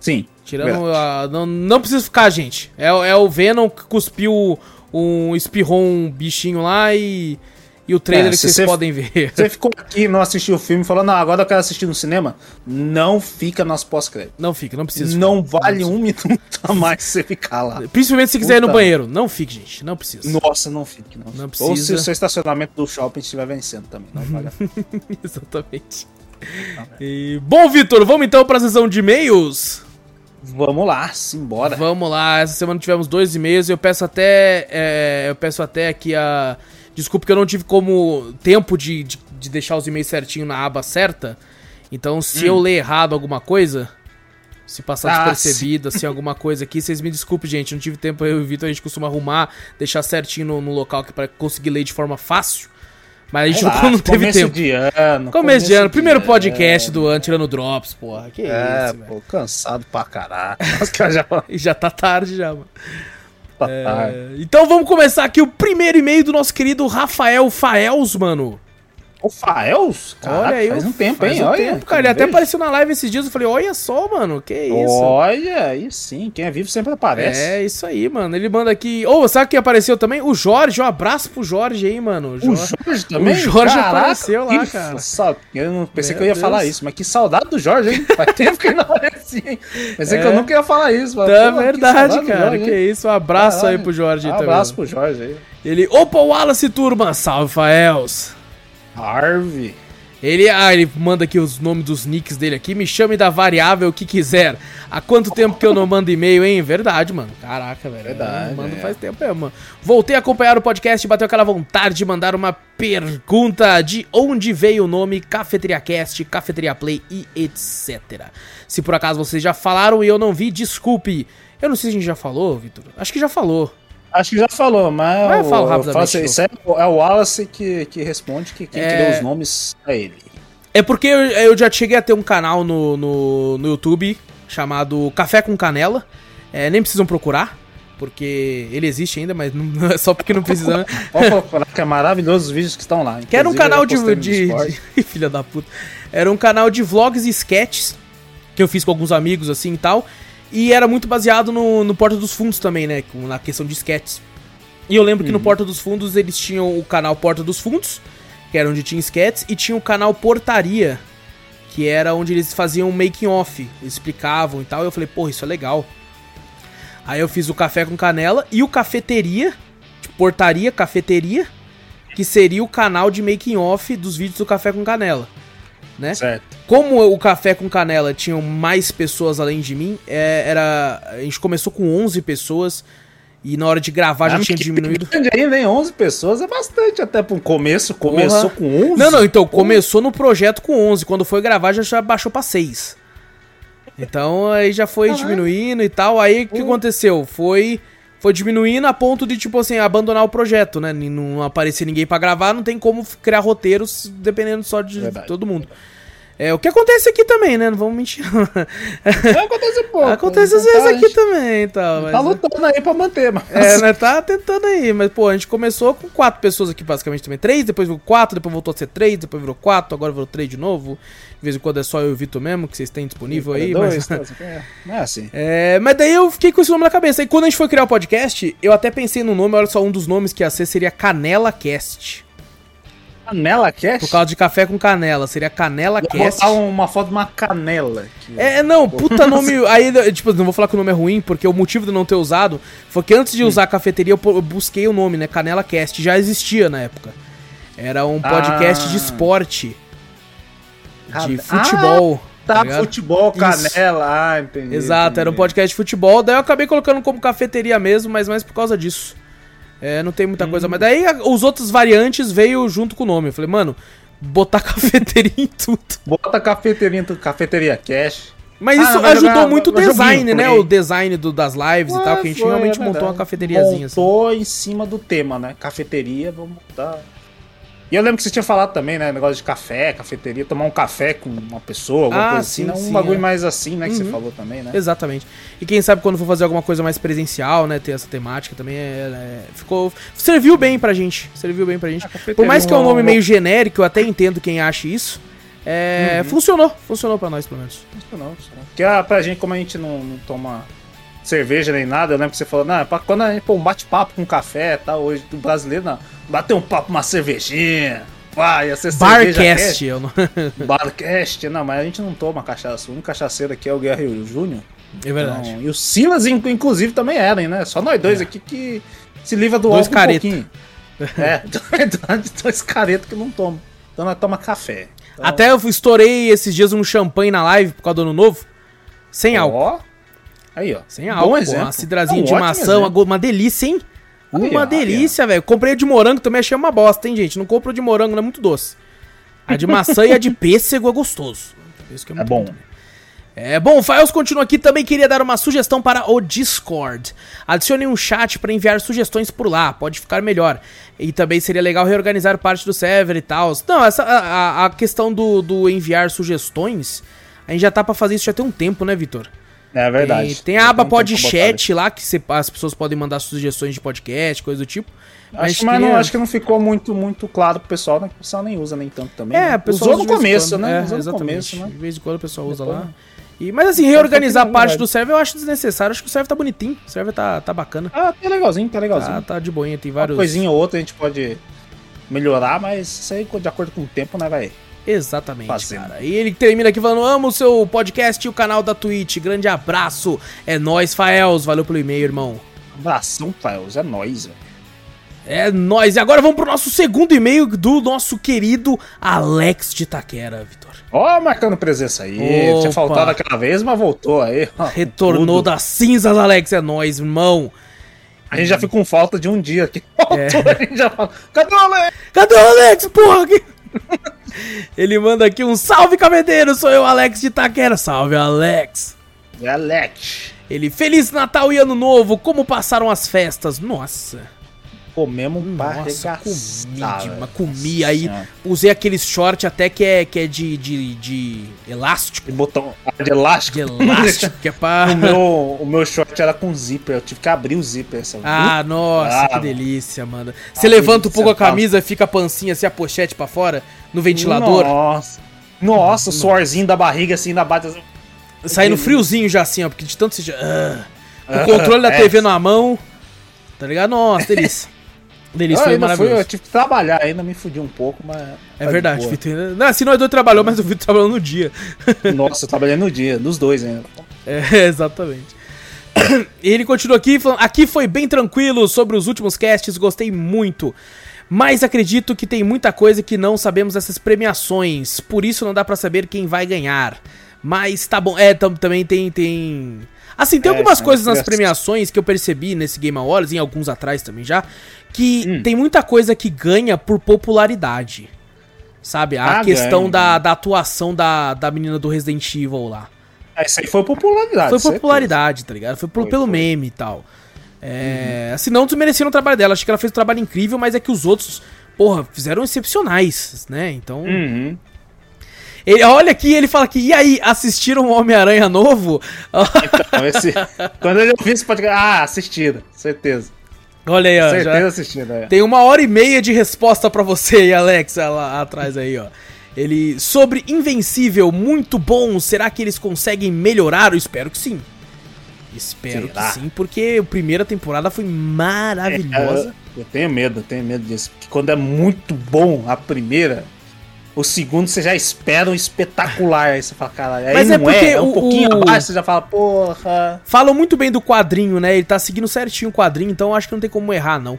Sim. Tirando a. Não, não precisa ficar, gente. É, é o Venom que cuspiu um. espirrou um bichinho lá e. E o trailer É, que vocês você- podem ver. Você ficou aqui e não assistiu o filme e falou, não, agora eu quero assistir no cinema. Não fica nas pós-créditos. Não fica, não precisa. Não ficar. vale um minuto a mais você ficar lá. Principalmente se quiser ir no banheiro. Não fique, gente. Não precisa. Nossa, não fique, não. Não Ou precisa. se o seu estacionamento do shopping estiver vencendo também. Não vale a pena. Exatamente. E, bom, Vitor, vamos então pra sessão de e-mails? Vamos lá, simbora. Vamos lá, essa semana tivemos dois e-mails. Eu peço até. é, eu peço até aqui a. Desculpa que eu não tive como tempo de, de, de deixar os e-mails certinho na aba certa. Então, se eu ler errado alguma coisa, se passar Hum. Ah, despercebido, assim, alguma coisa aqui, vocês me desculpem, gente. Não tive tempo, eu e o Vitor, a gente costuma arrumar, deixar certinho no, no local aqui pra conseguir ler de forma fácil. Mas a gente Relaxa, não, teve começo tempo. De ano, Começo de ano, primeiro ano. podcast do ano, tirando drops, porra. Que É, isso, pô, cansado pra caras já E já tá tarde já, mano. tá É, então vamos começar aqui o primeiro e-mail do nosso querido Rafael Faels, mano. O Faels? Caraca, olha aí, faz um tempo, faz hein? um olha. tempo, que cara. Ele até apareceu na live esses dias. Eu falei, olha só, mano, que isso. Olha, aí sim, quem é vivo sempre aparece. É, isso aí, mano. Ele manda aqui. Ô, sabe quem apareceu também? O Jorge. Um abraço pro Jorge aí, mano. O O Jorge. Jorge também? O Jorge Caraca, apareceu lá, que cara. sa- Eu não pensei Meu que eu ia Deus. falar isso, mas que saudade do Jorge, hein? Faz tempo que ele não aparecia, hein? Pensei que É. eu nunca ia falar isso. mas, Tá pô, que verdade, do cara. Jorge, que isso. Um abraço aí pro Jorge Um também. abraço pro Jorge aí. Ele. Opa, Wallace, turma. Salve, Faels. Harvey. Ele, ah, ele manda aqui os nomes dos nicks dele aqui. Me chame da variável que quiser. Há quanto tempo que eu não mando e-mail, hein? Verdade, mano. Caraca, velho. Verdade, Eu mando é. faz tempo mesmo, mano. Voltei a acompanhar o podcast e bateu aquela vontade de mandar uma pergunta de onde veio o nome Cafeteria Cast, Cafeteria Play e etc. Se por acaso vocês já falaram e eu não vi, desculpe. Eu não sei se a gente já falou, Vitor. Acho que já falou. Acho que já falou, mas o- falo rapidamente, então. isso é, o- é o Wallace que, que responde que quem É. criou os nomes é ele. É porque eu, eu já cheguei a ter um canal no, no, no YouTube chamado Café com Canela. É, nem precisam procurar, porque ele existe ainda, mas não, é só porque não procurar que é maravilhoso os vídeos que estão lá. que era um canal de, de, de- Filha da puta. Era um canal de vlogs e sketches que eu fiz com alguns amigos assim e tal. E era muito baseado no, no Porta dos Fundos também, né? Na questão de sketches. E eu lembro que no Uhum. Porta dos Fundos eles tinham o canal Porta dos Fundos, que era onde tinha sketches, e tinha o canal Portaria, que era onde eles faziam um making off, explicavam e tal. E eu falei, porra, isso é legal. Aí eu fiz o Café com Canela e o Cafeteria, tipo, Portaria, Cafeteria, que seria o canal de making off dos vídeos do Café com Canela, né? Certo. Como o Café com Canela tinham mais pessoas além de mim, é, era a gente começou com 11 pessoas e na hora de gravar já Ah, tinha que diminuído. grande ainda, hein? 11 pessoas é bastante até para um começo. Começou Porra. com 11? Não, não, então começou no projeto com 11, quando foi gravar já, já baixou pra 6. Então aí já foi Caralho. diminuindo e tal. Aí o que aconteceu? Foi foi diminuindo a ponto de tipo assim, abandonar o projeto, né? Não aparecer ninguém pra gravar, não tem como criar roteiros dependendo só de Verdade. todo mundo. É o que acontece aqui também, né? Não vamos mentir. Não, acontece pouco. acontece às Não vezes tá, aqui também e tal. Tá mas- lutando aí pra manter, mas... é, né? Tá tentando aí, mas pô, a gente começou com quatro pessoas aqui, basicamente também. Três, depois virou quatro, depois voltou a ser três, depois virou quatro, agora virou três de novo. De vez em quando é só eu e o Vitor mesmo, que vocês têm disponível aí. Dois, Mas... tá, é, é assim. É, mas daí eu fiquei com esse nome na cabeça. E quando a gente foi criar o podcast, eu até pensei no nome, olha só, um dos nomes que ia ser seria Canela Cast. Canela Cash? Por causa de café com canela, seria Canela Vou Cast. botar uma foto de uma canela. aqui. É, não, puta nome. Aí, tipo, não vou falar que o nome é ruim, porque o motivo de não ter usado foi que antes de usar a cafeteria eu busquei o nome, né? Canela Cast. Já existia na época. Era um podcast Ah. de esporte. De Cane- futebol. Tá, ligado? futebol, Isso. canela. Ah, entendi. Exato, era um entendi. podcast de futebol. Daí eu acabei colocando como cafeteria mesmo, mas mais por causa disso. É, não tem muita Hum. coisa. Mas daí a- os outros variantes veio junto com o nome. Eu falei, mano, botar cafeteria em tudo. Bota cafeteria, cafeteria cash. Mas Ah, isso ajudou jogar- muito o design, né? O design do- das lives e tal, que a gente Foi, realmente é montou uma cafeteriazinha assim. Montou em cima do tema, né? Cafeteria, vamos botar. E eu lembro que você tinha falado também, né? Negócio de café, cafeteria, tomar um café com uma pessoa, alguma Ah, coisa sim, assim. né? Um sim, bagulho é. mais assim, né? Que você Uhum. falou também, né? Exatamente. E quem sabe quando for fazer alguma coisa mais presencial, né? Ter essa temática também é, é- ficou. Serviu bem pra gente. Serviu bem pra gente. A cafeteria Por mais que é um nome meio genérico, eu até entendo quem acha isso. É, Uhum. Funcionou, funcionou pra nós, pelo menos. Não, não. Porque ah, pra gente, como a gente não, não toma cerveja nem nada, eu lembro que você falou, não, é pra quando a gente pô, um bate-papo com café e tal, hoje do brasileiro, não. Bater um papo, uma cervejinha. Pá, ia ser Barcast, eu não... cast, Barcast, não, mas a gente não toma cachaça. O único cachaceiro aqui é o Guerreiro Júnior. É verdade. Então, e o Silas, in- inclusive, também eram, né? Só nós dois aqui que se livra do Dois álcool careta. um pouquinho. É, dois caretas que não tomam. Então nós toma café. Então, Até eu estourei esses dias um champanhe na live por causa do ano novo. Sem álcool. Ó, aí, ó. Sem Bom álcool. pô, exemplo. Uma cidrazinha É um de maçã, exemplo. uma delícia, hein? Uma delícia, velho. Comprei a de morango também, achei uma bosta, hein, gente? Não compro de morango, não é muito doce. A de maçã e a de pêssego é gostoso. Que É bom. também. É, bom, o Faels continua aqui, também queria dar uma sugestão para o Discord. Adicione um chat para enviar sugestões por lá, pode ficar melhor. E também seria legal reorganizar parte do server e tal. Não, essa, a, a questão do, do enviar sugestões, a gente já tá para fazer isso já tem um tempo, né, Vitor? É verdade. Tem, tem a aba Pod Chat lá, que cê, as pessoas podem mandar sugestões de podcast, coisa do tipo. Acho, que, mas não, acho que não ficou muito, muito claro pro pessoal, né? Que o pessoal nem usa nem tanto também. É, né? usou no começo, quando, né? É, usou exatamente. no começo, né? De vez em quando o pessoal usa lá. E, mas assim, reorganizar parte do server eu acho desnecessário. Acho que o server tá bonitinho. O server tá, tá bacana. Ah, tá legalzinho, tá legalzinho. Tá, tá de boinha, tem Uma vários. coisinha ou outra a gente pode melhorar, mas isso aí, de acordo com o tempo, né, vai. Exatamente, Fazendo. cara. E ele termina aqui falando: amo o seu podcast e o canal da Twitch. Grande abraço. É nóis, Faels. Valeu pelo e-mail, irmão. Abração, Files, é nóis, velho. É nóis. E agora vamos pro nosso segundo e-mail do nosso querido Alex de Itaquera, Vitor. Ó, marcando presença aí. Opa. Tinha faltado aquela vez, mas voltou aí. Retornou tudo. das cinzas, Alex. É nóis, irmão. A gente já fica com falta de um dia aqui. É. A gente já fala. Cadê o Alex? Cadê o Alex, porra? Ele manda aqui um salve, cavedeiro. Sou eu, Alex de Itaquera. Salve, Alex. Alex. Ele, Feliz Natal e Ano Novo. Como passaram as festas? Nossa. Comemos pra Nossa, comi, de- comi aí. Senhora. Usei aquele short até que é, que é de, de, de elástico. E botão ah, de elástico. De elástico, que é pra. o, meu, o meu short era com zíper. Eu tive que abrir o zíper. Sabe? Ah, nossa, Ah, que delícia, mano. Você levanta um pouco a tá. camisa, fica a pancinha assim, a pochete pra fora, no ventilador, Nossa. Nossa, o suorzinho da barriga assim, da bate. assim. saindo friozinho já assim, ó, porque de tanto você já... Ah, o controle da é. TV na mão, tá ligado? Nossa, delícia. Delícia, foi ainda fui, maravilhoso. eu tive que trabalhar ainda, me fudi um pouco, mas. É tá de verdade. Vitor. ainda- Não, assim nós dois trabalhou, mas o Vitor trabalhou no dia. Nossa, eu trabalhei no dia, nos dois ainda. É, exatamente. E ele continua aqui falando: aqui foi bem tranquilo sobre os últimos casts, gostei muito. Mas acredito que tem muita coisa que não sabemos dessas premiações, por isso não dá pra saber quem vai ganhar. Mas tá bom, é, tam- também tem tem Assim, tem É, algumas são coisas nas premiações que eu percebi nesse Game Awards, em alguns atrás também já, que Hum. tem muita coisa que ganha por popularidade. Sabe? A Ah, questão ganha, da, da atuação da, da menina do Resident Evil lá. Ah, Isso aí foi popularidade. Foi certeza. popularidade, tá ligado? Foi, pelo- Foi, pelo foi. meme e tal. É, Assim, não desmereciam o trabalho dela. Acho que ela fez um trabalho incrível, mas é que os outros, porra, fizeram excepcionais, né? Então. Uhum. Ele, olha aqui, ele fala aqui, e aí, assistiram o Homem-Aranha novo? Então, esse... Quando eu vi esse podcast. Ah, assistido, certeza. Olha aí, ó. certeza assistido, é. tem uma hora e meia de resposta pra você aí, Alex, lá atrás aí, ó. Ele. Sobre Invencível, muito bom. Será que eles conseguem melhorar? Eu espero que sim. Espero Será? que sim, porque a primeira temporada foi maravilhosa. É, eu tenho medo, eu tenho medo disso. Porque quando é muito bom a primeira, o segundo você já espera um espetacular. Aí você fala, caralho, aí Mas não é porque é, é um o- pouquinho o- abaixo, você já fala, porra. Falam muito bem do quadrinho, né? Ele tá seguindo certinho o quadrinho, então acho que não tem como errar, não.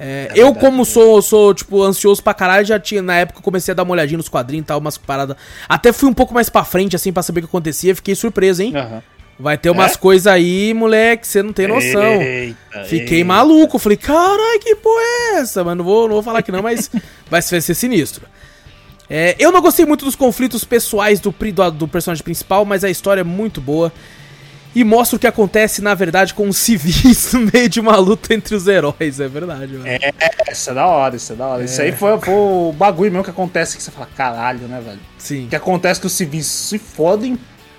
É, eu, verdade, como né? sou, sou, tipo, ansioso pra caralho, já tinha, na época, eu comecei a dar uma olhadinha nos quadrinhos e tal, umas paradas. Até fui um pouco mais pra frente, assim, pra saber o que acontecia, fiquei surpreso, hein? Aham. Vai ter umas É? coisas aí, moleque, você não tem noção. Eita, Fiquei eita. maluco, falei, carai, que porra é essa? Mas não vou, não vou falar aqui não, mas vai ser sinistro. É, eu não gostei muito dos conflitos pessoais do, do, do personagem principal, mas a história é muito boa. E mostra o que acontece, na verdade, com os civis no meio de uma luta entre os heróis. É verdade, mano. É, isso é da hora, isso é da hora. Isso aí foi, foi o bagulho mesmo que acontece que você fala, caralho, né, velho? Sim. Que acontece que os civis se fodem.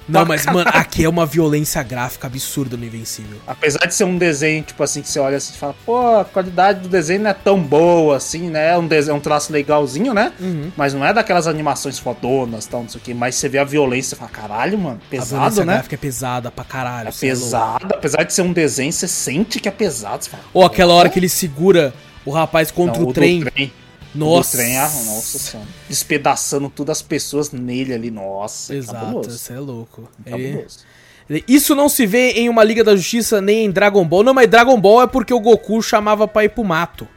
Não, mas, mano, aqui é uma violência gráfica absurda no Invencível. Apesar de ser um desenho, tipo assim, que você olha assim e fala, pô, a qualidade do desenho não é tão boa assim, né? É um, desenho, um traço legalzinho, né? Uhum. Mas não é daquelas animações fodonas tal, não sei o que. Mas você vê a violência e fala, caralho, mano, a pesado, violência né? gráfica é pesada pra caralho. É louco. pesado, apesar de ser um desenho, você sente que é pesado. Fala, Ou aquela hora que ele segura o rapaz contra Não, o do trem. trem. Nossa. Do trem, ah, nossa senhora. Despedaçando todas as pessoas nele ali, nossa. Exato, Cabuloso. você é louco. Ele- ele- Isso não se vê em uma Liga da Justiça nem em Dragon Ball. Não, mas Dragon Ball é porque o Goku chamava pra ir pro mato.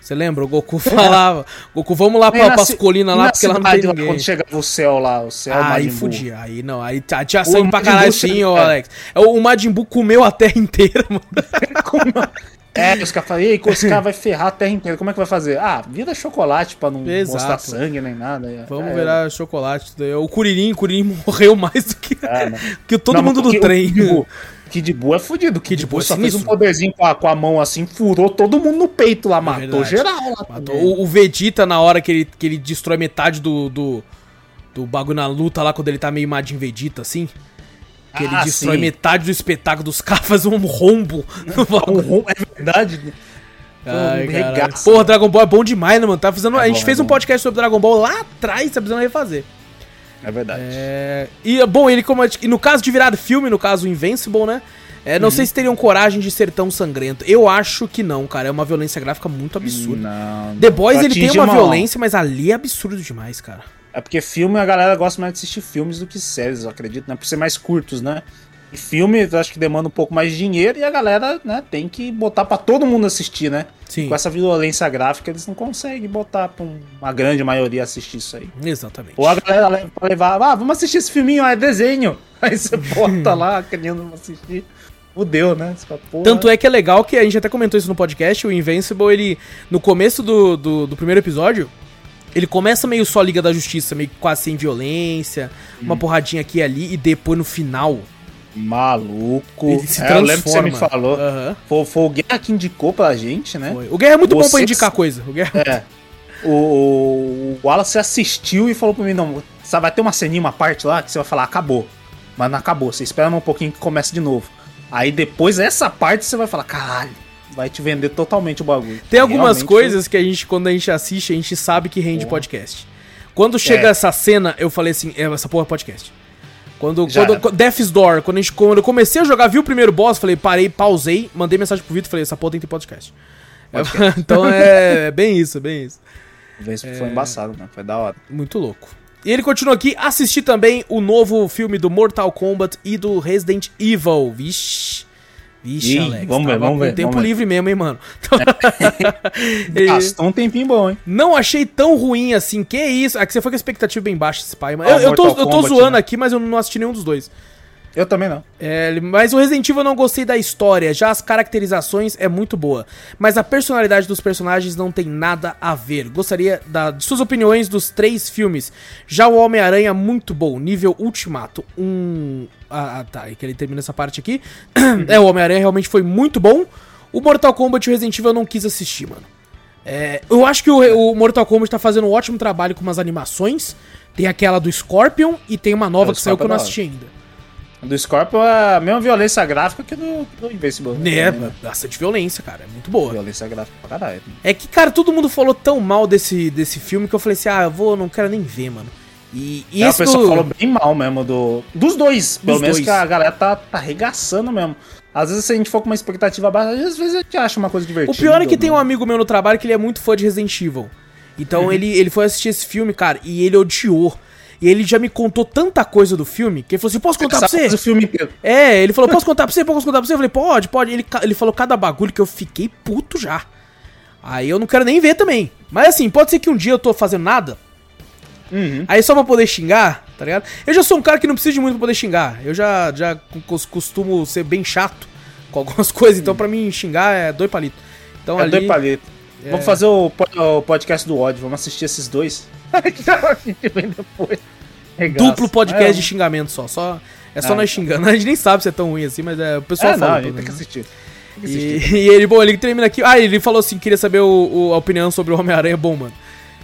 Você lembra? O Goku falava: Goku, vamos lá pra, pras colinas lá, porque lá não tem ninguém. Quando chegava o céu lá, o céu Ah, aí fudia. Aí não, aí tá- tinha sangue pra caralho sim, é. Alex. É, O Majin Buu comeu a terra inteira, mano. É, os caras falam, ei, esse cara vai ferrar a terra inteira, como é que vai fazer? Ah, vira chocolate pra não Exato. mostrar sangue nem nada. Vamos é, virar chocolate. O Curirim, o Curirim morreu mais do que, É, né? que todo Não, mundo do o trem. Buu- Kid Buu é fudido. O Kid, Kid Buu é só fez um poderzinho com a, com a mão assim, furou todo mundo no peito lá, matou verdade. geral lá. Matou. O, o Vegeta, na hora que ele, que ele destrói metade do, do, do bagulho na luta lá, quando ele tá meio Majin Vegeta, assim. Que ele Ah, destrói sim. metade do espetáculo dos caras, faz um rombo no Um bagulho. rom- É verdade. Ai, Um. Porra, Dragon Ball é bom demais, né, mano? Tá fazendo, É a gente bom, fez é um podcast sobre Dragon Ball lá atrás, tá precisando refazer. É verdade. É, e, bom, ele como... E no caso de virar filme, no caso Invincible, né? É, Uhum. não sei se teriam coragem de ser tão sangrento. Eu acho que não, cara. É uma violência gráfica muito absurda. Não. The Boys, ele tem Atinge uma violência, mas ali é absurdo demais, cara. É porque filme a galera gosta mais de assistir filmes do que séries, eu acredito, né? Por ser mais curtos, né? E filme, eu acho que demanda um pouco mais de dinheiro e a galera, né, tem que botar pra todo mundo assistir, né? Sim. Com essa violência gráfica, eles não conseguem botar pra um- uma grande maioria assistir isso aí. Exatamente. Ou a galera leva pra levar, ah, vamos assistir esse filminho, ah, é desenho. Aí você bota lá, querendo assistir. Fudeu, né? Você fala, porra. Tanto é que é legal que a gente até comentou isso no podcast, o Invincible, ele, no começo do, do, do primeiro episódio, ele começa meio só Liga da Justiça, meio quase sem violência, uma porradinha aqui e ali, e depois no final, Maluco. ele se É, eu lembro que você transforma. me falou. Aham, Foi, foi o Guerra que indicou pra gente, né? foi. O Guerra é muito bom Você pra que- indicar coisa. O Guerra... É. O, o Wallace assistiu e falou pra mim, não, vai ter uma ceninha, uma parte lá que você vai falar, acabou. Mas não acabou, você espera um pouquinho que comece de novo. Aí depois, essa parte, você vai falar, caralho, vai te vender totalmente o bagulho. Tem algumas Realmente, coisas que a gente, quando a gente assiste, a gente sabe que rende Porra. podcast. Quando chega É. essa cena, eu falei assim, é, essa porra é podcast. Quando, Já quando. Death's Door, quando, a gente, quando eu comecei a jogar, vi o primeiro boss, falei, parei, pausei, mandei mensagem pro Vitor, falei, essa porra tem que ter podcast. então é, é bem isso, bem isso. Isso foi embaçado, né? Foi da hora. Muito louco. E ele continua aqui, assisti também o novo filme do Mortal Kombat e do Resident Evil. Vixe. Vixe, Alex. vamos ver, vamos ver, tempo vamos ver. livre mesmo, hein, mano. Gastou um tempinho bom, hein? Não achei tão ruim assim. Que isso? É que você foi com a expectativa bem baixa, esse pai. Mas Ah, eu, eu tô, eu tô zoando né? aqui, mas eu não assisti nenhum dos dois. Eu também não. É, mas o Resident Evil eu não gostei da história, já as caracterizações é muito boa. Mas a personalidade dos personagens não tem nada a ver. Gostaria da, de suas opiniões dos três filmes. Já o Homem-Aranha, muito bom, nível Ultimato. Um. Ah, ah, tá, é que ele termina essa parte aqui. é, o Homem-Aranha realmente foi muito bom. O Mortal Kombat e o Resident Evil eu não quis assistir, mano. É, eu acho que o, o Mortal Kombat tá fazendo um ótimo trabalho com umas animações. Tem aquela do Scorpion e tem uma nova É, que saiu que eu não é assisti ainda. Do Scorpion é a mesma violência gráfica que do, do Invincible. É, né? bastante violência, cara. É muito boa. Violência gráfica pra caralho. É que, cara, todo mundo falou tão mal desse, desse filme que eu falei assim, ah, eu vou, não quero nem ver, mano. E, e É, o esse pessoal do... falou bem mal mesmo do, dos dois. Pelo Dos menos dois. que a galera tá, tá arregaçando mesmo. Às vezes, se a gente for com uma expectativa baixa, às vezes a gente acha uma coisa divertida. O pior é que ou tem um amigo meu no trabalho que ele é muito fã de Resident Evil. Então Uhum. ele, ele foi assistir esse filme, cara, e ele odiou. E ele já me contou tanta coisa do filme que ele falou assim: posso contar pra você? o filme inteiro. É, ele falou: posso contar pra você? Posso contar pra você? Eu falei: pode, pode. Ele, ele falou cada bagulho que eu fiquei puto já. Aí eu não quero nem ver também. Mas assim, pode ser que um dia eu tô fazendo nada. Uhum. Aí só pra poder xingar, tá ligado? Eu já sou um cara que não precisa de muito pra poder xingar. Eu já, já cos- costumo ser bem chato com algumas coisas, então pra mim xingar é dois palitos. Então É ali. dois palitos. Vamos fazer o, o podcast do ódio, vamos assistir esses dois. a gente vem depois. Regaço. Duplo podcast É, de xingamento só. só é só Ah, nós xingando. A gente nem sabe se é tão ruim assim, mas é, o pessoal É, não, fala. a gente pelo tem que menos. assistir. Tem que assistir. E, e ele, bom, ele termina aqui. Ah, ele falou assim: queria saber o, o- a opinião sobre o Homem-Aranha. Bom, mano.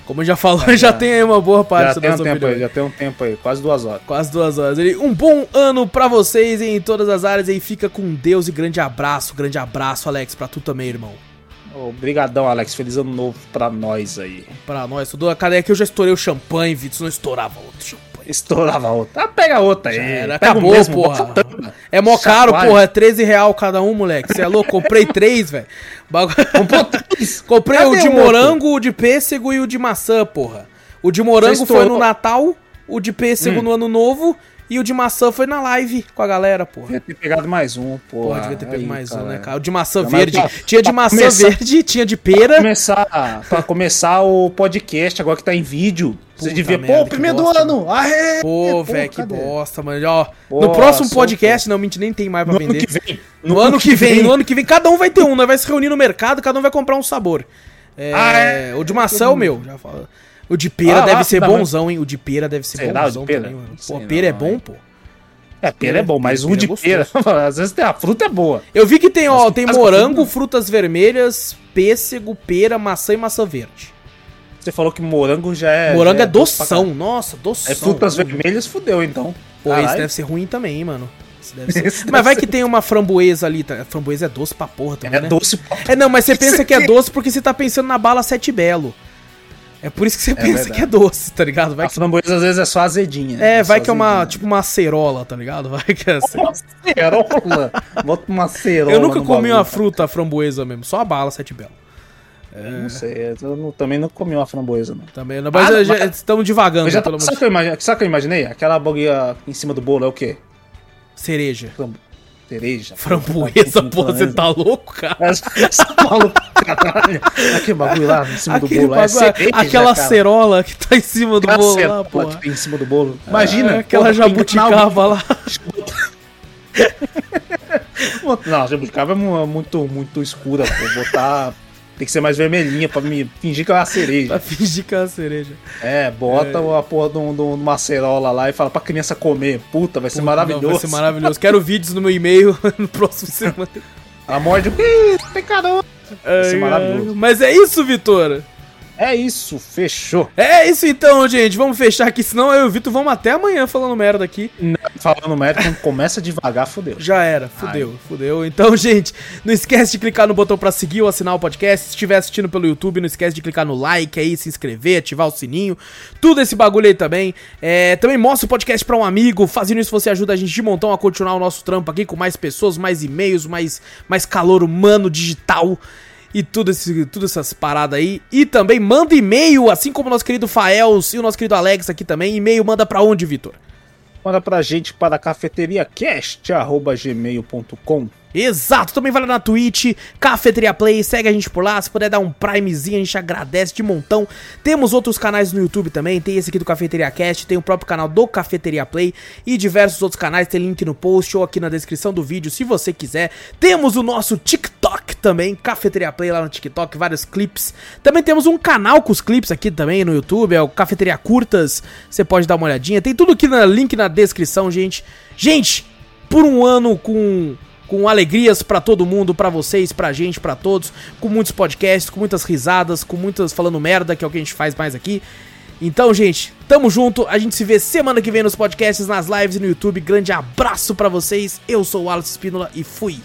Como já falou, já, É, já- tem aí uma boa parte Já da tem um tempo opinião. aí, já tem um tempo aí, quase duas horas. Quase duas horas. Ele, um bom ano pra vocês em todas as áreas aí. Fica com Deus e grande abraço. Grande abraço, Alex, pra tu também, irmão. Obrigadão, Alex. Feliz ano novo pra nós aí. Pra nós. A cadeia aqui, eu já estourei o champanhe, Vitor. Não estourava outro champanhe. Estourava outra. Ah, pega outra aí. Era, acabou, mesmo, porra. É mó caro, porra. É 13 real cada um, moleque. Você é louco? Comprei três, velho. Bagu-? Comprei Cadê o de o outro? morango, o de pêssego e o de maçã, porra. O de morango foi no. Natal, o de pêssego Hum. no Ano Novo E o de maçã foi na live com a galera, porra. Devia ter pegado mais um, pô. Porra, devia ter pego Aí, mais um, né, cara. cara? O de maçã Não, verde. pra- tinha de pra maçã começar- verde, tinha de Pra pera. começar, pra começar o podcast, agora que tá em vídeo, você devia, merda, pô, primeiro do bosta, ano! Aê! Pô, velho, que cadê? bosta, mano. Ó, no próximo podcast, não, mentira, nem tem mais pra No ano vender. que vem. No, ano que vem, no ano que vem, cada um vai ter um, nós vai se reunir no mercado, cada um vai comprar um sabor. É, Ah, é? O de maçã é o meu, já falo. O de pera Ah, deve lá, ser bonzão, hein? O de pera deve ser Será, o de bonzão pera? também, mano. Pô, pera é não, bom, hein? pô. É, pera é bom, mas Pera um é de gostoso. pera, às vezes tem a fruta é boa. Eu vi que tem, ó, Mas tem morango, frutas vermelhas, pêssego, pera, maçã e maçã verde. Você falou que morango já é. morango já é pra doção, nossa, doção. É frutas vermelhas, fudeu então. Pô, esse Caralho. deve ser ruim também, hein, mano. Mas vai ser- que tem uma framboesa ali, tá? Framboesa é doce pra porra também, É né? doce pra É, não, mas você pensa que é doce porque você tá pensando na bala Sete Belo. É por isso que você pensa verdade. que é doce, tá ligado? Vai A que... framboesa às vezes é só azedinha. É, vai só que é uma, azedinha. tipo uma acerola, tá ligado? Vai que é assim. Uma cerola. Bota uma cerola. Eu nunca comi uma fruta framboesa mesmo, só a bala Sete Belo. Não sei, eu não- também não comi uma framboesa, não. Também, não, mas Ah, já- mas- estamos já, pelo amor sabe, que eu sabe que eu imaginei? Aquela boguinha em cima do bolo é o quê? Cereja. Cereja. Framboesa, porra, você tá louco, cara? Essa maluco, caralho. Aquele bagulho lá em cima do Aquele bolo. é bagulho, cereja, aquela cara. cerola que tá em cima do Aquela bolo cerola lá, tem em cima do bolo. Imagina. É, aquela porra, jabuticaba lá. Não, jabuticaba é mu- muito, muito escura, pô. Botar. Tem que ser mais vermelhinha pra me fingir que é uma cereja. Pra fingir que é uma cereja. É, bota a porra de um- de uma cerola lá e fala pra criança comer. Puta, vai ser Não, maravilhoso. Vai ser maravilhoso. Quero vídeos no meu e-mail no próximo semana. Ela morde. Ih, tem caramba. Vai ser maravilhoso. Mas é isso, Vitor. É isso, fechou. É isso então, gente. Vamos fechar aqui, senão eu e o Vitor vamos até amanhã falando merda aqui. Falando merda, quando começa devagar, fodeu. Já era, fudeu, fudeu. Então, gente, não esquece de clicar no botão pra seguir ou assinar o podcast. Se estiver assistindo pelo YouTube, não esquece de clicar no like aí, se inscrever, ativar o sininho. Tudo esse bagulho aí também. É, também mostra o podcast pra um amigo. Fazendo isso, você ajuda a gente de montão a continuar o nosso trampo aqui com mais pessoas, mais e-mails, mais, mais calor humano, digital. E tudo esse, tudo essas paradas aí. E também manda e-mail, assim como o nosso querido Faels e o nosso querido Alex aqui também. E-mail manda pra onde, Vitor? Manda pra gente para cafeteriacast.gmail.com Exato, também vale na Twitch, Cafeteria Play, segue a gente por lá, se puder dar um primezinho, a gente agradece de montão. Temos outros canais no YouTube também, tem esse aqui do Cafeteria Cast, tem o próprio canal do Cafeteria Play e diversos outros canais, tem link no post ou aqui na descrição do vídeo, se você quiser. Temos o nosso TikTok também, Cafeteria Play lá no TikTok, vários clipes. Também temos um canal com os clipes aqui também no YouTube, é o Cafeteria Curtas, você pode dar uma olhadinha. Tem tudo aqui no link na descrição, gente. Gente, por um ano com com alegrias pra todo mundo, pra vocês, pra gente, pra todos, com muitos podcasts, com muitas risadas, com muitas falando merda, que é o que a gente faz mais aqui. Então, gente, tamo junto. A gente se vê semana que vem nos podcasts, nas lives e no YouTube. Grande abraço pra vocês. Eu sou o Alex Espínola e fui.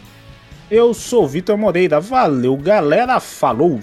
Eu sou o Vitor Moreira. Valeu, galera. Falou!